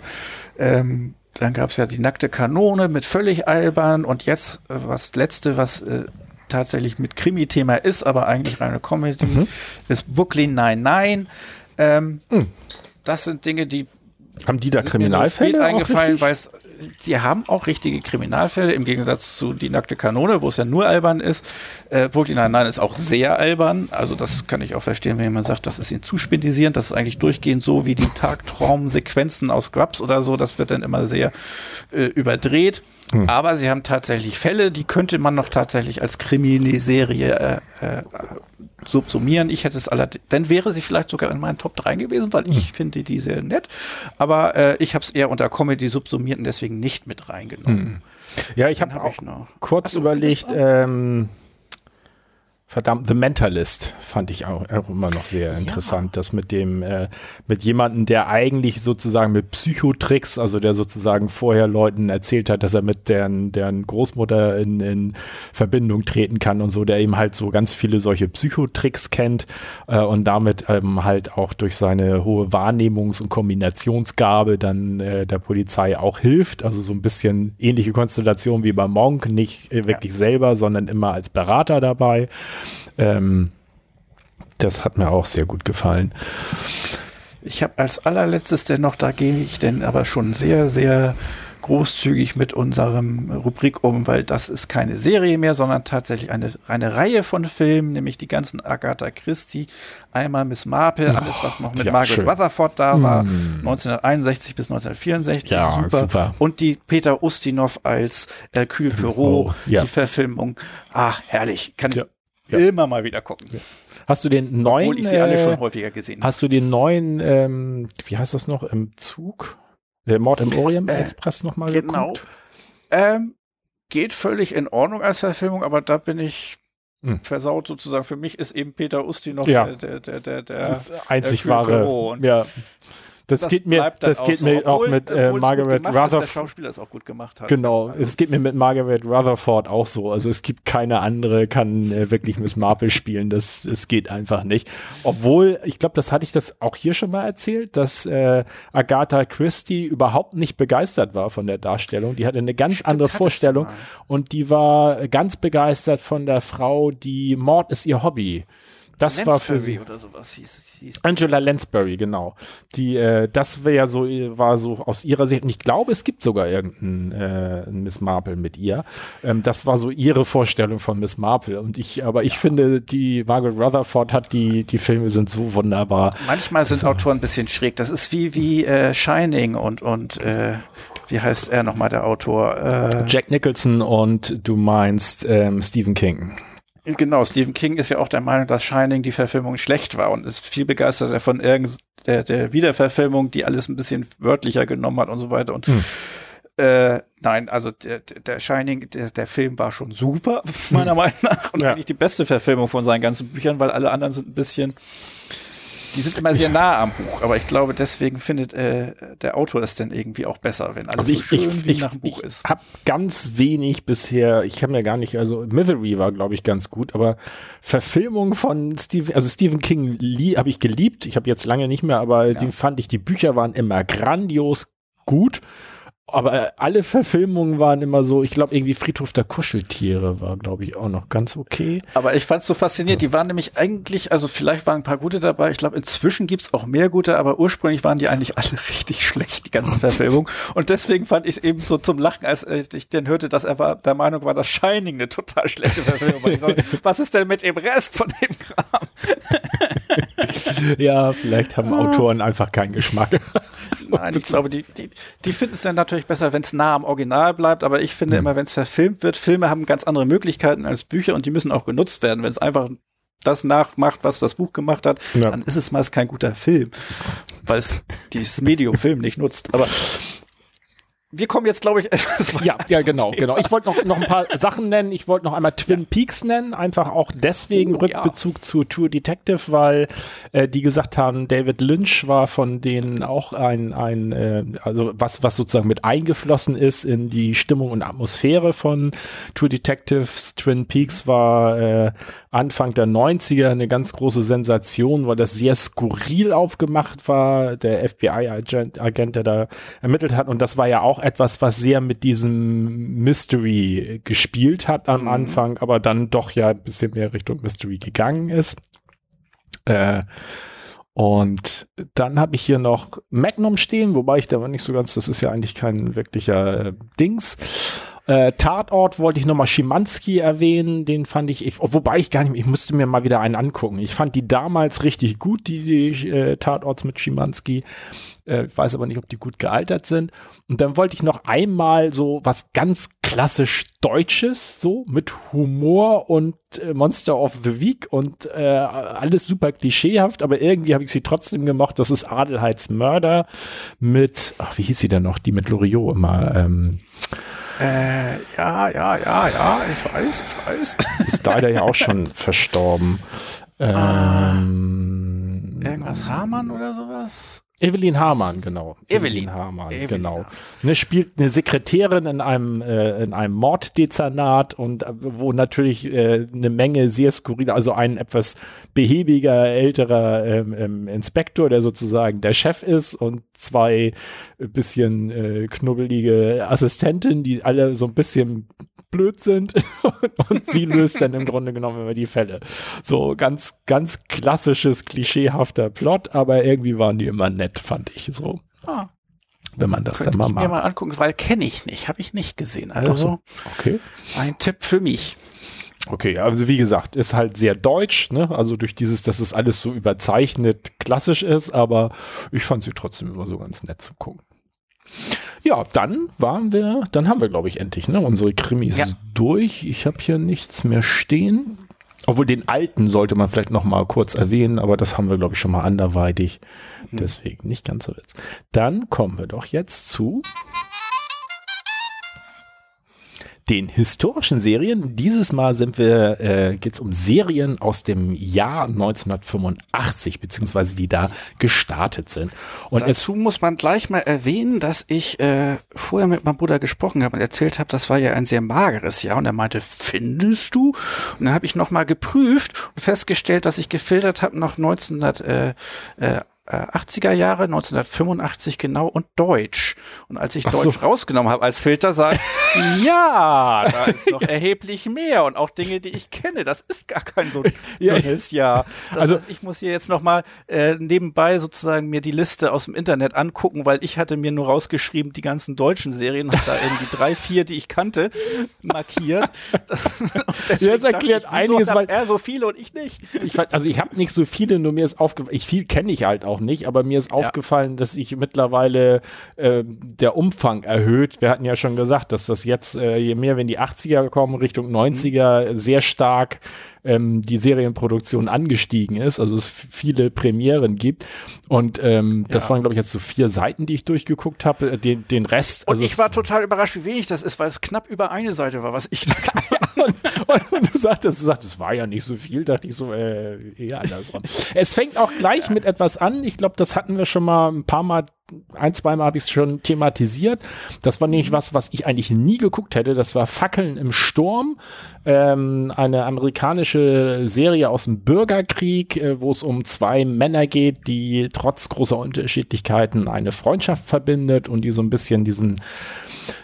S2: ähm, dann gab es ja die nackte Kanone mit völlig albern und jetzt äh, was letzte, was äh, tatsächlich mit Krimi-Thema ist, aber eigentlich reine Comedy, mhm. ist Brooklyn 99. Ähm, mhm das sind Dinge, die
S1: haben die da Kriminalfälle
S2: eingefallen, weil die haben auch richtige Kriminalfälle im Gegensatz zu die nackte Kanone, wo es ja nur albern ist. Äh, Brooklyn Nine-Nine ist auch sehr albern. Also das kann ich auch verstehen, wenn jemand sagt, das ist ihn zu spendisierend. Das ist eigentlich durchgehend so wie die Tagtraumsequenzen aus Grubs oder so. Das wird dann immer sehr äh, überdreht. Hm. Aber sie haben tatsächlich Fälle, die könnte man noch tatsächlich als Krimiserie äh, äh, subsumieren. Ich hätte es allerdings, dann wäre sie vielleicht sogar in meinen Top 3 gewesen, weil ich hm. finde die sehr nett. Aber äh, ich habe es eher unter Comedy subsumiert und deswegen nicht mit reingenommen. Hm.
S1: Ja, ich habe hab auch kurz überlegt, ähm, Verdammt, The Mentalist fand ich auch, immer noch sehr ja. interessant. Das mit dem, äh, mit jemandem, der eigentlich sozusagen mit Psychotricks, also der sozusagen vorher Leuten erzählt hat, dass er mit deren, deren Großmutter in, in Verbindung treten kann und so, der eben halt so ganz viele solche Psychotricks kennt äh, und damit ähm, halt auch durch seine hohe Wahrnehmungs- und Kombinationsgabe dann äh, der Polizei auch hilft. Also so ein bisschen ähnliche Konstellation wie bei Monk, nicht äh, wirklich ja. selber, sondern immer als Berater dabei. Ähm, das hat mir auch sehr gut gefallen.
S2: Ich habe als allerletztes denn noch, da gehe ich denn aber schon sehr, sehr großzügig mit unserem Rubrik um, weil das ist keine Serie mehr, sondern tatsächlich eine, eine Reihe von Filmen, nämlich die ganzen Agatha Christie, einmal Miss Marple, oh, alles was noch mit ja, Margaret schön. Rutherford da war, mm. 1961 bis 1964, ja, super. super. Und die Peter Ustinov als Hercule Poirot, oh, ja. die Verfilmung, ah, herrlich, kann ich ja. immer mal wieder gucken. Ja.
S1: Hast du den neuen? Obwohl
S2: ich sie alle schon häufiger gesehen
S1: Hast du den neuen, ähm, wie heißt das noch, im Zug? Der Mord im Orient äh, Express nochmal
S2: genau. Ähm, geht völlig in Ordnung als Verfilmung, aber da bin ich
S1: Hm.
S2: versaut sozusagen. Für mich ist eben Peter Ustinov
S1: Ja.
S2: der, der, der, der, der
S1: Das ist einzig wahre. Ja. Das,
S2: das
S1: geht mir, das geht
S2: so,
S1: mir auch
S2: obwohl-
S1: mit äh,
S2: es
S1: Margaret
S2: Der
S1: Rutherford.
S2: Schauspieler es auch gut gemacht hat.
S1: Genau,
S2: Also,
S1: es geht mir mit Margaret Rutherford auch so. Also es gibt keine andere, kann äh, wirklich Miss Marple spielen. Das, das geht einfach nicht. Obwohl, ich glaube, das hatte ich das auch hier schon mal erzählt, dass äh, Agatha Christie überhaupt nicht begeistert war von der Darstellung. Die hatte eine ganz
S2: Stimmt,
S1: andere Vorstellung und die war ganz begeistert von der Frau, die Mord ist ihr Hobby. Das war für sie.
S2: oder sowas hieß, hieß
S1: Angela Lansbury, genau. Die, äh, das wäre ja so, war so aus ihrer Sicht, und ich glaube, es gibt sogar irgendeinen äh, Miss Marple mit ihr. Ähm, das war so ihre Vorstellung von Miss Marple. Und ich, aber ich finde, die Margaret Rutherford hat die, die Filme sind so wunderbar.
S2: Manchmal sind Autoren ein bisschen schräg. Das ist wie, wie äh, Shining und, und äh, wie heißt er nochmal, der Autor? Äh,
S1: Jack Nicholson und du meinst ähm, Stephen King.
S2: Genau, Stephen King ist ja auch der Meinung, dass Shining die Verfilmung schlecht war und ist viel begeisterter von irgend der, der Wiederverfilmung, die alles ein bisschen wörtlicher genommen hat und so weiter. Und
S1: Hm.
S2: äh, nein, also der, der Shining, der, der Film war schon super, meiner Meinung nach. Und
S1: Ja.
S2: eigentlich die beste Verfilmung von seinen ganzen Büchern, weil alle anderen sind ein bisschen die sind immer sehr nah am Buch, aber ich glaube, deswegen findet äh, der Autor das dann irgendwie auch besser, wenn alles
S1: Also
S2: so
S1: ich,
S2: schön
S1: ich,
S2: wie
S1: ich,
S2: nach dem Buch
S1: ich
S2: ist.
S1: habe ganz wenig bisher, ich kann mir gar nicht, also Misery war, glaube ich, ganz gut, aber Verfilmung von Stephen, also Stephen King habe ich geliebt, ich habe jetzt lange nicht mehr, aber die fand ich, die Bücher waren immer grandios gut. Aber alle Verfilmungen waren immer so, ich glaube irgendwie Friedhof der Kuscheltiere war, glaube ich, auch noch ganz okay.
S2: Aber ich fand es so faszinierend. Die waren nämlich eigentlich, also vielleicht waren ein paar gute dabei. Ich glaube, inzwischen gibt's auch mehr gute, aber ursprünglich waren die eigentlich alle richtig schlecht, die ganzen Verfilmungen. Und deswegen fand ich es eben so zum Lachen, als ich dann hörte, dass er war, der Meinung war, dass Shining eine total schlechte Verfilmung war. Was ist denn mit dem Rest von dem Kram?
S1: Ja, vielleicht haben Autoren einfach keinen Geschmack.
S2: Nein, ich glaube, die, die, die finden es dann natürlich besser, wenn es nah am Original bleibt. Aber ich finde immer, wenn es verfilmt wird, Filme haben ganz andere Möglichkeiten als Bücher und die müssen auch genutzt werden. Wenn es einfach das nachmacht, was das Buch gemacht hat,
S1: Ja.
S2: dann ist es meist kein guter Film, weil es dieses Medium Film nicht nutzt. Aber wir kommen jetzt, glaube ich, etwas
S1: Ja, ja, genau,
S2: Thema.
S1: genau. Ich wollte noch, noch ein paar Sachen nennen. Ich wollte noch einmal Twin Peaks nennen, einfach auch deswegen
S2: Oh, ja.
S1: Rückbezug zu True Detective, weil äh, die gesagt haben, David Lynch war von denen auch ein, ein äh, also was, was sozusagen mit eingeflossen ist in die Stimmung und Atmosphäre von True Detectives. Twin Peaks war äh, Anfang der 90er eine ganz große Sensation, weil das sehr skurril aufgemacht war. Der FBI-Agent, Agent, der da ermittelt hat. Und das war ja auch etwas, was sehr mit diesem Mystery gespielt hat am
S2: Mhm.
S1: Anfang, aber dann doch ja ein bisschen mehr Richtung Mystery gegangen ist. Äh, und dann habe ich hier noch Magnum stehen, wobei ich da nicht so ganz, das ist ja eigentlich kein wirklicher äh, Dings. Äh, Tatort wollte ich nochmal Schimanski erwähnen, den fand ich, ich, wobei ich gar nicht, ich musste mir mal wieder einen angucken. Ich fand die damals richtig gut, die, die äh, Tatorts mit Schimanski. Äh, ich weiß aber nicht, ob die gut gealtert sind. Und dann wollte ich noch einmal so was ganz klassisch Deutsches, so mit Humor und äh, Monster of the Week und äh, alles super klischeehaft, aber irgendwie habe ich sie trotzdem gemocht. Das ist Adelheids Mörder mit, ach, wie hieß sie denn noch? Die mit Loriot immer. Ähm,
S2: Äh, ja, ja, ja, ja, ich weiß, ich weiß.
S1: die ist leider ja auch schon verstorben. Ähm,
S2: Irgendwas Hamann oder sowas?
S1: Evelyn Hamann, genau.
S2: Evelyn.
S1: Hamann,
S2: Evelyn,
S1: genau. Ne, spielt eine Sekretärin in einem, äh, in einem Morddezernat und äh, wo natürlich äh, eine Menge sehr skurril, also ein etwas behäbiger, älterer ähm, ähm, Inspektor, der sozusagen der Chef ist und zwei bisschen äh, knubbelige Assistenten, die alle so ein bisschen blöd sind und sie löst dann im Grunde genommen immer die Fälle. So ganz, ganz klassisches, klischeehafter Plot, aber irgendwie waren die immer nett, fand ich so.
S2: Ah,
S1: Wenn man das dann mal
S2: ich mir
S1: macht.
S2: mal angucken, weil kenne ich nicht, habe ich nicht gesehen.
S1: Ach so.
S2: Also
S1: Okay.
S2: ein Tipp für mich.
S1: Okay, also wie gesagt, ist halt sehr deutsch, ne? Also durch dieses, dass es alles so überzeichnet klassisch ist, aber ich fand sie trotzdem immer so ganz nett zu gucken. Ja, dann waren wir, dann haben wir, glaube ich, endlich, ne? Unsere Krimis
S2: Ja.
S1: durch. Ich habe hier nichts mehr stehen. Obwohl den alten sollte man vielleicht noch mal kurz erwähnen, aber das haben wir, glaube ich, schon mal anderweitig. Deswegen nicht ganz so Witz. Dann kommen wir doch jetzt zu den historischen Serien. Dieses Mal sind wir, äh, geht es um Serien aus dem Jahr 1985, beziehungsweise die da gestartet sind.
S2: Und dazu muss man gleich mal erwähnen, dass ich äh, vorher mit meinem Bruder gesprochen habe und erzählt habe, das war ja ein sehr mageres Jahr. Und er meinte, findest du? Und dann habe ich nochmal geprüft und festgestellt, dass ich gefiltert habe noch 1900 äh, äh, 80er äh, Jahre, 1985 genau und Deutsch. Und als ich Ach Deutsch so. rausgenommen habe als Filter, sage ja, da ist noch erheblich mehr und auch Dinge, die ich kenne. Das ist gar kein so dünnes Jahr. Das also heißt, ich muss hier jetzt noch mal äh, nebenbei sozusagen mir die Liste aus dem Internet angucken, weil ich hatte mir nur rausgeschrieben, die ganzen deutschen Serien, habe da irgendwie drei, vier, die ich kannte, markiert.
S1: Das, das erklärt ich, einiges, weil
S2: er so viele und ich nicht.
S1: Ich, also ich habe nicht so viele, nur mir ist aufgefallen, ich viel kenne ich halt auch auch nicht, aber mir ist ja. aufgefallen, dass sich mittlerweile äh, der Umfang erhöht. Wir hatten ja schon gesagt, dass das jetzt, äh, je mehr wenn die 80er kommen, Richtung 90er, mhm. sehr stark ähm, die Serienproduktion angestiegen ist, also es viele Premieren gibt. Und ähm, ja. das waren, glaube ich, jetzt so vier Seiten, die ich durchgeguckt habe. Äh, den, den Rest.
S2: Und also ich war total überrascht, wie wenig das ist, weil es knapp über eine Seite war, was ich sagte.
S1: und, und, und, du sagtest, du sagtest, es war ja nicht so viel, dachte ich so, äh, eher andersrum. es fängt auch gleich ja. mit etwas an. Ich glaube, das hatten wir schon mal ein paar Mal ein, zweimal habe ich es schon thematisiert. Das war nämlich was, was ich eigentlich nie geguckt hätte. Das war Fackeln im Sturm, ähm, eine amerikanische Serie aus dem Bürgerkrieg, äh, wo es um zwei Männer geht, die trotz großer Unterschiedlichkeiten eine Freundschaft verbindet und die so ein bisschen diesen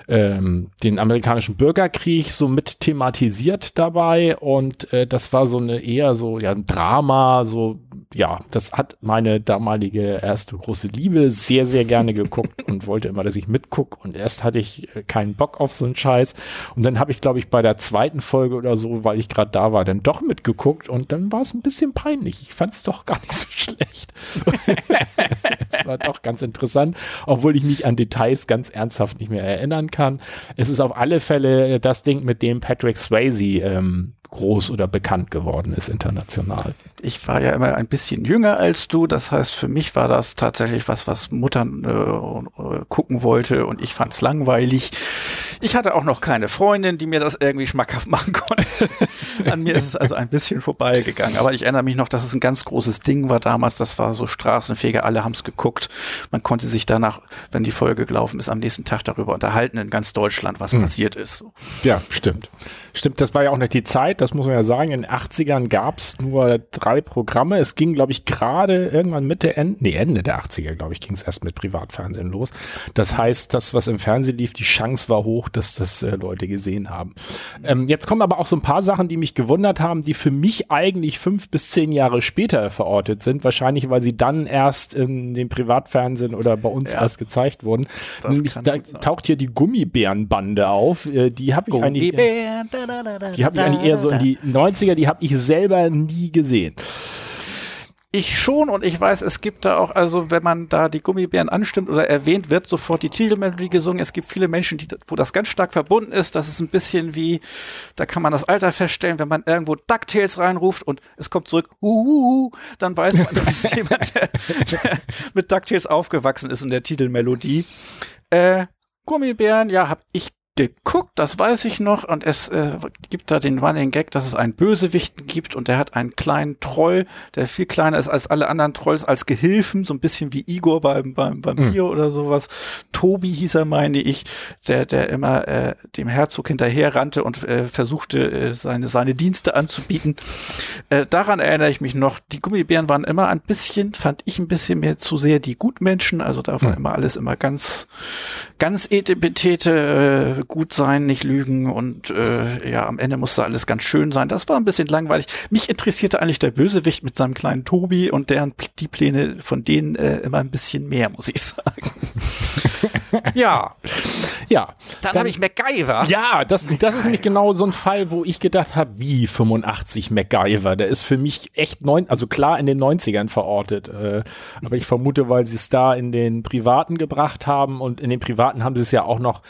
S1: ähm, den amerikanischen Bürgerkrieg so mit thematisiert dabei. Und äh, das war so eine eher so ja ein Drama, so ja, das hat meine damalige erste große Liebe sehr, sehr gerne geguckt und wollte immer, dass ich mitgucke. Und erst hatte ich äh, keinen Bock auf so einen Scheiß. Und dann habe ich, glaube ich, bei der zweiten Folge oder so, weil ich gerade da war, dann doch mitgeguckt und dann war es ein bisschen peinlich. Ich fand es doch gar nicht so schlecht. war doch ganz interessant, obwohl ich mich an Details ganz ernsthaft nicht mehr erinnern kann. Es ist auf alle Fälle das Ding, mit dem Patrick Swayze ähm, groß oder bekannt geworden ist international.
S2: Ich war ja immer ein bisschen jünger als du, das heißt, für mich war das tatsächlich was, was Mutter äh, gucken wollte und ich fand es langweilig. Ich hatte auch noch keine Freundin, die mir das irgendwie schmackhaft machen konnte. An mir ist es also ein bisschen vorbeigegangen, aber ich erinnere mich noch, dass es ein ganz großes Ding war damals, das war so Straßenfeger, alle haben es geguckt. Man konnte sich danach, wenn die Folge gelaufen ist, am nächsten Tag darüber unterhalten in ganz Deutschland, was mhm. passiert ist.
S1: Ja, stimmt. Stimmt, das war ja auch nicht die Zeit, das muss man ja sagen. In den 80ern gab es nur drei Programme. Es ging, glaube ich, gerade irgendwann Mitte, Ende, nee, Ende der 80er, glaube ich, ging es erst mit Privatfernsehen los. Das heißt, das, was im Fernsehen lief, die Chance war hoch, dass das äh, Leute gesehen haben. Ähm, jetzt kommen aber auch so ein paar Sachen, die mich gewundert haben, die für mich eigentlich fünf bis zehn Jahre später verortet sind. Wahrscheinlich, weil sie dann erst in dem Privatfernsehen oder bei uns ja. erst gezeigt wurden. Nämlich, da taucht hier die Gummibärenbande auf. Äh, die habe ich eigentlich. Die habe ich eigentlich eher so in die 90er, die habe ich selber nie gesehen.
S2: Ich schon und ich weiß, es gibt da auch, also wenn man da die Gummibären anstimmt oder erwähnt, wird sofort die Titelmelodie gesungen. Es gibt viele Menschen, die, wo das ganz stark verbunden ist. Das ist ein bisschen wie, da kann man das Alter feststellen, wenn man irgendwo DuckTales reinruft und es kommt zurück, uh, dann weiß man, dass es jemand, der, der mit DuckTales aufgewachsen ist in der Titelmelodie. Äh, Gummibären, ja, hab ich geguckt, das weiß ich noch, und es äh, gibt da den Running Gag, dass es einen Bösewichten gibt und der hat einen kleinen Troll, der viel kleiner ist als alle anderen Trolls, als Gehilfen, so ein bisschen wie Igor beim, beim Vampir mhm. oder sowas. Tobi hieß er, meine ich, der, der immer äh, dem Herzog hinterher rannte und äh, versuchte, äh, seine, seine Dienste anzubieten. Äh, daran erinnere ich mich noch. Die Gummibären waren immer ein bisschen, fand ich ein bisschen mehr zu sehr die Gutmenschen, also da war mhm. immer alles immer ganz, ganz etepetete, äh, gut sein, nicht lügen und äh, ja, am Ende musste alles ganz schön sein. Das war ein bisschen langweilig. Mich interessierte eigentlich der Bösewicht mit seinem kleinen Tobi und deren die Pläne von denen äh, immer ein bisschen mehr, muss ich sagen.
S1: ja. Ja.
S2: Dann, dann habe ich MacGyver.
S1: Ja, das, das ist nämlich genau so ein Fall, wo ich gedacht habe, wie 85 MacGyver. Der ist für mich echt neun, also klar in den 90ern verortet. Äh, aber ich vermute, weil sie es da in den Privaten gebracht haben und in den Privaten haben sie es ja auch noch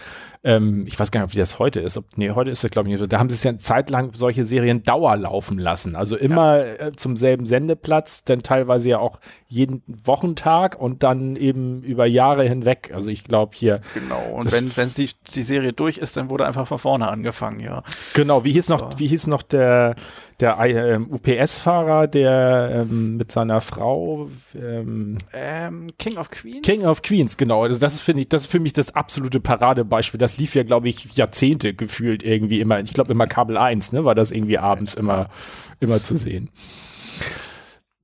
S1: ähm, ich weiß gar nicht, wie das heute ist. Ob, nee, heute ist das, glaube ich, nicht so. Da haben sie es ja eine Zeit lang solche Serien Dauer laufen lassen. Also immer ja. äh, zum selben Sendeplatz, dann teilweise ja auch jeden Wochentag und dann eben über Jahre hinweg. Also ich glaube hier.
S2: Genau, und wenn, wenn die, die Serie durch ist, dann wurde einfach von vorne angefangen, ja.
S1: Genau, wie hieß noch, wie hieß noch der, der äh, UPS-Fahrer, der ähm, mit seiner Frau
S2: ähm, ähm, King of Queens?
S1: King of Queens, genau. Also das finde ich, das ist für mich das absolute Paradebeispiel. Das lief ja, glaube ich, Jahrzehnte gefühlt irgendwie immer. Ich glaube immer Kabel 1, ne, war das irgendwie abends immer, immer zu sehen.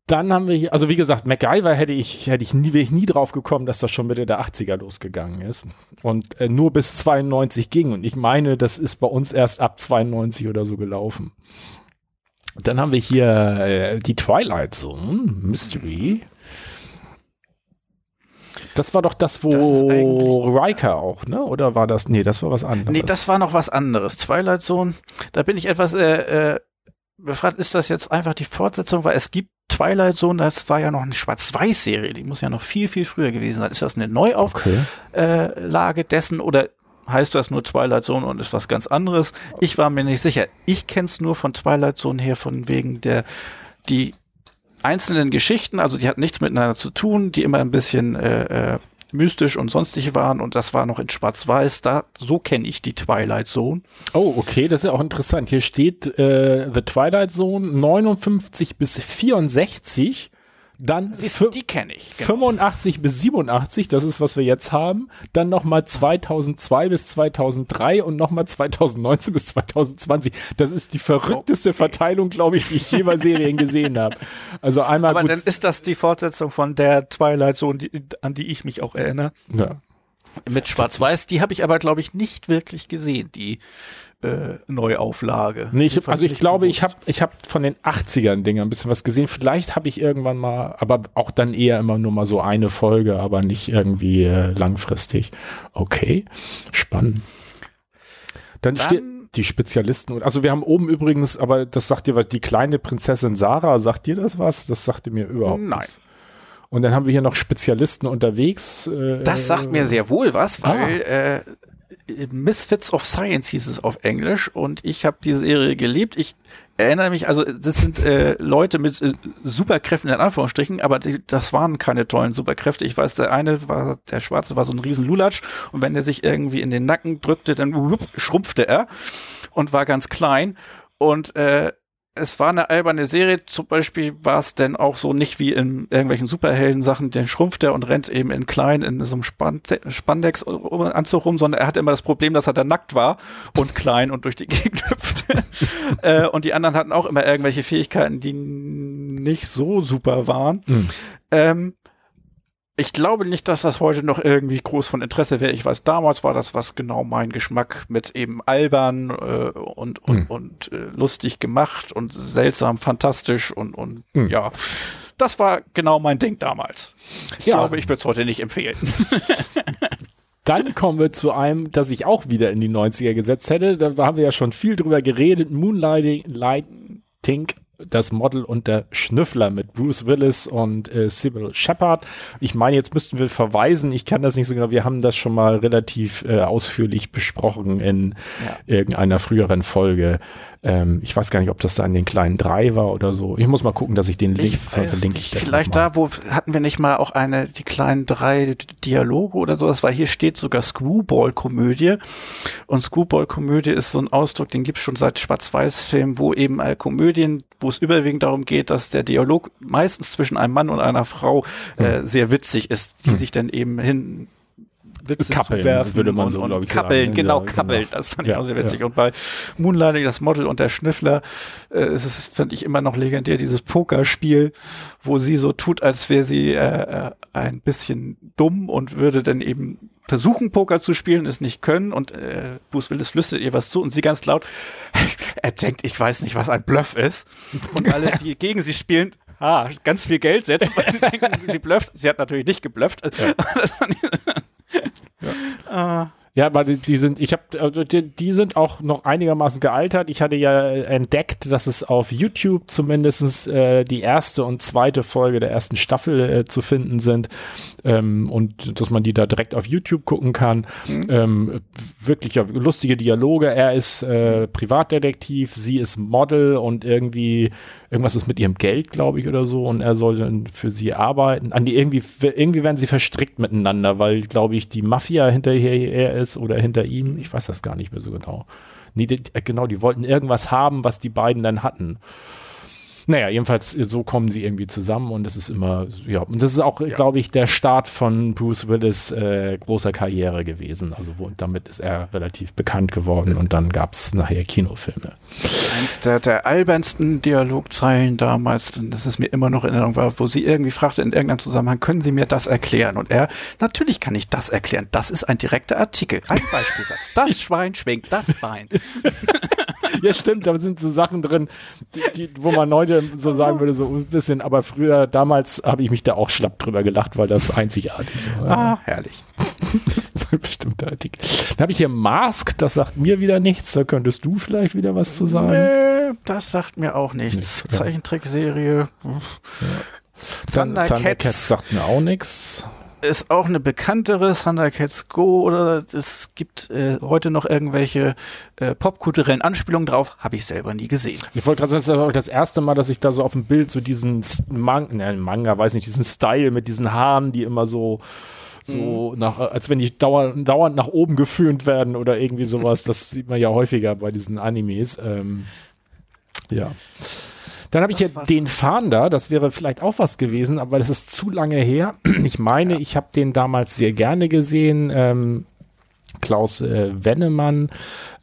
S1: Dann haben wir hier, also wie gesagt, MacGyver hätte ich, hätte ich nie, wäre ich nie drauf gekommen, dass das schon Mitte der 80er losgegangen ist. Und äh, nur bis 92 ging. Und ich meine, das ist bei uns erst ab 92 oder so gelaufen. Dann haben wir hier äh, die Twilight Zone Mystery. Das war doch das, wo das Riker auch, ne? Oder war das? Nee, das war was anderes. Nee,
S2: das war noch was anderes. Twilight Zone, da bin ich etwas äh, äh, befragt, ist das jetzt einfach die Fortsetzung, weil es gibt Twilight Zone, das war ja noch eine Schwarz-Weiß-Serie, die muss ja noch viel, viel früher gewesen sein. Ist das eine Neuauflage okay. äh, dessen oder heißt das nur Twilight Zone und ist was ganz anderes. Ich war mir nicht sicher. Ich kenne es nur von Twilight Zone her, von wegen der, die einzelnen Geschichten, also die hatten nichts miteinander zu tun, die immer ein bisschen äh, äh, mystisch und sonstig waren und das war noch in Schwarz-Weiß. Da so kenne ich die Twilight Zone.
S1: Oh, okay, das ist ja auch interessant. Hier steht äh, The Twilight Zone 59 bis 64 dann
S2: Siehst die kenne ich.
S1: Genau. 85 bis 87, das ist, was wir jetzt haben. Dann nochmal 2002 bis 2003 und nochmal 2019 bis 2020. Das ist die verrückteste okay. Verteilung, glaube ich, die ich je bei Serien gesehen habe. Also einmal.
S2: Aber dann ist das die Fortsetzung von der Twilight Zone, die, an die ich mich auch erinnere.
S1: Ja.
S2: Mit Schwarz-Weiß. Die habe ich aber, glaube ich, nicht wirklich gesehen. Die äh, Neuauflage.
S1: Nee, ich, also ich glaube, bewusst. ich habe ich hab von den 80ern Dingern ein bisschen was gesehen. Vielleicht habe ich irgendwann mal, aber auch dann eher immer nur mal so eine Folge, aber nicht irgendwie äh, langfristig. Okay, spannend. Dann, dann steht die Spezialisten. Also wir haben oben übrigens, aber das sagt dir was, die kleine Prinzessin Sarah, sagt dir das was? Das sagte mir überhaupt
S2: Nein. Nichts.
S1: Und dann haben wir hier noch Spezialisten unterwegs.
S2: Äh, das sagt mir sehr wohl was, weil ah. äh, Misfits of Science hieß es auf Englisch und ich habe diese Serie geliebt. Ich erinnere mich, also das sind äh, Leute mit äh, Superkräften in Anführungsstrichen, aber die, das waren keine tollen Superkräfte. Ich weiß, der eine war, der Schwarze war so ein riesen Lulatsch und wenn er sich irgendwie in den Nacken drückte, dann schrumpfte er und war ganz klein und äh, es war eine alberne Serie. Zum Beispiel war es denn auch so nicht wie in irgendwelchen Superhelden-Sachen, den schrumpft er und rennt eben in klein in so einem Spandex-Anzug rum, sondern er hatte immer das Problem, dass er da nackt war und klein und durch die Gegend hüpfte. äh, und die anderen hatten auch immer irgendwelche Fähigkeiten, die nicht so super waren. Mhm. Ähm, ich glaube nicht, dass das heute noch irgendwie groß von Interesse wäre. Ich weiß, damals war das was genau mein Geschmack mit eben albern äh, und und, hm. und äh, lustig gemacht und seltsam, fantastisch und und hm. ja, das war genau mein Ding damals. Ich ja. glaube, ich würde es heute nicht empfehlen.
S1: Dann kommen wir zu einem, das ich auch wieder in die 90er gesetzt hätte. Da haben wir ja schon viel drüber geredet. Moonlighting, Lighting das Model und der Schnüffler mit Bruce Willis und äh, Sybil Shepard. Ich meine, jetzt müssten wir verweisen, ich kann das nicht so genau, wir haben das schon mal relativ äh, ausführlich besprochen in ja. irgendeiner früheren Folge. Ähm, ich weiß gar nicht, ob das da in den kleinen drei war oder so. Ich muss mal gucken, dass ich den Link
S2: verlinke. Ich vielleicht da, wo hatten wir nicht mal auch eine, die kleinen drei Dialoge oder so. Das war hier steht sogar Screwball-Komödie. Und Screwball-Komödie ist so ein Ausdruck, den gibt es schon seit Schwarz-Weiß-Filmen, wo eben äh, Komödien, wo es überwiegend darum geht, dass der Dialog meistens zwischen einem Mann und einer Frau äh, hm. sehr witzig ist, die hm. sich dann eben hin Witze kappeln, zu werfen.
S1: würde man so, glaube ich,
S2: kappeln, sagen. genau, ja, kappeln. Genau. Das fand ich ja, auch sehr witzig. Ja. Und bei Moonlighting, das Model und der Schnüffler, äh, es ist, fand ich immer noch legendär, dieses Pokerspiel, wo sie so tut, als wäre sie äh, äh, ein bisschen dumm und würde dann eben versuchen, Poker zu spielen, es nicht können und äh, Bruce Willis flüstert ihr was zu und sie ganz laut, er denkt, ich weiß nicht, was ein Bluff ist. Und alle, die gegen sie spielen, ah, ganz viel Geld setzen, weil sie denken, sie blufft. Sie hat natürlich nicht geblufft. Ja.
S1: Ja. Ja, aber die, die sind, ich habe, also die, die, sind auch noch einigermaßen gealtert. Ich hatte ja entdeckt, dass es auf YouTube zumindest äh, die erste und zweite Folge der ersten Staffel äh, zu finden sind ähm, und dass man die da direkt auf YouTube gucken kann. Mhm. Ähm, wirklich ja, lustige Dialoge. Er ist äh, Privatdetektiv, sie ist Model und irgendwie irgendwas ist mit ihrem Geld, glaube ich, oder so, und er soll dann für sie arbeiten. An die irgendwie, irgendwie werden sie verstrickt miteinander, weil, glaube ich, die Mafia hinterher ist oder hinter ihm. Ich weiß das gar nicht mehr so genau. Nee, die, genau, die wollten irgendwas haben, was die beiden dann hatten. Naja, jedenfalls so kommen sie irgendwie zusammen und es ist immer, ja, und das ist auch, ja. glaube ich, der Start von Bruce Willis äh, großer Karriere gewesen. Also wo, damit ist er relativ bekannt geworden mhm. und dann gab es nachher Kinofilme.
S2: Eins der, der albernsten Dialogzeilen damals, das ist mir immer noch in Erinnerung war, wo sie irgendwie fragte in irgendeinem Zusammenhang, können Sie mir das erklären? Und er, natürlich kann ich das erklären. Das ist ein direkter Artikel. Ein Beispielsatz. Das Schwein schwingt das Bein.
S1: ja, stimmt, da sind so Sachen drin, die, die, wo man heute so sagen würde, so ein bisschen, aber früher, damals habe ich mich da auch schlapp drüber gelacht, weil das einzigartig
S2: war. Ah, herrlich.
S1: das ist ein bestimmter Artikel. Dann habe ich hier Mask, das sagt mir wieder nichts, da könntest du vielleicht wieder was zu sagen.
S2: Nee, das sagt mir auch nichts. nichts Zeichentrickserie. Ja.
S1: Thundercats. Thundercats sagt mir auch nichts
S2: ist auch eine bekanntere, Thundercats Go oder es gibt äh, heute noch irgendwelche äh, popkulturellen Anspielungen drauf, habe ich selber nie gesehen.
S1: Ich wollte gerade sagen, das ist das erste Mal, dass ich da so auf dem Bild so diesen Man ne, Manga, weiß nicht, diesen Style mit diesen Haaren, die immer so so mhm. nach, als wenn die dauernd, dauernd nach oben geföhnt werden oder irgendwie sowas. Das sieht man ja häufiger bei diesen Animes. Ähm, ja. Dann habe ich hier den Fahnder, das wäre vielleicht auch was gewesen, aber das ist zu lange her. Ich meine, ja. ich habe den damals sehr gerne gesehen. Ähm, Klaus äh, Wennemann,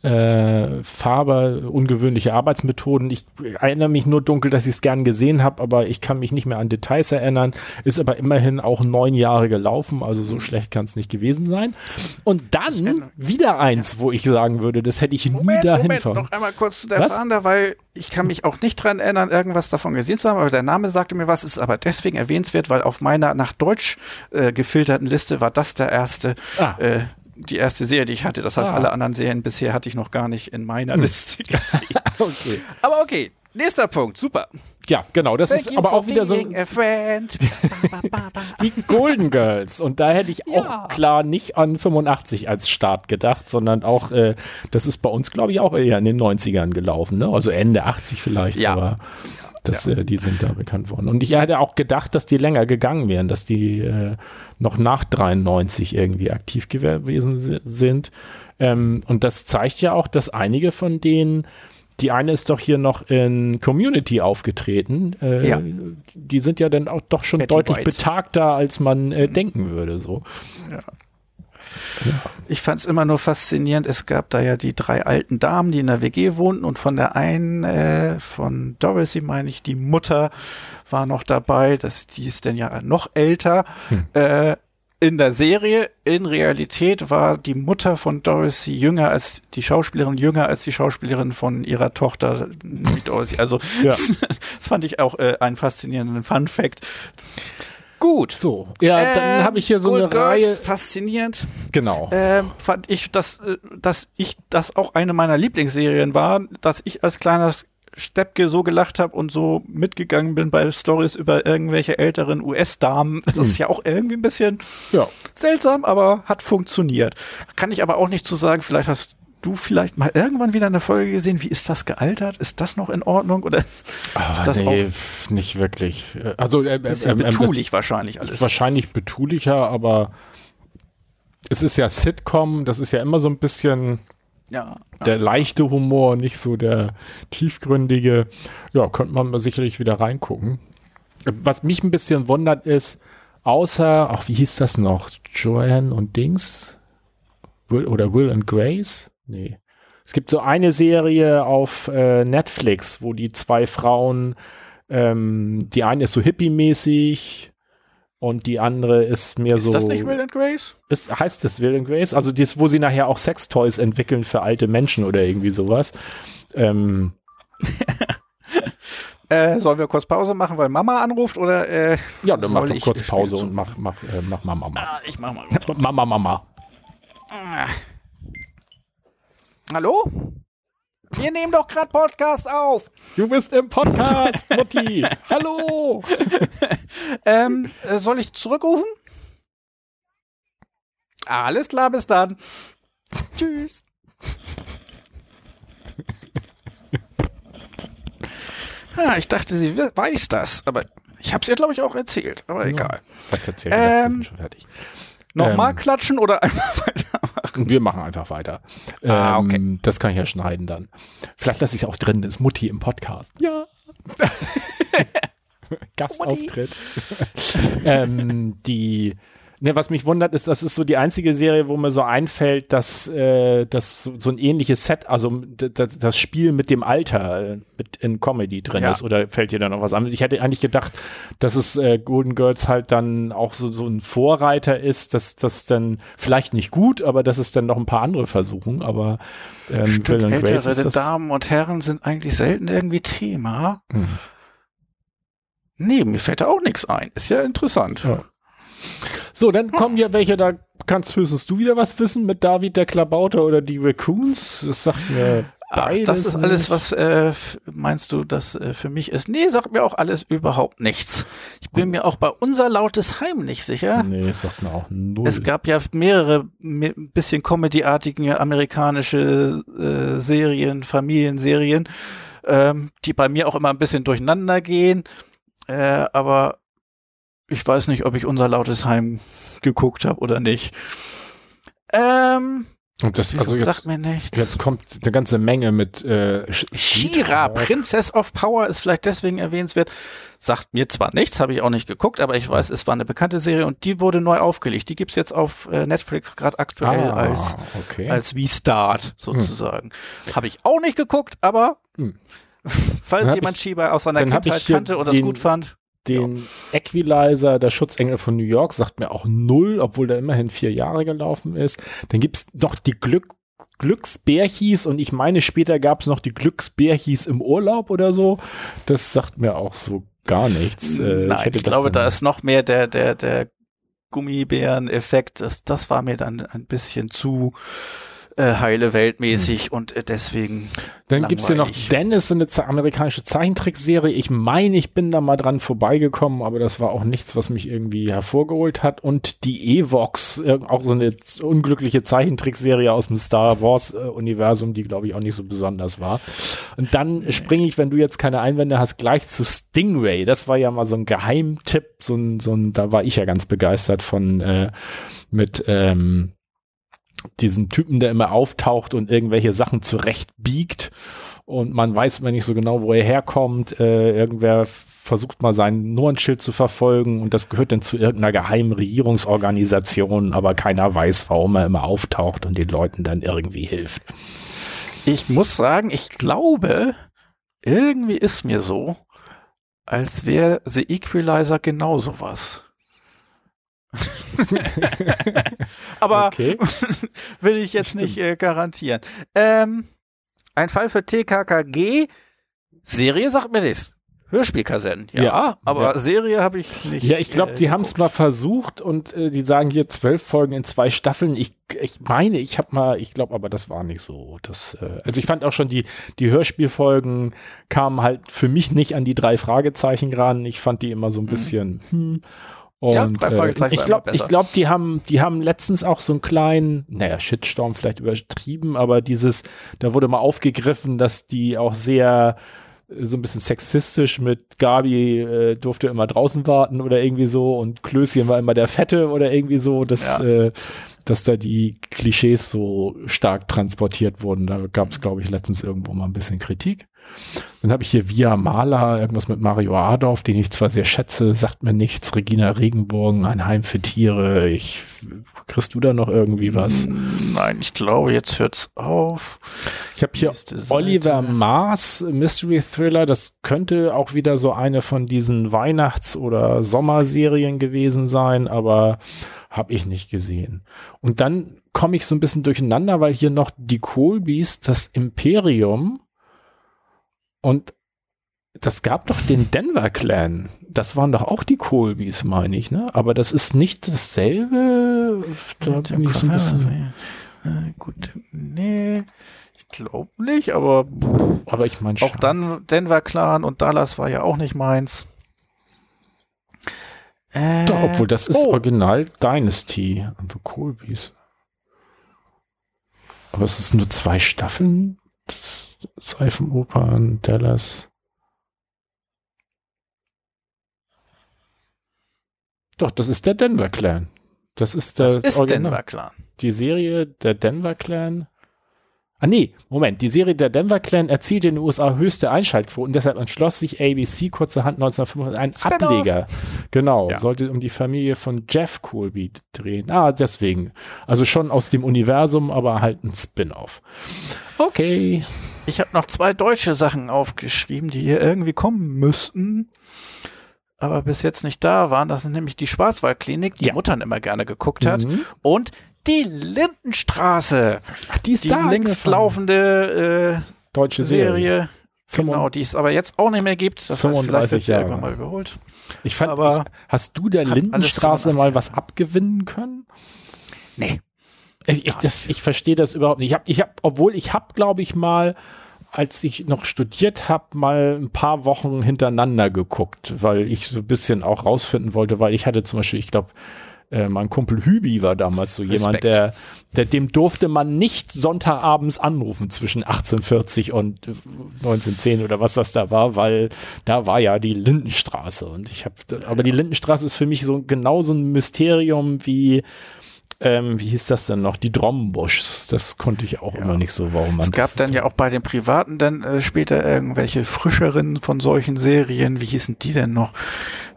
S1: äh, Faber, ungewöhnliche Arbeitsmethoden. Ich erinnere mich nur dunkel, dass ich es gern gesehen habe, aber ich kann mich nicht mehr an Details erinnern. Ist aber immerhin auch neun Jahre gelaufen, also so schlecht kann es nicht gewesen sein. Und dann wieder eins, wo ich sagen würde, das hätte ich Moment, nie dahin Moment,
S2: noch einmal kurz zu der was? Fahnder, weil ich kann mich auch nicht dran erinnern, irgendwas davon gesehen zu haben, aber der Name sagte mir was, ist aber deswegen erwähnenswert, weil auf meiner nach Deutsch äh, gefilterten Liste war das der erste ah. äh, die erste Serie, die ich hatte. Das heißt, ah. alle anderen Serien bisher hatte ich noch gar nicht in meiner hm. Liste gesehen. okay. Aber okay, nächster Punkt, super.
S1: Ja, genau, das Thank ist aber auch wieder so die Golden Girls und da hätte ich ja. auch klar nicht an 85 als Start gedacht, sondern auch äh, das ist bei uns glaube ich auch eher in den 90ern gelaufen, ne? Also Ende 80 vielleicht, ja. aber das, ja. äh, die sind da bekannt worden. Und ich hätte auch gedacht, dass die länger gegangen wären, dass die äh, noch nach 93 irgendwie aktiv gewesen sind. Ähm, und das zeigt ja auch, dass einige von denen, die eine ist doch hier noch in Community aufgetreten, äh, ja. die sind ja dann auch doch schon Betty deutlich White. betagter, als man äh, mhm. denken würde. So. Ja.
S2: Ich fand es immer nur faszinierend. Es gab da ja die drei alten Damen, die in der WG wohnten und von der einen, äh, von Dorothy meine ich, die Mutter war noch dabei. Das, die ist denn ja noch älter. Hm. Äh, in der Serie, in Realität war die Mutter von Dorothy jünger als die Schauspielerin, jünger als die Schauspielerin von ihrer Tochter Dorothy. Also ja. das fand ich auch äh, einen faszinierenden Fun Fact. Gut.
S1: So, ja, äh, dann ähm, habe ich hier so Gold eine Girls, Reihe.
S2: Faszinierend.
S1: Genau.
S2: Äh, fand ich, dass, äh, dass ich das auch eine meiner Lieblingsserien war, dass ich als kleiner Steppke so gelacht habe und so mitgegangen bin bei Stories über irgendwelche älteren US-Damen. Das hm. ist ja auch irgendwie ein bisschen ja. seltsam, aber hat funktioniert. Kann ich aber auch nicht zu sagen, vielleicht hast du vielleicht mal irgendwann wieder eine Folge gesehen? Wie ist das gealtert? Ist das noch in Ordnung oder ist
S1: ah, das nee, auch nicht wirklich? Also äh,
S2: ist ja äh, betulich äh, wahrscheinlich alles.
S1: Wahrscheinlich betulicher, aber es ist ja Sitcom, das ist ja immer so ein bisschen ja, der leichte Humor, nicht so der tiefgründige. Ja, könnte man mal sicherlich wieder reingucken. Was mich ein bisschen wundert ist, außer, ach, wie hieß das noch? Joanne und Dings? Will, oder Will and Grace? Nee. Es gibt so eine Serie auf äh, Netflix, wo die zwei Frauen, ähm, die eine ist so hippie-mäßig und die andere ist mehr ist so. Ist
S2: das nicht Will and Grace?
S1: Ist, heißt es Will and Grace? Also das, wo sie nachher auch Sextoys entwickeln für alte Menschen oder irgendwie sowas. Ähm,
S2: Äh, sollen wir kurz Pause machen, weil Mama anruft oder? Äh,
S1: ja, dann mach doch kurz Pause und mach, mach, äh, mach Mama, Mama.
S2: Ah, ich mach mal.
S1: Mama, Mama. Ah.
S2: Hallo? Wir nehmen doch gerade Podcast auf.
S1: Du bist im Podcast, Mutti. Hallo.
S2: ähm, äh, soll ich zurückrufen? Alles klar, bis dann. Tschüss. ah, ich dachte, sie weiß das, aber ich habe es ihr, glaube ich, auch erzählt. Aber egal.
S1: Was erzählt
S2: Ähm,
S1: schon fertig.
S2: Nochmal
S1: Ähm.
S2: klatschen oder einfach weitermachen?
S1: Wir machen einfach weiter.
S2: Ah, okay.
S1: Ähm, Das kann ich ja schneiden dann. Vielleicht lasse ich auch drin, ist Mutti im Podcast. Ja. Gastauftritt. ähm, die, ne, was mich wundert, ist, das ist so die einzige Serie, wo mir so einfällt, dass, äh, dass so, ein ähnliches Set, also das Spiel mit dem Alter äh, mit in Comedy drin
S2: Ja.
S1: ist. Oder fällt dir da noch was an? Ich hätte eigentlich gedacht, dass es äh, Golden Girls halt dann auch so, so ein Vorreiter ist, dass das dann vielleicht nicht gut, aber dass es dann noch ein paar andere versuchen. Aber ähm,
S2: Stimmt, ältere Damen und Herren sind eigentlich selten irgendwie Thema.
S1: Mhm.
S2: Nee, mir fällt da auch nichts ein. Ist ja interessant.
S1: Ja. So, dann kommen hier welche, da kannst höchstens du wieder was wissen mit David der Klabauter oder die Raccoons. Das sagt mir
S2: Ach,
S1: beides.
S2: das ist alles, was äh, meinst du, das äh, für mich ist? Nee, sagt mir auch alles überhaupt nichts. Ich bin mir auch bei unser lautes Heim nicht sicher.
S1: Nee, sagt mir auch null.
S2: Es gab ja mehrere ein bisschen Comedy-artige amerikanische äh, Serien, Familienserien, ähm, die bei mir auch immer ein bisschen durcheinander gehen. Äh, aber ich weiß nicht, ob ich unser lautes Heim geguckt habe oder nicht. Ähm,
S1: Und das, also
S2: sagt
S1: jetzt,
S2: mir nichts.
S1: jetzt kommt eine ganze Menge mit äh, Sh-
S2: Shira. Princess of Power ist vielleicht deswegen erwähnenswert. Sagt mir zwar nichts, habe ich auch nicht geguckt, aber ich weiß, es war eine bekannte Serie und die wurde neu aufgelegt. Die gibt's jetzt auf äh, Netflix gerade aktuell
S1: ah,
S2: als
S1: okay.
S2: als wie Start sozusagen. Habe ich auch nicht geguckt, aber
S1: Hm.
S2: falls jemand
S1: ich-
S2: Shiba aus seiner Kindheit kannte und das gut fand.
S1: Den Equalizer, der Schutzengel von New York, sagt mir auch null, obwohl der immerhin vier Jahre gelaufen ist. Dann gibt's noch die Glück Glücksbärchis und ich meine, später gab's noch die Glücksbärchis im Urlaub oder so. Das sagt mir auch so gar nichts. Äh,
S2: Nein, ich
S1: das
S2: glaube, da ist noch mehr der der der Gummibären-Effekt. Das das war mir dann ein bisschen zu äh, heile Weltmäßig und äh, deswegen
S1: Dann gibt's hier noch
S2: langweilig.
S1: Dennis, eine amerikanische Zeichentrickserie. Ich meine, ich bin da mal dran vorbeigekommen, aber das war auch nichts, was mich irgendwie hervorgeholt hat. Und die Evox, äh, auch so eine unglückliche Zeichentrickserie aus dem Star Wars-Universum, die glaube ich auch nicht so besonders war. Und dann springe ich, wenn du jetzt keine Einwände hast, gleich zu Stingray. Das war ja mal so ein Geheimtipp, so ein, so ein, da war ich ja ganz begeistert von äh, mit ähm, diesem Typen, der immer auftaucht und irgendwelche Sachen zurechtbiegt und man weiß immer nicht so genau, wo er herkommt. Äh, irgendwer versucht mal sein Nummernschild zu verfolgen und das gehört dann zu irgendeiner geheimen Regierungsorganisation, aber keiner weiß, warum er immer auftaucht und den Leuten dann irgendwie hilft.
S2: Ich muss sagen, ich glaube, irgendwie ist mir so, als wäre The Equalizer genauso was. Aber
S1: Okay.
S2: will ich jetzt nicht äh, garantieren. Ähm, ein Fall für TKKG. Serie sagt mir das. Hörspielkassetten, ja,
S1: Ja,
S2: aber
S1: ja.
S2: Serie habe ich nicht.
S1: Ja, ich glaube,
S2: äh,
S1: die haben es mal versucht und äh, die sagen hier zwölf Folgen in zwei Staffeln. Ich, ich meine, ich habe mal, ich glaube, aber das war nicht so. Das, äh, also ich fand auch schon die die Hörspielfolgen kamen halt für mich nicht an die drei Fragezeichen ran. Ich fand die immer so ein bisschen. Hm. Und
S2: Ja,
S1: äh, ich glaube, glaube, die haben, die haben letztens auch so einen kleinen, naja, Shitstorm vielleicht übertrieben, aber dieses, da wurde mal aufgegriffen, dass die auch sehr äh, so ein bisschen sexistisch mit Gabi äh, durfte immer draußen warten oder irgendwie so und Klößchen war immer der Fette oder irgendwie so, dass,
S2: Ja.
S1: äh, dass da die Klischees so stark transportiert wurden. Da gab es, glaube ich, letztens irgendwo mal ein bisschen Kritik. Dann habe ich hier Via Maler, irgendwas mit Mario Adorf, den ich zwar sehr schätze, sagt mir nichts. Regina Regenbogen, ein Heim für Tiere. Ich, kriegst du da noch irgendwie was?
S2: Nein, ich glaube, jetzt hört's auf.
S1: Ich habe hier. Oliver Mars Mystery Thriller. Das könnte auch wieder so eine von diesen Weihnachts- oder Sommerserien gewesen sein, aber habe ich nicht gesehen. Und dann komme ich so ein bisschen durcheinander, weil hier noch die Colbys, das Imperium und das gab doch den Denver Clan. Das waren doch auch die Colbys, meine ich, ne? Aber das ist nicht dasselbe. Da bin ich so ein bisschen
S2: Äh, gut, nee, ich glaube nicht, aber
S1: Aber ich meine
S2: auch dann Denver Clan und Dallas war ja auch nicht meins. Äh,
S1: Doch, obwohl das ist
S2: oh.
S1: Original Dynasty, The Colbys. Aber es ist nur zwei Staffeln. Das Seifenopern, Dallas. Doch, das ist der Denver Clan. Das ist der
S2: das ist
S1: Original-
S2: Denver Clan.
S1: die Serie der Denver Clan. Ah nee, Moment, die Serie der Denver Clan erzielte in den USA höchste Einschaltquoten, deshalb entschloss sich ABC kurzerhand 1995 einen. Ableger. Genau,
S2: Ja.
S1: sollte um die Familie von Jeff Colby drehen. Ah, deswegen. Also schon aus dem Universum, aber halt ein Spin-off. Okay.
S2: Ich habe noch zwei deutsche Sachen aufgeschrieben, die hier irgendwie kommen müssten, aber bis jetzt nicht da waren. Das sind nämlich die Schwarzwaldklinik, die
S1: Ja.
S2: Muttern immer gerne geguckt hat,
S1: Mhm.
S2: und die Lindenstraße,
S1: Ach, die ist
S2: die
S1: da
S2: längst laufende äh,
S1: deutsche Serie.
S2: Serie. Genau, die es aber jetzt auch nicht mehr gibt. Das heißt, vielleicht
S1: 35
S2: wird sie
S1: Jahre.
S2: irgendwann mal überholt.
S1: Ich fand,
S2: aber-
S1: ich, hast du der Lindenstraße
S2: 85
S1: mal was abgewinnen können?
S2: Nee.
S1: Ich, ich, das, ich verstehe das überhaupt nicht. Ich habe, ich hab, obwohl ich habe, glaube ich, mal, als ich noch studiert habe, mal ein paar Wochen hintereinander geguckt, weil ich so ein bisschen auch rausfinden wollte, weil ich hatte zum Beispiel, ich glaube, äh, mein Kumpel Hübi war damals so jemand,
S2: Respekt.
S1: der, der, dem durfte man nicht Sonntagabends anrufen zwischen 1840 und äh, 1910 oder was das da war, weil da war ja die Lindenstraße und ich habe, aber die Lindenstraße ist für mich so genau so ein Mysterium wie ähm, wie hieß das denn noch? Die Drombuschs. Das konnte ich auch
S2: Ja.
S1: immer nicht so, warum man
S2: Es gab dann ja auch bei den Privaten dann äh, später irgendwelche frischeren von solchen Serien. Wie hießen die denn noch?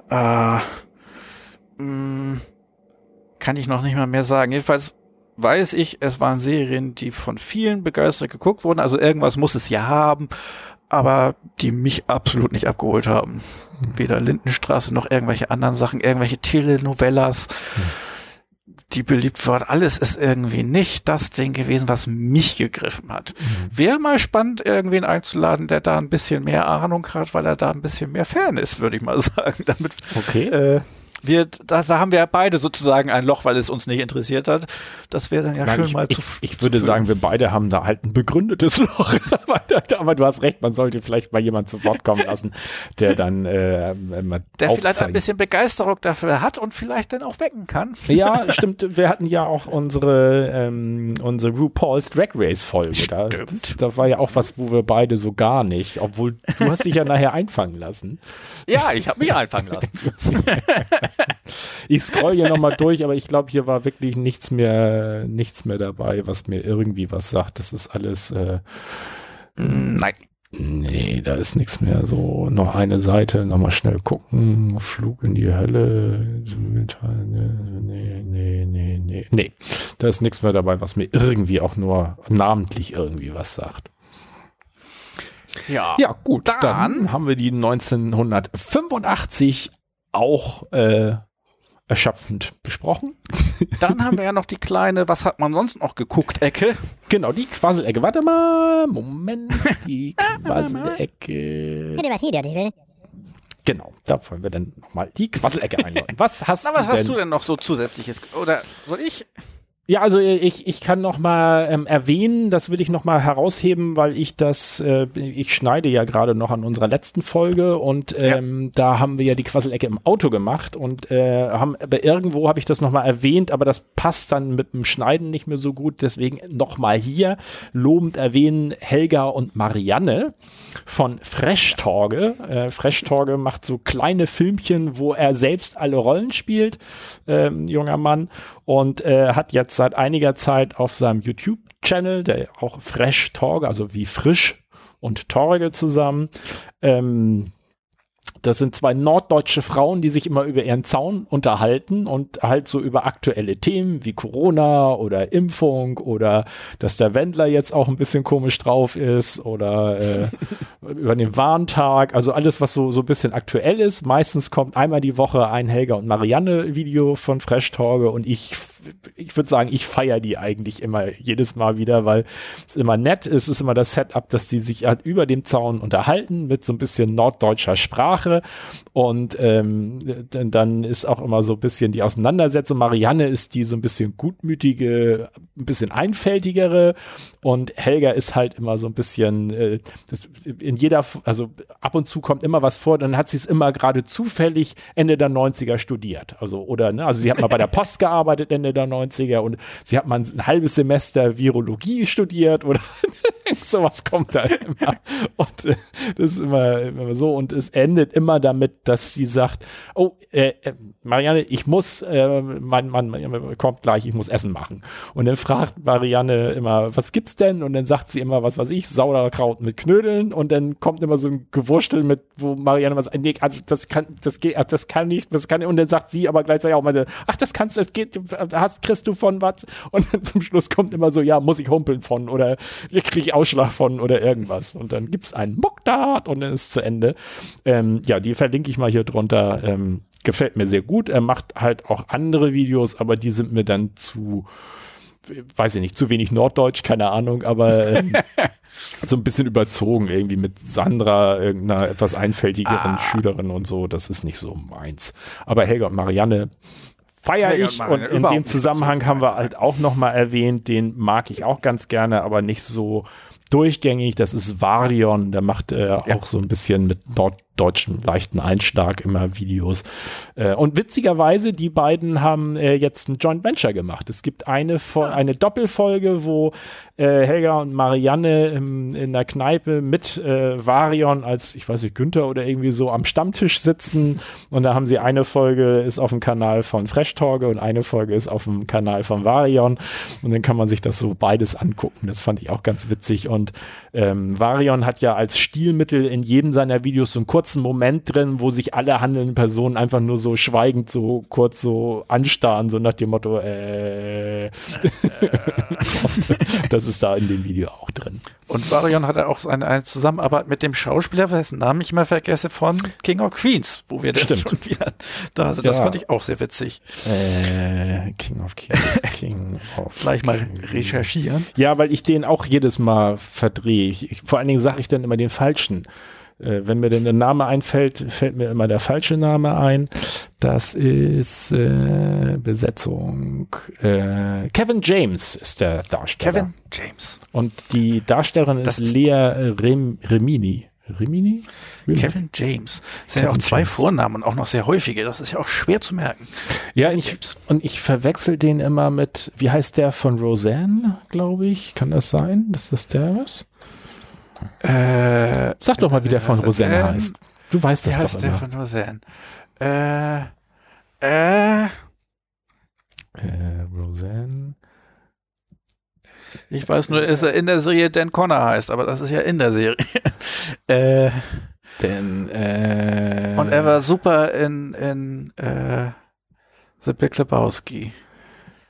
S2: Äh, mh, kann ich noch nicht mal mehr sagen. Jedenfalls weiß ich, es waren Serien, die von vielen begeistert geguckt wurden. Also irgendwas muss es ja haben, aber die mich absolut nicht abgeholt haben. Weder Lindenstraße noch irgendwelche anderen Sachen, irgendwelche Telenovellas, die beliebt waren. Alles ist irgendwie nicht das Ding gewesen, was mich gegriffen hat. Wäre mal spannend, irgendwen einzuladen, der da ein bisschen mehr Ahnung hat, weil er da ein bisschen mehr Fan ist, würde ich mal sagen. Damit
S1: Okay.
S2: äh, wir, da, da haben wir beide sozusagen ein Loch, weil es uns nicht interessiert hat. Das wäre dann ja
S1: Nein,
S2: schön
S1: ich,
S2: mal
S1: ich,
S2: zu.
S1: ich würde
S2: zu
S1: sagen, wir beide haben da halt ein begründetes Loch. aber, aber du hast recht, man sollte vielleicht mal jemanden zu Wort kommen lassen, der dann äh, mal
S2: der vielleicht ein bisschen Begeisterung dafür hat und vielleicht dann auch wecken kann.
S1: Ja, stimmt. Wir hatten ja auch unsere, ähm, unsere RuPaul's Drag Race Folge. Da,
S2: Stimmt.
S1: das, da war ja auch was, wo wir beide so gar nicht, obwohl du hast dich ja nachher einfangen lassen.
S2: Ja, ich habe mich einfangen lassen.
S1: Ich scroll hier nochmal durch, aber ich glaube, hier war wirklich nichts mehr, nichts mehr dabei, was mir irgendwie was sagt. Das ist alles, äh,
S2: Nein.
S1: nee, da ist nichts mehr. So, noch eine Seite, nochmal schnell gucken. Flug in die Hölle. Nee, nee, nee, nee. Nee, da ist nichts mehr dabei, was mir irgendwie auch nur namentlich irgendwie was sagt.
S2: Ja.
S1: Ja, gut, dann,
S2: Dann-
S1: haben wir die 1985 auch äh, erschöpfend besprochen.
S2: Dann haben wir ja noch die kleine, was hat man sonst noch geguckt, Ecke.
S1: Genau, die Quasselecke. Warte mal, Moment, die Quasselecke. Genau, da wollen wir dann nochmal die Quasselecke einläuten. Was hast,
S2: Na, was
S1: du,
S2: hast
S1: denn?
S2: du denn noch so zusätzliches? Oder soll ich?
S1: Ja, also ich, ich kann noch mal ähm, erwähnen, das will ich noch mal herausheben, weil ich das, äh, ich schneide ja gerade noch an unserer letzten Folge und ähm, da haben wir ja die Quasselecke im Auto gemacht und äh, haben, aber irgendwo habe ich das noch mal erwähnt, aber das passt dann mit dem Schneiden nicht mehr so gut, deswegen noch mal hier lobend erwähnen Helga und Marianne von Fresh Torge. Äh, Fresh Torge macht so kleine Filmchen, wo er selbst alle Rollen spielt, ähm, junger Mann und äh, hat jetzt seit einiger Zeit auf seinem YouTube-Channel, der auch Fresh Torge, also wie frisch und Torge zusammen, ähm, das sind zwei norddeutsche Frauen, die sich immer über ihren Zaun unterhalten und halt so über aktuelle Themen wie Corona oder Impfung oder dass der Wendler jetzt auch ein bisschen komisch drauf ist oder äh, über den Warntag. Also alles, was so, so ein bisschen aktuell ist. Meistens kommt einmal die Woche ein Helga und Marianne Video von Fresh Torge und ich, ich würde sagen, ich feiere die eigentlich immer jedes Mal wieder, weil es immer nett ist. Es ist immer das Setup, dass die sich halt über dem Zaun unterhalten mit so ein bisschen norddeutscher Sprache und ähm, dann- ist auch immer so ein bisschen die Auseinandersetzung. Marianne ist die so ein bisschen gutmütige ein bisschen einfältigere und Helga ist halt immer so ein bisschen äh, in jeder, also ab und zu kommt immer was vor, dann hat sie es immer gerade zufällig Ende der 90er studiert. Also, oder, ne, also sie hat mal bei der Post gearbeitet Ende der 90er und sie hat mal ein halbes Semester Virologie studiert oder sowas kommt da immer. Und äh, das ist immer, immer so und es endet immer damit, dass sie sagt, oh, äh, äh Marianne, ich muss, äh, mein Mann kommt gleich, ich muss Essen machen. Und dann fragt Marianne immer, was gibt's denn? Und dann sagt sie immer, was weiß ich, Sauerkraut mit Knödeln und dann kommt immer so ein Gewurstel mit, wo Marianne was, nee, also das kann, das geht, das kann nicht, das kann, und dann sagt sie aber gleichzeitig auch mal, ach, das kannst, das geht, hast, kriegst du von was? Und dann zum Schluss kommt immer so, ja, muss ich humpeln von oder kriege ich Ausschlag von oder irgendwas. Und dann gibt's einen Muckdart und dann ist es zu Ende. Ähm, ja, die verlinke ich mal hier drunter. Ähm, gefällt mir sehr gut. Er macht halt auch andere Videos, aber die sind mir dann zu, weiß ich nicht, zu wenig Norddeutsch, keine Ahnung, aber ähm, so ein bisschen überzogen irgendwie mit Sandra, irgendeiner etwas einfältigeren ah. Schülerin und so. Das ist nicht so meins. Aber Helga und Marianne feiere ich und in dem Zusammenhang haben wir halt auch nochmal erwähnt, den mag ich auch ganz gerne, aber nicht so durchgängig. Das ist Varion, der macht äh, ja. auch so ein bisschen mit Nord deutschen leichten Einschlag immer Videos. Äh, und witzigerweise, die beiden haben äh, jetzt ein Joint Venture gemacht. Es gibt eine, ah. eine Doppelfolge, wo äh, Helga und Marianne im, in der Kneipe mit äh, Varion als, ich weiß nicht, Günther oder irgendwie so am Stammtisch sitzen. Und da haben sie eine Folge ist auf dem Kanal von Fresh Torge und eine Folge ist auf dem Kanal von Varion. Und dann kann man sich das so beides angucken. Das fand ich auch ganz witzig. Und ähm, Varion hat ja als Stilmittel in jedem seiner Videos so einen kurzen Moment drin, wo sich alle handelnden Personen einfach nur so schweigend so kurz so anstarren, so nach dem Motto, äh. das ist da in dem Video auch drin.
S2: Und Varion hat auch eine, eine Zusammenarbeit mit dem Schauspieler, dessen Namen ich mal vergesse, von King of Queens, wo wir
S1: Stimmt.
S2: schon wieder da sind. Das ja. fand ich auch sehr witzig.
S1: Äh, King of Queens. King
S2: of Gleich mal recherchieren.
S1: Ja, weil ich den auch jedes Mal verdrehe. Ich, ich, vor allen Dingen sage ich dann immer den falschen. Äh, wenn mir denn der Name einfällt, fällt mir immer der falsche Name ein. Das ist äh, Besetzung. Äh, Kevin James ist der Darsteller.
S2: Kevin James.
S1: Und die Darstellerin das ist Lea Rem Remini. Rimini?
S2: Rimini? Kevin James. Das sind ja auch zwei James. Vornamen und auch noch sehr häufige. Das ist ja auch schwer zu merken.
S1: Ja, ich, und ich verwechsel den immer mit, wie heißt der von Roseanne, glaube ich? Kann das sein? Dass das der ist? Äh, Sag doch mal, wie der von Roseanne heißt. Du weißt das doch heißt
S2: der von Roseanne? Äh, äh, äh,
S1: Roseanne.
S2: Ich weiß nur, dass er in der Serie Dan Connor heißt, aber das ist ja in der Serie. äh,
S1: denn, äh,
S2: und er war super in, in äh, The Big Lebowski.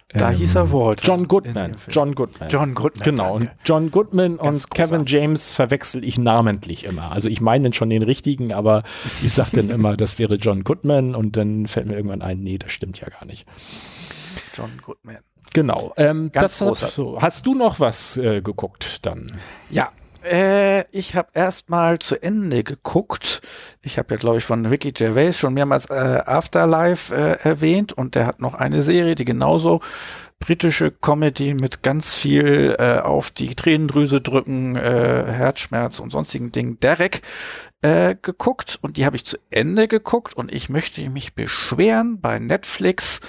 S2: Da ähm, hieß er Walt.
S1: John Goodman. John Goodman.
S2: John Goodman.
S1: Genau.
S2: Danke.
S1: Und John Goodman Ganz und Kevin James verwechsel ich namentlich immer. Also ich meine schon den richtigen, aber ich sage dann immer, das wäre John Goodman und dann fällt mir irgendwann ein, nee, das stimmt ja gar nicht.
S2: John Goodman.
S1: Genau. Ähm,
S2: Ganz das großer.
S1: So. Hast du noch was äh, geguckt dann?
S2: Ja, äh, ich habe erst mal zu Ende geguckt. Ich habe ja, glaube ich, von Ricky Gervais schon mehrmals äh, Afterlife äh, erwähnt und der hat noch eine Serie, die genauso britische Comedy mit ganz viel äh, auf die Tränendrüse drücken, äh, Herzschmerz und sonstigen Dingen. Derek äh, geguckt und die habe ich zu Ende geguckt und ich möchte mich beschweren bei Netflix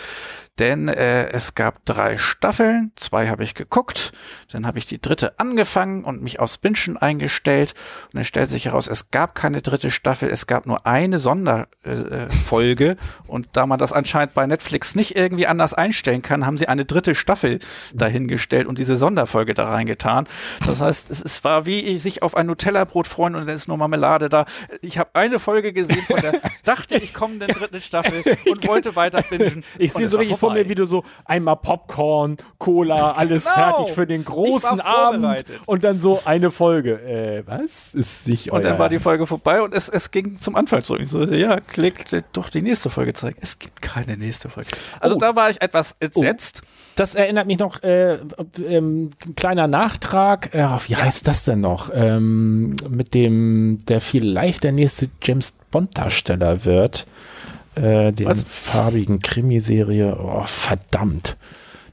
S2: denn äh, es gab drei Staffeln, zwei habe ich geguckt, dann habe ich die dritte angefangen und mich aufs Bingen eingestellt und dann stellt sich heraus, es gab keine dritte Staffel, es gab nur eine Sonderfolge äh, und da man das anscheinend bei Netflix nicht irgendwie anders einstellen kann, haben sie eine dritte Staffel dahingestellt und diese Sonderfolge da reingetan. Das heißt, es, es war wie sich auf ein Nutella-Brot freuen und dann ist nur Marmelade da. Ich habe eine Folge gesehen von der, dachte ich komme in der dritten Staffel und wollte weiter bingen.
S1: Ich sehe so richtig vor mir, wie du so einmal Popcorn, Cola, alles genau. fertig für den großen Abend und dann so eine Folge. Äh, was ist sich
S2: Und dann war die Folge vorbei und es, es ging zum Anfang zurück. Ich so, ja, klick doch die nächste Folge zeigen. Es gibt keine nächste Folge. Also oh. da war ich etwas entsetzt. Oh.
S1: Das erinnert mich noch, äh, ähm, kleiner Nachtrag, äh, wie heißt das denn noch? Ähm, mit dem, der vielleicht der nächste James Bond Darsteller wird äh, den Was? farbigen Krimiserie. Oh, verdammt.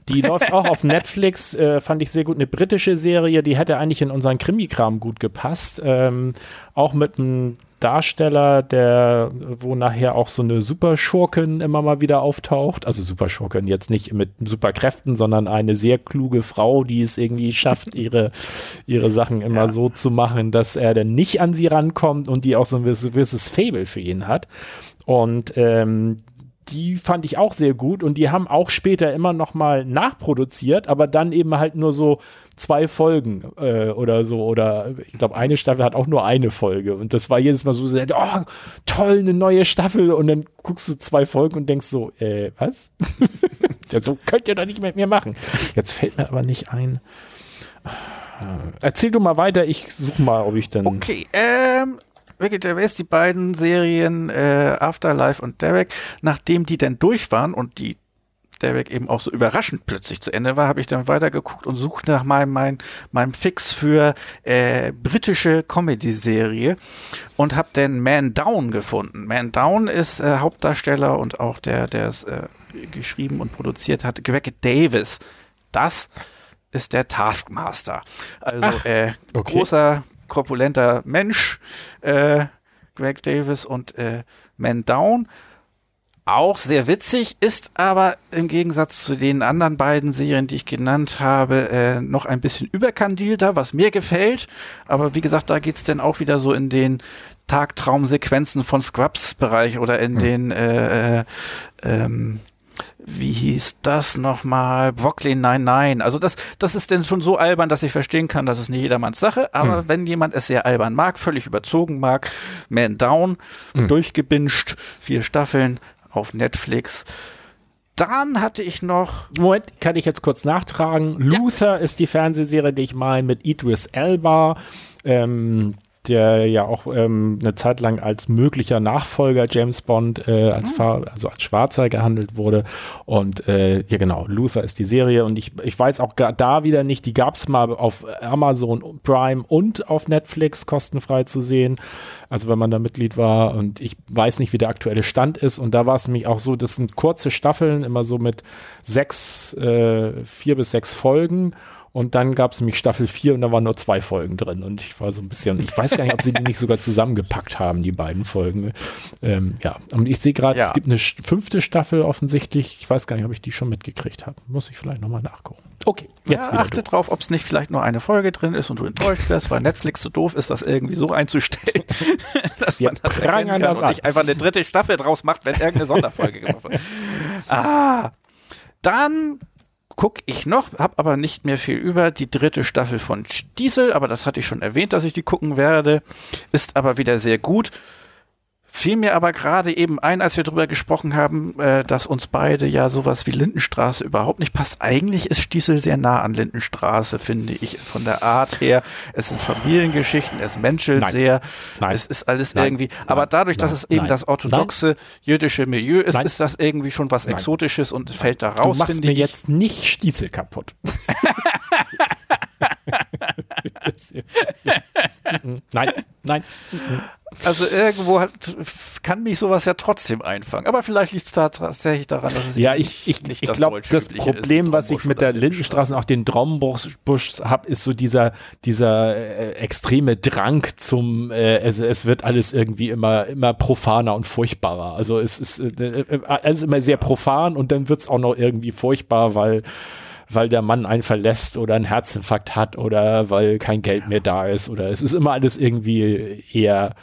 S1: Die läuft auch auf Netflix, äh, fand ich sehr gut. Eine britische Serie, die hätte eigentlich in unseren Krimikram gut gepasst. Ähm, auch mit einem Darsteller, der, wo nachher auch so eine Superschurkin immer mal wieder auftaucht. Also Superschurkin jetzt nicht mit Superkräften, sondern eine sehr kluge Frau, die es irgendwie schafft, ihre, ihre Sachen immer ja. so zu machen, dass er dann nicht an sie rankommt und die auch so ein gewisses Fable für ihn hat. Und ähm, die fand ich auch sehr gut und die haben auch später immer noch mal nachproduziert, aber dann eben halt nur so zwei Folgen äh, oder so. Oder ich glaube eine Staffel hat auch nur eine Folge. Und das war jedes Mal so sehr, oh toll eine neue Staffel. Und dann guckst du zwei Folgen und denkst so äh, was? Ja, so könnt ihr doch nicht mit mir machen. Jetzt fällt mir aber nicht ein. Erzähl du mal weiter. Ich suche mal ob ich dann
S2: okay ähm Ricky Gervais, die beiden Serien äh, Afterlife und Derek, nachdem die dann durch waren und die Derek eben auch so überraschend plötzlich zu Ende war, habe ich dann weitergeguckt und suchte nach meinem, meinem, meinem Fix für äh, britische Comedy-Serie und habe dann Man Down gefunden. Man Down ist äh, Hauptdarsteller und auch der, der es äh, geschrieben und produziert hat, Greg Davis. Das ist der Taskmaster. Also Ach, äh, okay. großer korpulenter Mensch, äh, Greg Davis und äh, Man Down. Auch sehr witzig, ist aber im Gegensatz zu den anderen beiden Serien, die ich genannt habe, äh, noch ein bisschen überkandilter, was mir gefällt. Aber wie gesagt, da geht's dann auch wieder so in den Tagtraumsequenzen von Scrubs-Bereich oder in mhm. den äh, äh, ähm, wie hieß das nochmal? Brooklyn 99. Also das, das ist denn schon so albern, dass ich verstehen kann, dass es nicht jedermanns Sache. Aber hm. wenn jemand es sehr albern mag, völlig überzogen mag, Man Down, hm. durchgebinscht, vier Staffeln auf Netflix. Dann hatte ich noch.
S1: Moment, kann ich jetzt kurz nachtragen. Ja. Luther ist die Fernsehserie, die ich meine, mit Idris Elba. Ähm, der ja auch ähm, eine Zeit lang als möglicher Nachfolger James Bond äh, als. Fahr also als Schwarzer gehandelt wurde. Und äh, ja genau, Luther ist die Serie und ich, ich weiß auch da wieder nicht, die gab es mal auf Amazon Prime und auf Netflix kostenfrei zu sehen. Also wenn man da Mitglied war und ich weiß nicht, wie der aktuelle Stand ist. Und da war es nämlich auch so, das sind kurze Staffeln, immer so mit sechs, äh, vier bis sechs Folgen. Und dann gab es nämlich Staffel 4 und da waren nur zwei Folgen drin. Und ich war so ein bisschen, ich weiß gar nicht, ob sie die nicht sogar zusammengepackt haben, die beiden Folgen. Ähm, ja, und ich sehe gerade, ja. es gibt eine fünfte Staffel offensichtlich. Ich weiß gar nicht, ob ich die schon mitgekriegt habe. Muss ich vielleicht nochmal nachgucken.
S2: Okay, jetzt ja, achte du. drauf, ob es nicht vielleicht nur eine Folge drin ist und du enttäuscht wirst, weil Netflix so doof ist, das irgendwie so einzustellen, dass
S1: Wir man das erkennen kann das
S2: und nicht einfach eine dritte Staffel draus macht, wenn irgendeine Sonderfolge gemacht wird. Ah, dann gucke ich noch, habe aber nicht mehr viel über. Die dritte Staffel von Stiesel, aber das hatte ich schon erwähnt, dass ich die gucken werde, ist aber wieder sehr gut. Fiel mir aber gerade eben ein, als wir darüber gesprochen haben, äh, dass uns beide ja sowas wie Lindenstraße überhaupt nicht passt. Eigentlich ist Stiesel sehr nah an Lindenstraße, finde ich, von der Art her. Es sind Familiengeschichten, es menschelt Nein. sehr, Nein. es ist alles Nein. irgendwie. Aber dadurch, dass es eben das orthodoxe jüdische Milieu ist, ist das irgendwie schon was Exotisches und fällt da raus.
S1: Du machst mir ich. jetzt nicht Stiesel kaputt. nein, nein.
S2: Also irgendwo hat, kann mich sowas ja trotzdem einfangen. Aber vielleicht liegt es da tatsächlich daran, dass es
S1: ja, ich, ich, nicht ich das glaube, das Problem, was ich mit der Lindenstraße und auch den Traumbusch habe, ist so dieser, dieser äh, extreme Drang zum, äh, es, es wird alles irgendwie immer, immer profaner und furchtbarer. Also es ist äh, äh alles immer sehr profan und dann wird es auch noch irgendwie furchtbar, weil weil der Mann einen verlässt oder einen Herzinfarkt hat oder weil kein Geld mehr da ist oder es ist immer alles irgendwie eher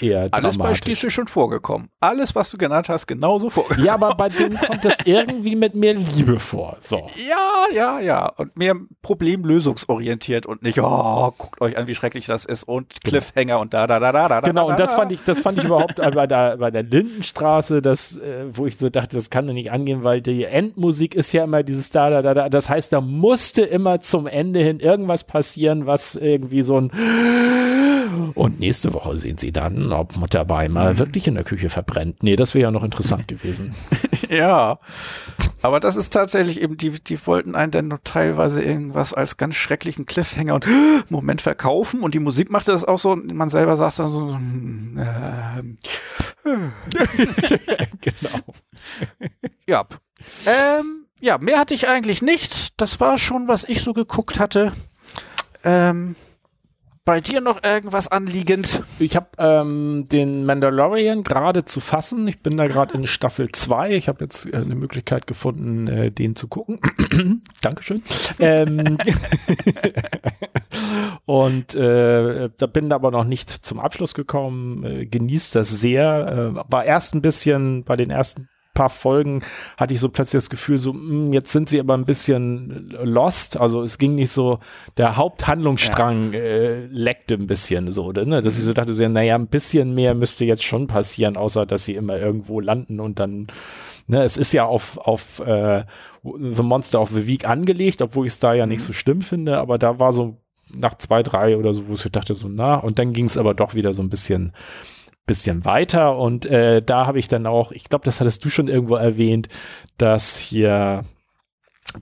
S1: eher
S2: Alles bei Stiefel schon vorgekommen. Alles, was du genannt hast, genauso vorgekommen.
S1: Ja, aber bei denen kommt es irgendwie mit mehr Liebe vor. So.
S2: Ja, ja, ja. Und mehr problemlösungsorientiert und nicht, oh, guckt euch an, wie schrecklich das ist und genau. Cliffhanger und da, da, da, da, da.
S1: Genau,
S2: da,
S1: und das fand ich, das fand ich überhaupt bei der, bei der Lindenstraße, das, äh, wo ich so dachte, das kann doch nicht angehen, weil die Endmusik ist ja immer dieses da, da, da, da. Das heißt, da musste immer zum Ende hin irgendwas passieren, was irgendwie so ein und nächste Woche sehen sie dann, ob Mutter Beimer mhm. wirklich in der Küche verbrennt. Nee, das wäre ja noch interessant gewesen.
S2: ja, aber das ist tatsächlich eben, die, die wollten einen dann teilweise irgendwas als ganz schrecklichen Cliffhanger und Moment verkaufen und die Musik machte das auch so und man selber saß dann so, äh, genau. ja. Ähm, ja, mehr hatte ich eigentlich nicht. Das war schon, was ich so geguckt hatte. Ähm, bei dir noch irgendwas anliegend?
S1: Ich habe ähm, den Mandalorian gerade zu fassen. Ich bin da gerade in Staffel 2. Ich habe jetzt äh, eine Möglichkeit gefunden, äh, den zu gucken. Dankeschön. ähm, und äh, da bin aber noch nicht zum Abschluss gekommen. Äh, genießt das sehr. Äh, war erst ein bisschen bei den ersten paar Folgen hatte ich so plötzlich das Gefühl, so, mh, hm, jetzt sind sie aber ein bisschen lost. Also es ging nicht so, der Haupthandlungsstrang ja. äh, leckte ein bisschen so, ne? Dass ich so dachte, so, naja, ein bisschen mehr müsste jetzt schon passieren, außer dass sie immer irgendwo landen und dann Ne, es ist ja auf, auf äh, The Monster of the Week angelegt, obwohl ich es da ja nicht mhm. so schlimm finde, aber da war so nach zwei, drei oder so, wo ich dachte so, na, und dann ging es aber doch wieder so ein bisschen bisschen weiter und äh, da habe ich dann auch, ich glaube, das hattest du schon irgendwo erwähnt, dass hier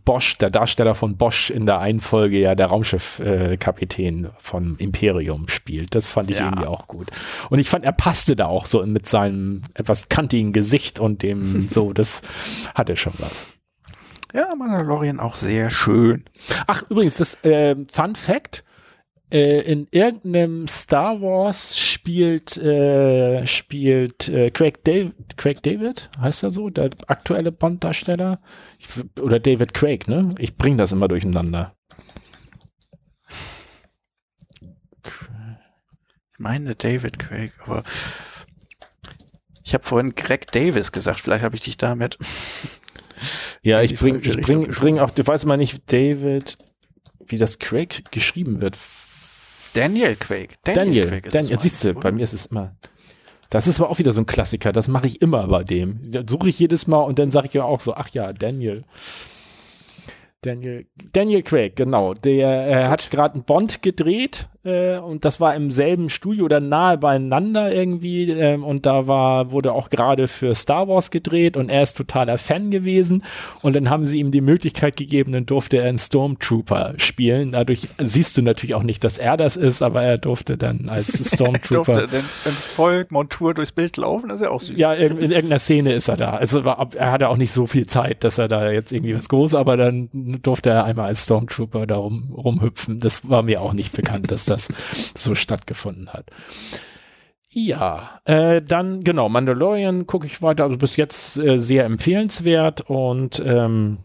S1: Bosch, der Darsteller von Bosch in der einen Folge ja der Raumschiffkapitän äh, vom Imperium spielt. Das fand ich ja. irgendwie auch gut. Und ich fand, er passte da auch so mit seinem etwas kantigen Gesicht und dem so, das hatte schon was.
S2: Ja, Mandalorian auch sehr schön.
S1: Ach, übrigens, das äh, Fun Fact, äh, in irgendeinem Star Wars spielt äh, spielt äh, Craig, David, Craig David, heißt er so, der aktuelle Bond-Darsteller oder David Craig, ne? Ich bringe das immer durcheinander.
S2: Ich meine David Craig, aber ich habe vorhin Greg Davis gesagt. Vielleicht habe ich dich damit.
S1: ja, ich bring, ich bring, bring auch, du weißt mal nicht, David, wie das Craig geschrieben wird.
S2: Daniel Quake.
S1: Daniel, Daniel, Quake ist Daniel siehst du, bei mir ist es immer. Das ist aber auch wieder so ein Klassiker. Das mache ich immer bei dem. Suche ich jedes Mal und dann sage ich ja auch so, ach ja, Daniel. Daniel, Daniel Craig, genau. Der äh, hat gerade einen Bond gedreht äh, und das war im selben Studio oder nahe beieinander irgendwie äh, und da war wurde auch gerade für Star Wars gedreht und er ist totaler Fan gewesen und dann haben sie ihm die Möglichkeit gegeben, dann durfte er einen Stormtrooper spielen. Dadurch siehst du natürlich auch nicht, dass er das ist, aber er durfte dann als Stormtrooper
S2: durfte dann, dann voll Montur durchs Bild laufen, das ist ja auch süß.
S1: Ja, in, in irgendeiner Szene ist er da. Also war, er hatte auch nicht so viel Zeit, dass er da jetzt irgendwie was groß, aber dann durfte er einmal als Stormtrooper da rum, rumhüpfen. Das war mir auch nicht bekannt, dass das so stattgefunden hat. Ja, äh, dann genau, Mandalorian gucke ich weiter, also bis jetzt äh, sehr empfehlenswert und ähm,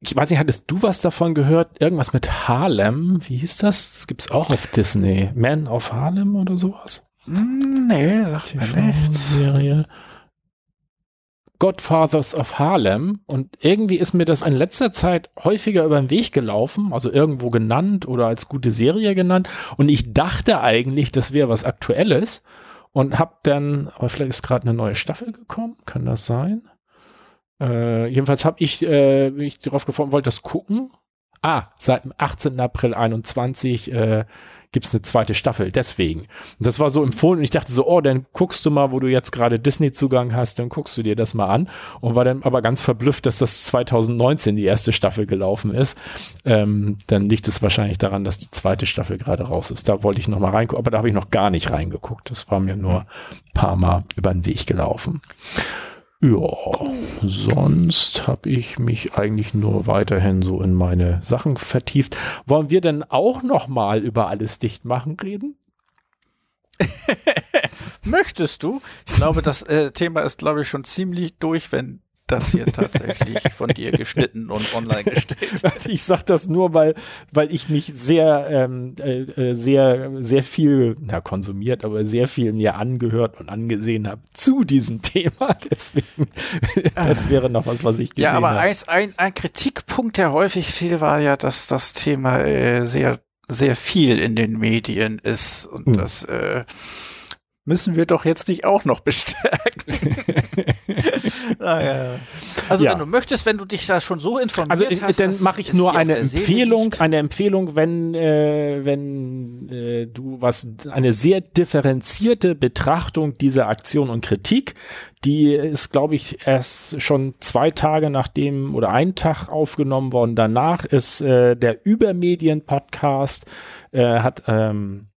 S1: ich weiß nicht, hattest du was davon gehört? Irgendwas mit Harlem, wie hieß das? Das gibt es auch auf Disney. Man of Harlem oder sowas?
S2: Hm, nee, sagt mir nichts. Serie.
S1: Godfathers of Harlem und irgendwie ist mir das in letzter Zeit häufiger über den Weg gelaufen, also irgendwo genannt oder als gute Serie genannt und ich dachte eigentlich, das wäre was Aktuelles und hab dann, aber vielleicht ist gerade eine neue Staffel gekommen, kann das sein? Äh, jedenfalls habe ich äh, mich darauf gefunden, wollte das gucken. Ah, seit dem 18. April 21 äh, gibt es eine zweite Staffel. Deswegen. Und das war so empfohlen und ich dachte so, oh, dann guckst du mal, wo du jetzt gerade Disney-Zugang hast, dann guckst du dir das mal an. Und war dann aber ganz verblüfft, dass das 2019 die erste Staffel gelaufen ist. Ähm, dann liegt es wahrscheinlich daran, dass die zweite Staffel gerade raus ist. Da wollte ich noch mal reingucken, aber da habe ich noch gar nicht reingeguckt. Das war mir nur ein paar Mal über den Weg gelaufen. Ja, sonst habe ich mich eigentlich nur weiterhin so in meine Sachen vertieft. Wollen wir denn auch noch mal über alles dicht machen reden?
S2: Möchtest du? Ich glaube, das äh, Thema ist, glaube ich, schon ziemlich durch, wenn das hier tatsächlich von dir geschnitten und online gestellt.
S1: Ich sag das nur, weil, weil ich mich sehr, ähm, äh, äh, sehr, sehr viel, na, konsumiert, aber sehr viel mir angehört und angesehen habe zu diesem Thema. Deswegen, das wäre noch was, was ich gesehen habe. Ja, aber
S2: ein, ein, ein Kritikpunkt, der häufig fiel, war ja, dass das Thema äh, sehr, sehr viel in den Medien ist und hm. das, äh, müssen wir doch jetzt nicht auch noch bestärken. naja. Also ja. wenn du möchtest, wenn du dich da schon so informiert
S1: also, hast, dann mache ich nur eine Empfehlung, eine Empfehlung, wenn äh, wenn äh, du was eine sehr differenzierte Betrachtung dieser Aktion und Kritik, die ist, glaube ich, erst schon zwei Tage nachdem oder einen Tag aufgenommen worden. Danach ist äh, der Übermedien Podcast äh, hat ähm,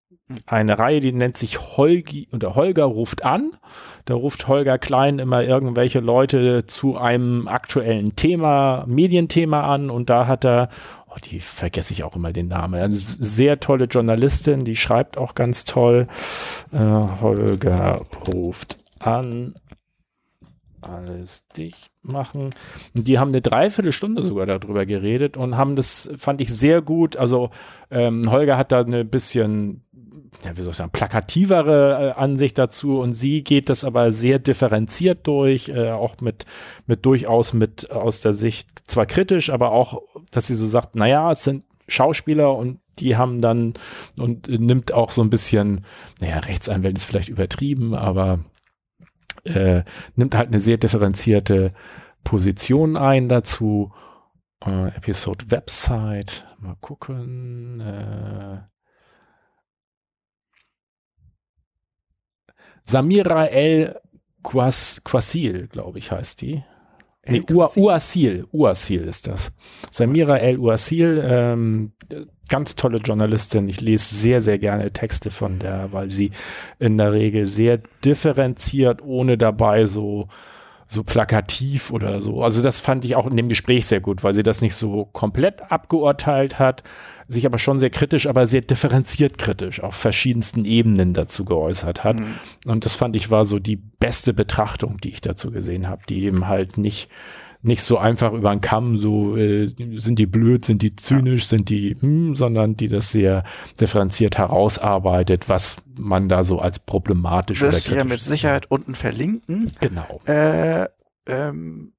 S1: eine Reihe, die nennt sich Holgi oder Holger ruft an. Da ruft Holger Klein immer irgendwelche Leute zu einem aktuellen Thema, Medienthema an und da hat er, oh, die vergesse ich auch immer den Namen, eine sehr tolle Journalistin, die schreibt auch ganz toll. Äh, Holger ruft an alles dicht machen. Und die haben eine Dreiviertelstunde sogar darüber geredet und haben das, fand ich sehr gut. Also ähm, Holger hat da eine bisschen, ja, wie soll ich sagen, plakativere äh, Ansicht dazu und sie geht das aber sehr differenziert durch, äh, auch mit, mit durchaus mit aus der Sicht zwar kritisch, aber auch, dass sie so sagt, naja, es sind Schauspieler und die haben dann und nimmt auch so ein bisschen, naja, Rechtsanwälte ist vielleicht übertrieben, aber äh, nimmt halt eine sehr differenzierte Position ein dazu. Äh, Episode Website, mal gucken. Samira El Quasil, glaube ich, heißt die. Nee, Uasil, Uasil ist das. Samira El Uasil, ähm, ganz tolle Journalistin. Ich lese sehr, sehr gerne Texte von der, weil sie in der Regel sehr differenziert, ohne dabei so so plakativ oder so. Also das fand ich auch in dem Gespräch sehr gut, weil sie das nicht so komplett abgeurteilt hat, sich aber schon sehr kritisch, aber sehr differenziert kritisch auf verschiedensten Ebenen dazu geäußert hat. Mhm. Und das fand ich war so die beste Betrachtung, die ich dazu gesehen habe, die eben halt nicht nicht so einfach über den Kamm, so äh, sind die blöd, sind die zynisch, sind die, hm, sondern die das sehr differenziert herausarbeitet, was man da so als problematisch
S2: das oder kritisch ja mit Sicherheit unten verlinken.
S1: Genau.
S2: Äh, ähm,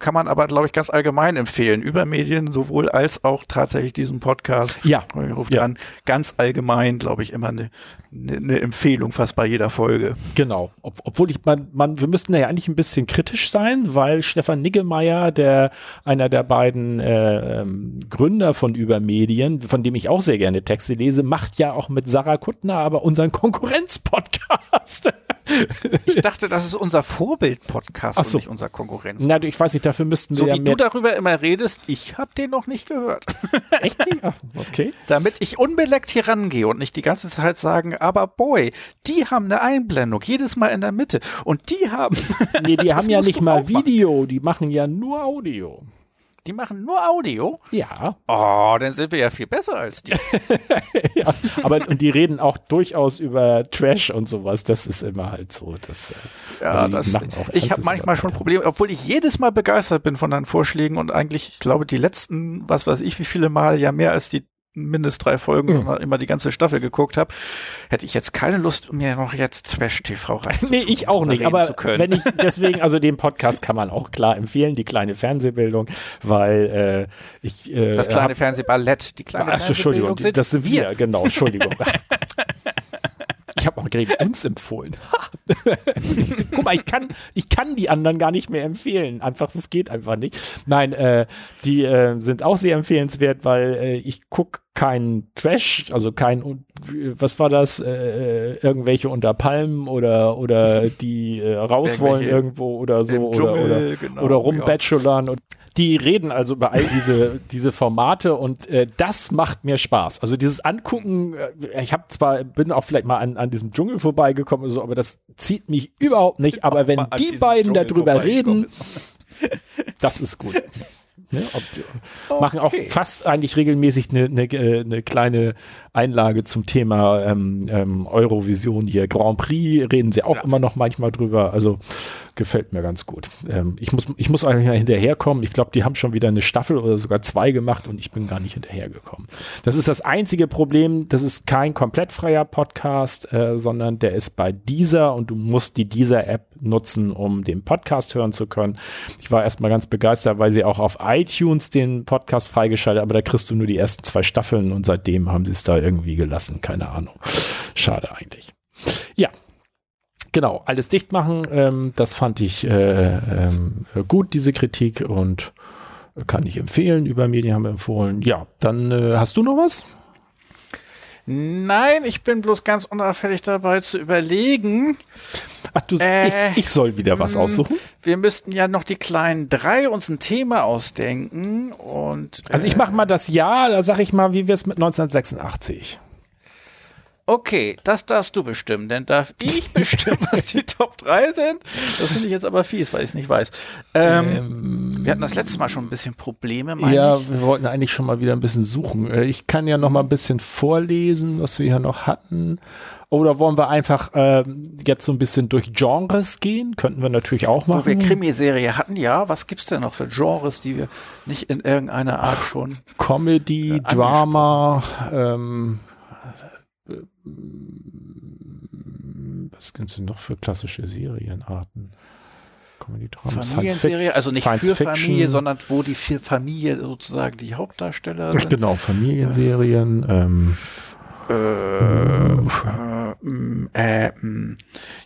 S2: kann man aber, glaube ich, ganz allgemein empfehlen. Über Medien sowohl als auch tatsächlich diesen Podcast.
S1: Ja.
S2: Ruft
S1: ja.
S2: an. Ganz allgemein, glaube ich, immer eine, eine, eine Empfehlung fast bei jeder Folge.
S1: Genau. Ob, obwohl ich, man, man, wir müssten ja eigentlich ein bisschen kritisch sein, weil Stefan Niggemeier, der, einer der beiden äh, ähm, Gründer von Übermedien, von dem ich auch sehr gerne Texte lese, macht ja auch mit Sarah Kuttner aber unseren Konkurrenz-Podcast.
S2: ich dachte, das ist unser Vorbild-Podcast so. und nicht unser Konkurrenz.
S1: Na, ich weiß nicht, dafür müssten wir
S2: so
S1: ja
S2: wie du darüber immer redest, ich habe den noch nicht gehört.
S1: Echt nicht? Okay.
S2: Damit ich unbeleckt hier rangehe und nicht die ganze Zeit sagen, aber boy, die haben eine Einblendung, jedes Mal in der Mitte. Und die haben.
S1: nee, die haben ja nicht mal Video, die machen ja nur Audio.
S2: Die machen nur Audio?
S1: Ja.
S2: Oh, dann sind wir ja viel besser als die.
S1: ja, aber und die reden auch durchaus über Trash und sowas. Das ist immer halt so. Das,
S2: äh, ja, also das, ich habe manchmal schon Probleme, obwohl ich jedes Mal begeistert bin von deinen Vorschlägen und eigentlich, ich glaube, die letzten, was weiß ich, wie viele Mal ja mehr als die mindest drei Folgen mhm. immer die ganze Staffel geguckt habe, hätte ich jetzt keine Lust, mir noch jetzt Trash TV rein.
S1: nee, ich auch nicht, aber wenn ich deswegen, also den Podcast kann man auch klar empfehlen, die kleine Fernsehbildung, weil äh, ich
S2: äh, Das kleine Fernsehballett, die kleine
S1: Ach, Fernsehbildung Entschuldigung, sind das sind wir, genau, Entschuldigung. Ich habe auch gerade uns empfohlen. Guck mal, ich kann, ich kann die anderen gar nicht mehr empfehlen. Einfach, es geht einfach nicht. Nein, äh, die äh, sind auch sehr empfehlenswert, weil äh, ich gucke keinen Trash, also kein, was war das, äh, irgendwelche unter Palmen oder oder die äh, raus wollen irgendwo oder so oder, oder, genau, oder rumbachelorn ja. und die reden also über all diese, diese Formate und äh, das macht mir Spaß. Also dieses Angucken, äh, ich habe zwar, bin auch vielleicht mal an, an diesem Dschungel vorbeigekommen so, aber das zieht mich überhaupt nicht. Aber wenn die beiden darüber reden, das ist gut. Ne, ob, okay. Machen auch fast eigentlich regelmäßig eine, eine, eine kleine Einlage zum Thema ähm, ähm, Eurovision hier. Grand Prix reden sie auch ja. immer noch manchmal drüber. Also gefällt mir ganz gut. Ähm, ich, muss, ich muss eigentlich hinterherkommen. Ich glaube, die haben schon wieder eine Staffel oder sogar zwei gemacht und ich bin gar nicht hinterhergekommen. Das ist das einzige Problem. Das ist kein komplett freier Podcast, äh, sondern der ist bei dieser und du musst die dieser App nutzen, um den Podcast hören zu können. Ich war erstmal ganz begeistert, weil sie auch auf iTunes den Podcast freigeschaltet, aber da kriegst du nur die ersten zwei Staffeln und seitdem haben sie es da irgendwie gelassen. Keine Ahnung. Schade eigentlich. Ja, genau, alles dicht machen. Ähm, das fand ich äh, ähm, gut, diese Kritik und kann ich empfehlen. Über Medien haben wir empfohlen. Ja, dann äh, hast du noch was?
S2: Nein, ich bin bloß ganz unauffällig dabei zu überlegen.
S1: Ach, du, äh, ich, ich, soll wieder was hm, aussuchen.
S2: Wir müssten ja noch die kleinen drei uns ein Thema ausdenken und.
S1: Also ich mache mal das Jahr, da sage ich mal, wie wir es mit 1986.
S2: Okay, das darfst du bestimmen, denn darf ich bestimmen, was die Top 3 sind? Das finde ich jetzt aber fies, weil ich es nicht weiß. Ähm, ähm, wir hatten das letzte Mal schon ein bisschen Probleme,
S1: meine Ja, ich. wir wollten eigentlich schon mal wieder ein bisschen suchen. Äh, ich kann ja noch mal ein bisschen vorlesen, was wir hier noch hatten. Oder wollen wir einfach äh, jetzt so ein bisschen durch Genres gehen? Könnten wir natürlich auch machen. Wo wir
S2: Krimiserie hatten, ja. Was gibt's denn noch für Genres, die wir nicht in irgendeiner Art schon
S1: Comedy, äh, Drama, ähm, was gibt es denn noch für klassische Serienarten?
S2: Familienserie, also nicht Science für Fiction. Familie, sondern wo die Familie sozusagen die Hauptdarsteller
S1: sind. Genau, Familienserien. Ähm,
S2: äh, äh, äh,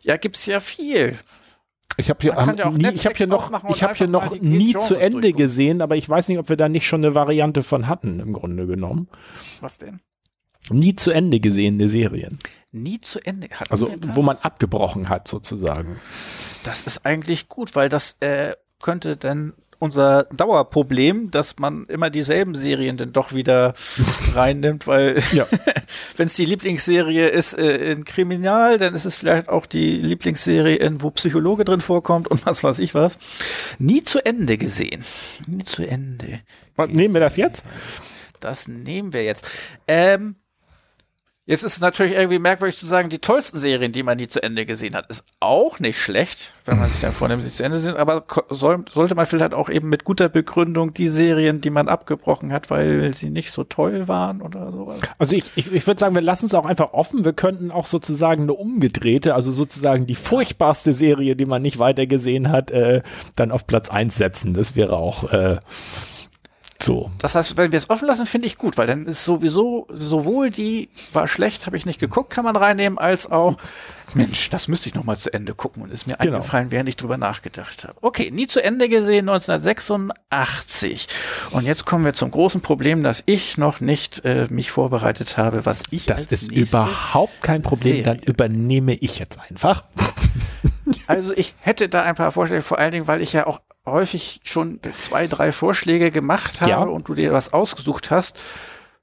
S2: ja, gibt's ja viel.
S1: Ich habe hier, ja nie, ich hab hier noch, ich habe hier noch nie zu Ende gesehen, aber ich weiß nicht, ob wir da nicht schon eine Variante von hatten, im Grunde genommen.
S2: Was denn?
S1: Nie zu Ende gesehene Serien.
S2: Nie zu Ende.
S1: Hatten also wo man abgebrochen hat sozusagen.
S2: Das ist eigentlich gut, weil das äh, könnte dann unser Dauerproblem, dass man immer dieselben Serien dann doch wieder reinnimmt, weil ja. wenn es die Lieblingsserie ist äh, in Kriminal, dann ist es vielleicht auch die Lieblingsserie, in wo Psychologe drin vorkommt und was weiß ich was. Nie zu Ende gesehen. Nie zu Ende.
S1: Was, nehmen wir das jetzt?
S2: Das nehmen wir jetzt. Ähm, Jetzt ist es natürlich irgendwie merkwürdig zu sagen, die tollsten Serien, die man nie zu Ende gesehen hat, ist auch nicht schlecht, wenn man sich dann vornimmt, sie zu Ende sehen, aber soll, sollte man vielleicht auch eben mit guter Begründung die Serien, die man abgebrochen hat, weil sie nicht so toll waren oder sowas.
S1: Also ich, ich, ich würde sagen, wir lassen es auch einfach offen. Wir könnten auch sozusagen eine umgedrehte, also sozusagen die furchtbarste Serie, die man nicht weiter gesehen hat, äh, dann auf Platz eins setzen. Das wäre auch äh, so.
S2: Das heißt, wenn wir es offen lassen, finde ich gut, weil dann ist sowieso sowohl die war schlecht, habe ich nicht geguckt, kann man reinnehmen, als auch Mensch, das müsste ich noch mal zu Ende gucken und ist mir genau. eingefallen, während ich drüber nachgedacht habe. Okay, nie zu Ende gesehen 1986. Und jetzt kommen wir zum großen Problem, dass ich noch nicht äh, mich vorbereitet habe, was ich
S1: Das ist überhaupt kein Problem, Serie. dann übernehme ich jetzt einfach.
S2: Also ich hätte da ein paar Vorschläge, vor allen Dingen, weil ich ja auch häufig schon zwei, drei Vorschläge gemacht habe ja. und du dir was ausgesucht hast.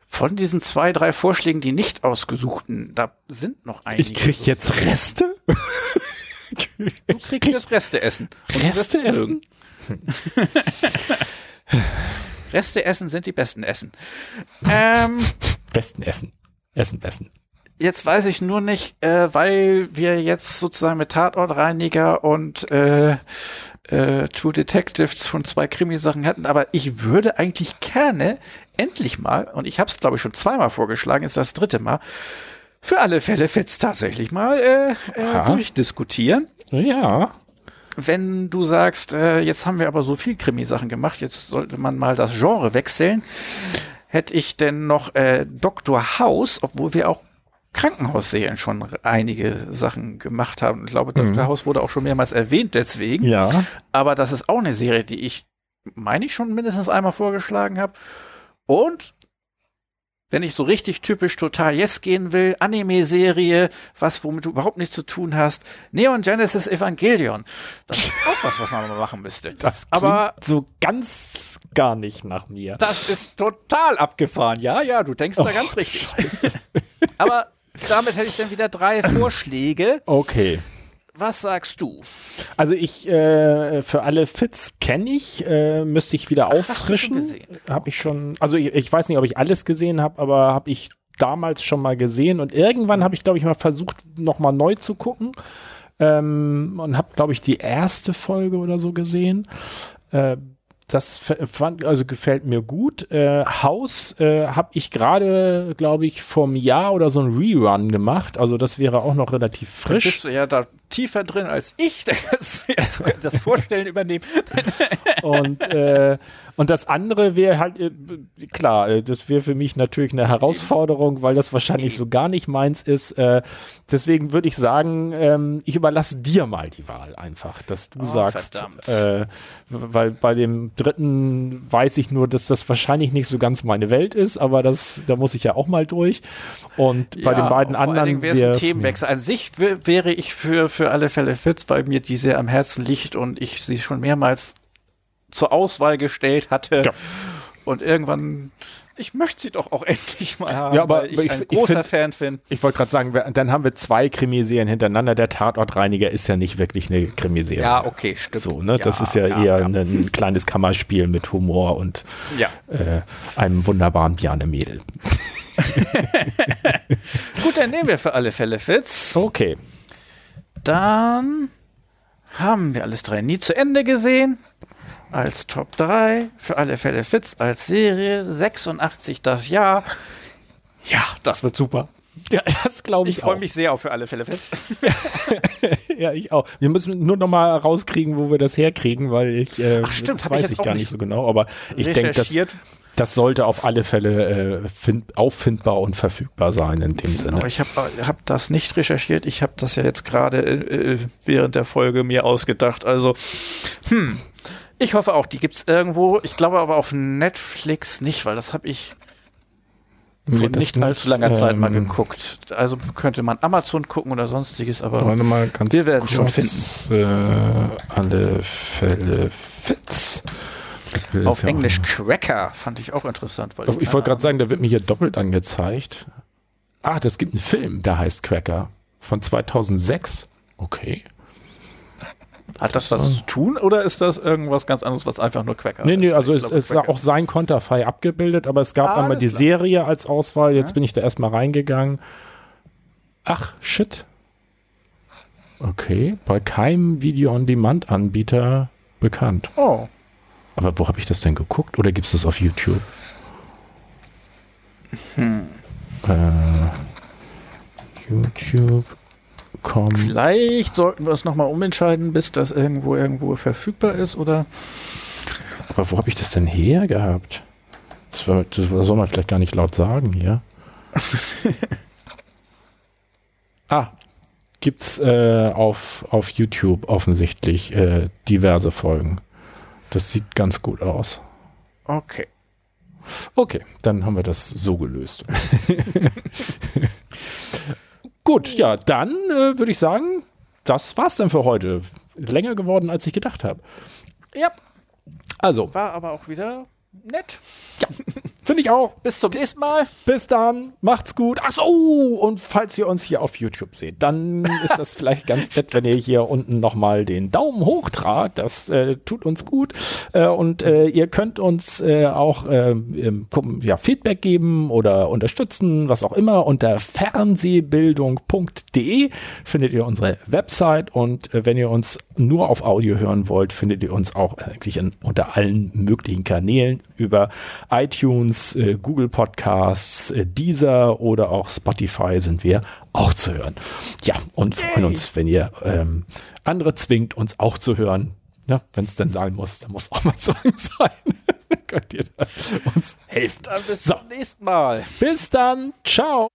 S2: Von diesen zwei, drei Vorschlägen, die nicht ausgesuchten, da sind noch einige.
S1: Ich krieg jetzt Reste?
S2: du kriegst jetzt Reste essen.
S1: Reste essen?
S2: Reste essen sind die besten Essen.
S1: Ähm, besten Essen. Essen, besten.
S2: Jetzt weiß ich nur nicht, äh, weil wir jetzt sozusagen mit Tatortreiniger und äh, äh, True Detectives von zwei Krimisachen hatten, aber ich würde eigentlich gerne endlich mal, und ich habe es glaube ich schon zweimal vorgeschlagen, ist das dritte Mal, für alle Fälle Fits tatsächlich mal äh, äh, durchdiskutieren.
S1: Ja.
S2: Wenn du sagst, äh, jetzt haben wir aber so viel Krimisachen gemacht, jetzt sollte man mal das Genre wechseln, hätte ich denn noch äh, Dr. House, obwohl wir auch Krankenhausserien schon einige Sachen gemacht haben. Ich glaube, mhm. Dr. House wurde auch schon mehrmals erwähnt deswegen.
S1: Ja.
S2: Aber das ist auch eine Serie, die ich, meine ich, schon mindestens einmal vorgeschlagen habe. Und wenn ich so richtig typisch total Yes gehen will, Anime-Serie, was womit du überhaupt nichts zu tun hast, Neon Genesis Evangelion. Das ist auch was, was man mal machen müsste.
S1: Das aber so ganz gar nicht nach mir.
S2: Das ist total abgefahren. Ja, ja, du denkst oh, da ganz richtig. aber damit hätte ich dann wieder drei Vorschläge.
S1: Okay.
S2: Was sagst du?
S1: Also ich äh, für alle Fits kenne ich, äh, müsste ich wieder auffrischen. Habe ich schon. Also ich, ich, weiß nicht, ob ich alles gesehen habe, aber habe ich damals schon mal gesehen und irgendwann habe ich glaube ich mal versucht noch mal neu zu gucken ähm, und habe glaube ich die erste Folge oder so gesehen. Äh, das fand, also gefällt mir gut. Äh, Haus äh, habe ich gerade, glaube ich, vom Jahr oder so ein Rerun gemacht. Also das wäre auch noch relativ frisch. Da
S2: bist du ja da tiefer drin als ich, das, das Vorstellen übernehmen.
S1: Und äh, und das andere wäre halt, äh, klar, äh, das wäre für mich natürlich eine Herausforderung, weil das wahrscheinlich so gar nicht meins ist. Äh, deswegen würde ich sagen, ähm, ich überlasse dir mal die Wahl einfach, dass du oh, sagst, weil bei dem dritten weiß ich nur, dass das wahrscheinlich nicht so ganz meine Welt ist, aber das, da muss ich ja auch mal durch. Und ja, bei den beiden vor anderen
S2: wäre es ein Themenwechsel. An sich wäre ich für, für alle Fälle fit, weil mir die sehr am Herzen liegt und ich sie schon mehrmals zur Auswahl gestellt hatte. Ja. Und irgendwann, ich möchte sie doch auch endlich mal haben,
S1: Ja, aber
S2: weil ich,
S1: ich-
S2: ein
S1: ich
S2: großer
S1: find-
S2: Fan bin.
S1: Ich wollte gerade sagen, dann haben wir zwei Krimiserien hintereinander. Der Tatortreiniger ist ja nicht wirklich eine Krimiserie.
S2: Ja, okay, stimmt.
S1: So, ne? das ist ja, eher
S2: ja.
S1: ein kleines Kammerspiel mit Humor und
S2: Ja.
S1: äh, einem wunderbaren Bjarne Mädel.
S2: Gut, dann nehmen wir für alle Fälle Fitz.
S1: Okay.
S2: Dann haben wir alles drei nie zu Ende gesehen. Als Top 3, für alle Fälle Fitz, als Serie, 86 das Jahr. Ja, das wird super.
S1: Ja, das glaube ich,
S2: Ich freue mich sehr auf für alle Fälle Fitz.
S1: Ja, ich auch. Wir müssen nur noch mal rauskriegen, wo wir das herkriegen, weil ich, äh,
S2: Ach, stimmt,
S1: das
S2: ich
S1: weiß ich
S2: auch
S1: gar
S2: nicht
S1: so genau. Aber ich denke, das, das sollte auf alle Fälle äh, find, auffindbar und verfügbar sein in dem Sinne.
S2: Aber ich habe hab das nicht recherchiert. Ich habe das ja jetzt gerade äh, äh, während der Folge mir ausgedacht. Also, hm. Ich hoffe auch, die gibt es irgendwo. Ich glaube aber auf Netflix nicht, weil das habe ich vor
S1: Nee, das
S2: nicht allzu langer Zeit mal
S1: ähm,
S2: geguckt. Also könnte man Amazon gucken oder sonstiges, aber Wir werden schon
S1: kurz, Äh, alle Fälle Fitz. Ich
S2: auf
S1: ja
S2: Englisch
S1: auch-
S2: Cracker fand ich auch interessant. Weil
S1: Ich,
S2: keine
S1: wollte gerade sagen, der wird mir hier doppelt angezeigt. Ah, das gibt einen Film, der heißt Cracker. Von 2006. Okay.
S2: Hat das was zu tun oder ist das irgendwas ganz anderes, was einfach nur Cracker
S1: Nee,
S2: ist?
S1: nee, also
S2: Ich
S1: es ist
S2: Cracker.
S1: auch sein Konterfei abgebildet, aber es gab
S2: Ah,
S1: einmal die
S2: klar.
S1: Serie als Auswahl. Jetzt bin ich da erstmal reingegangen. Ach, shit. Okay, bei keinem Video-on-Demand-Anbieter bekannt.
S2: Oh,
S1: Aber wo habe ich das denn geguckt? Oder gibt es das auf YouTube?
S2: Hm.
S1: Äh, YouTube.com.
S2: vielleicht sollten wir es nochmal umentscheiden, bis das irgendwo irgendwo verfügbar ist oder
S1: Aber wo habe ich das denn her gehabt? Das, war, das soll man vielleicht gar nicht laut sagen hier. ah, gibt's äh, auf, auf YouTube offensichtlich äh, diverse Folgen. Das sieht ganz gut aus.
S2: okay.
S1: Okay, dann haben wir das so gelöst. Gut, ja, dann äh, würde ich sagen, das war's dann für heute. Länger geworden, als ich gedacht habe.
S2: Ja,
S1: Also,
S2: war aber auch wieder nett.
S1: finde ich auch.
S2: Bis zum nächsten Mal.
S1: Bis dann, macht's gut. Ach so, und falls ihr uns hier auf YouTube seht, dann ist das vielleicht ganz nett, wenn ihr hier unten nochmal den Daumen hoch tragt. Das äh, tut uns gut. Äh, und äh, ihr könnt uns äh, auch äh, ja, Feedback geben oder unterstützen, was auch immer. Unter fernsehbildung.de findet ihr unsere Website und äh, wenn ihr uns nur auf Audio hören wollt, findet ihr uns auch eigentlich in, unter allen möglichen Kanälen über iTunes, äh, Google Podcasts, äh, Deezer oder auch Spotify sind wir auch zu hören. Ja, und freuen uns, wenn ihr ähm, andere zwingt, uns auch zu hören. Ja, wenn es denn sein muss, dann muss auch mal Zwang sein. Könnt ihr uns helfen.
S2: Dann bis
S1: So.
S2: zum nächsten Mal.
S1: Bis dann. Ciao.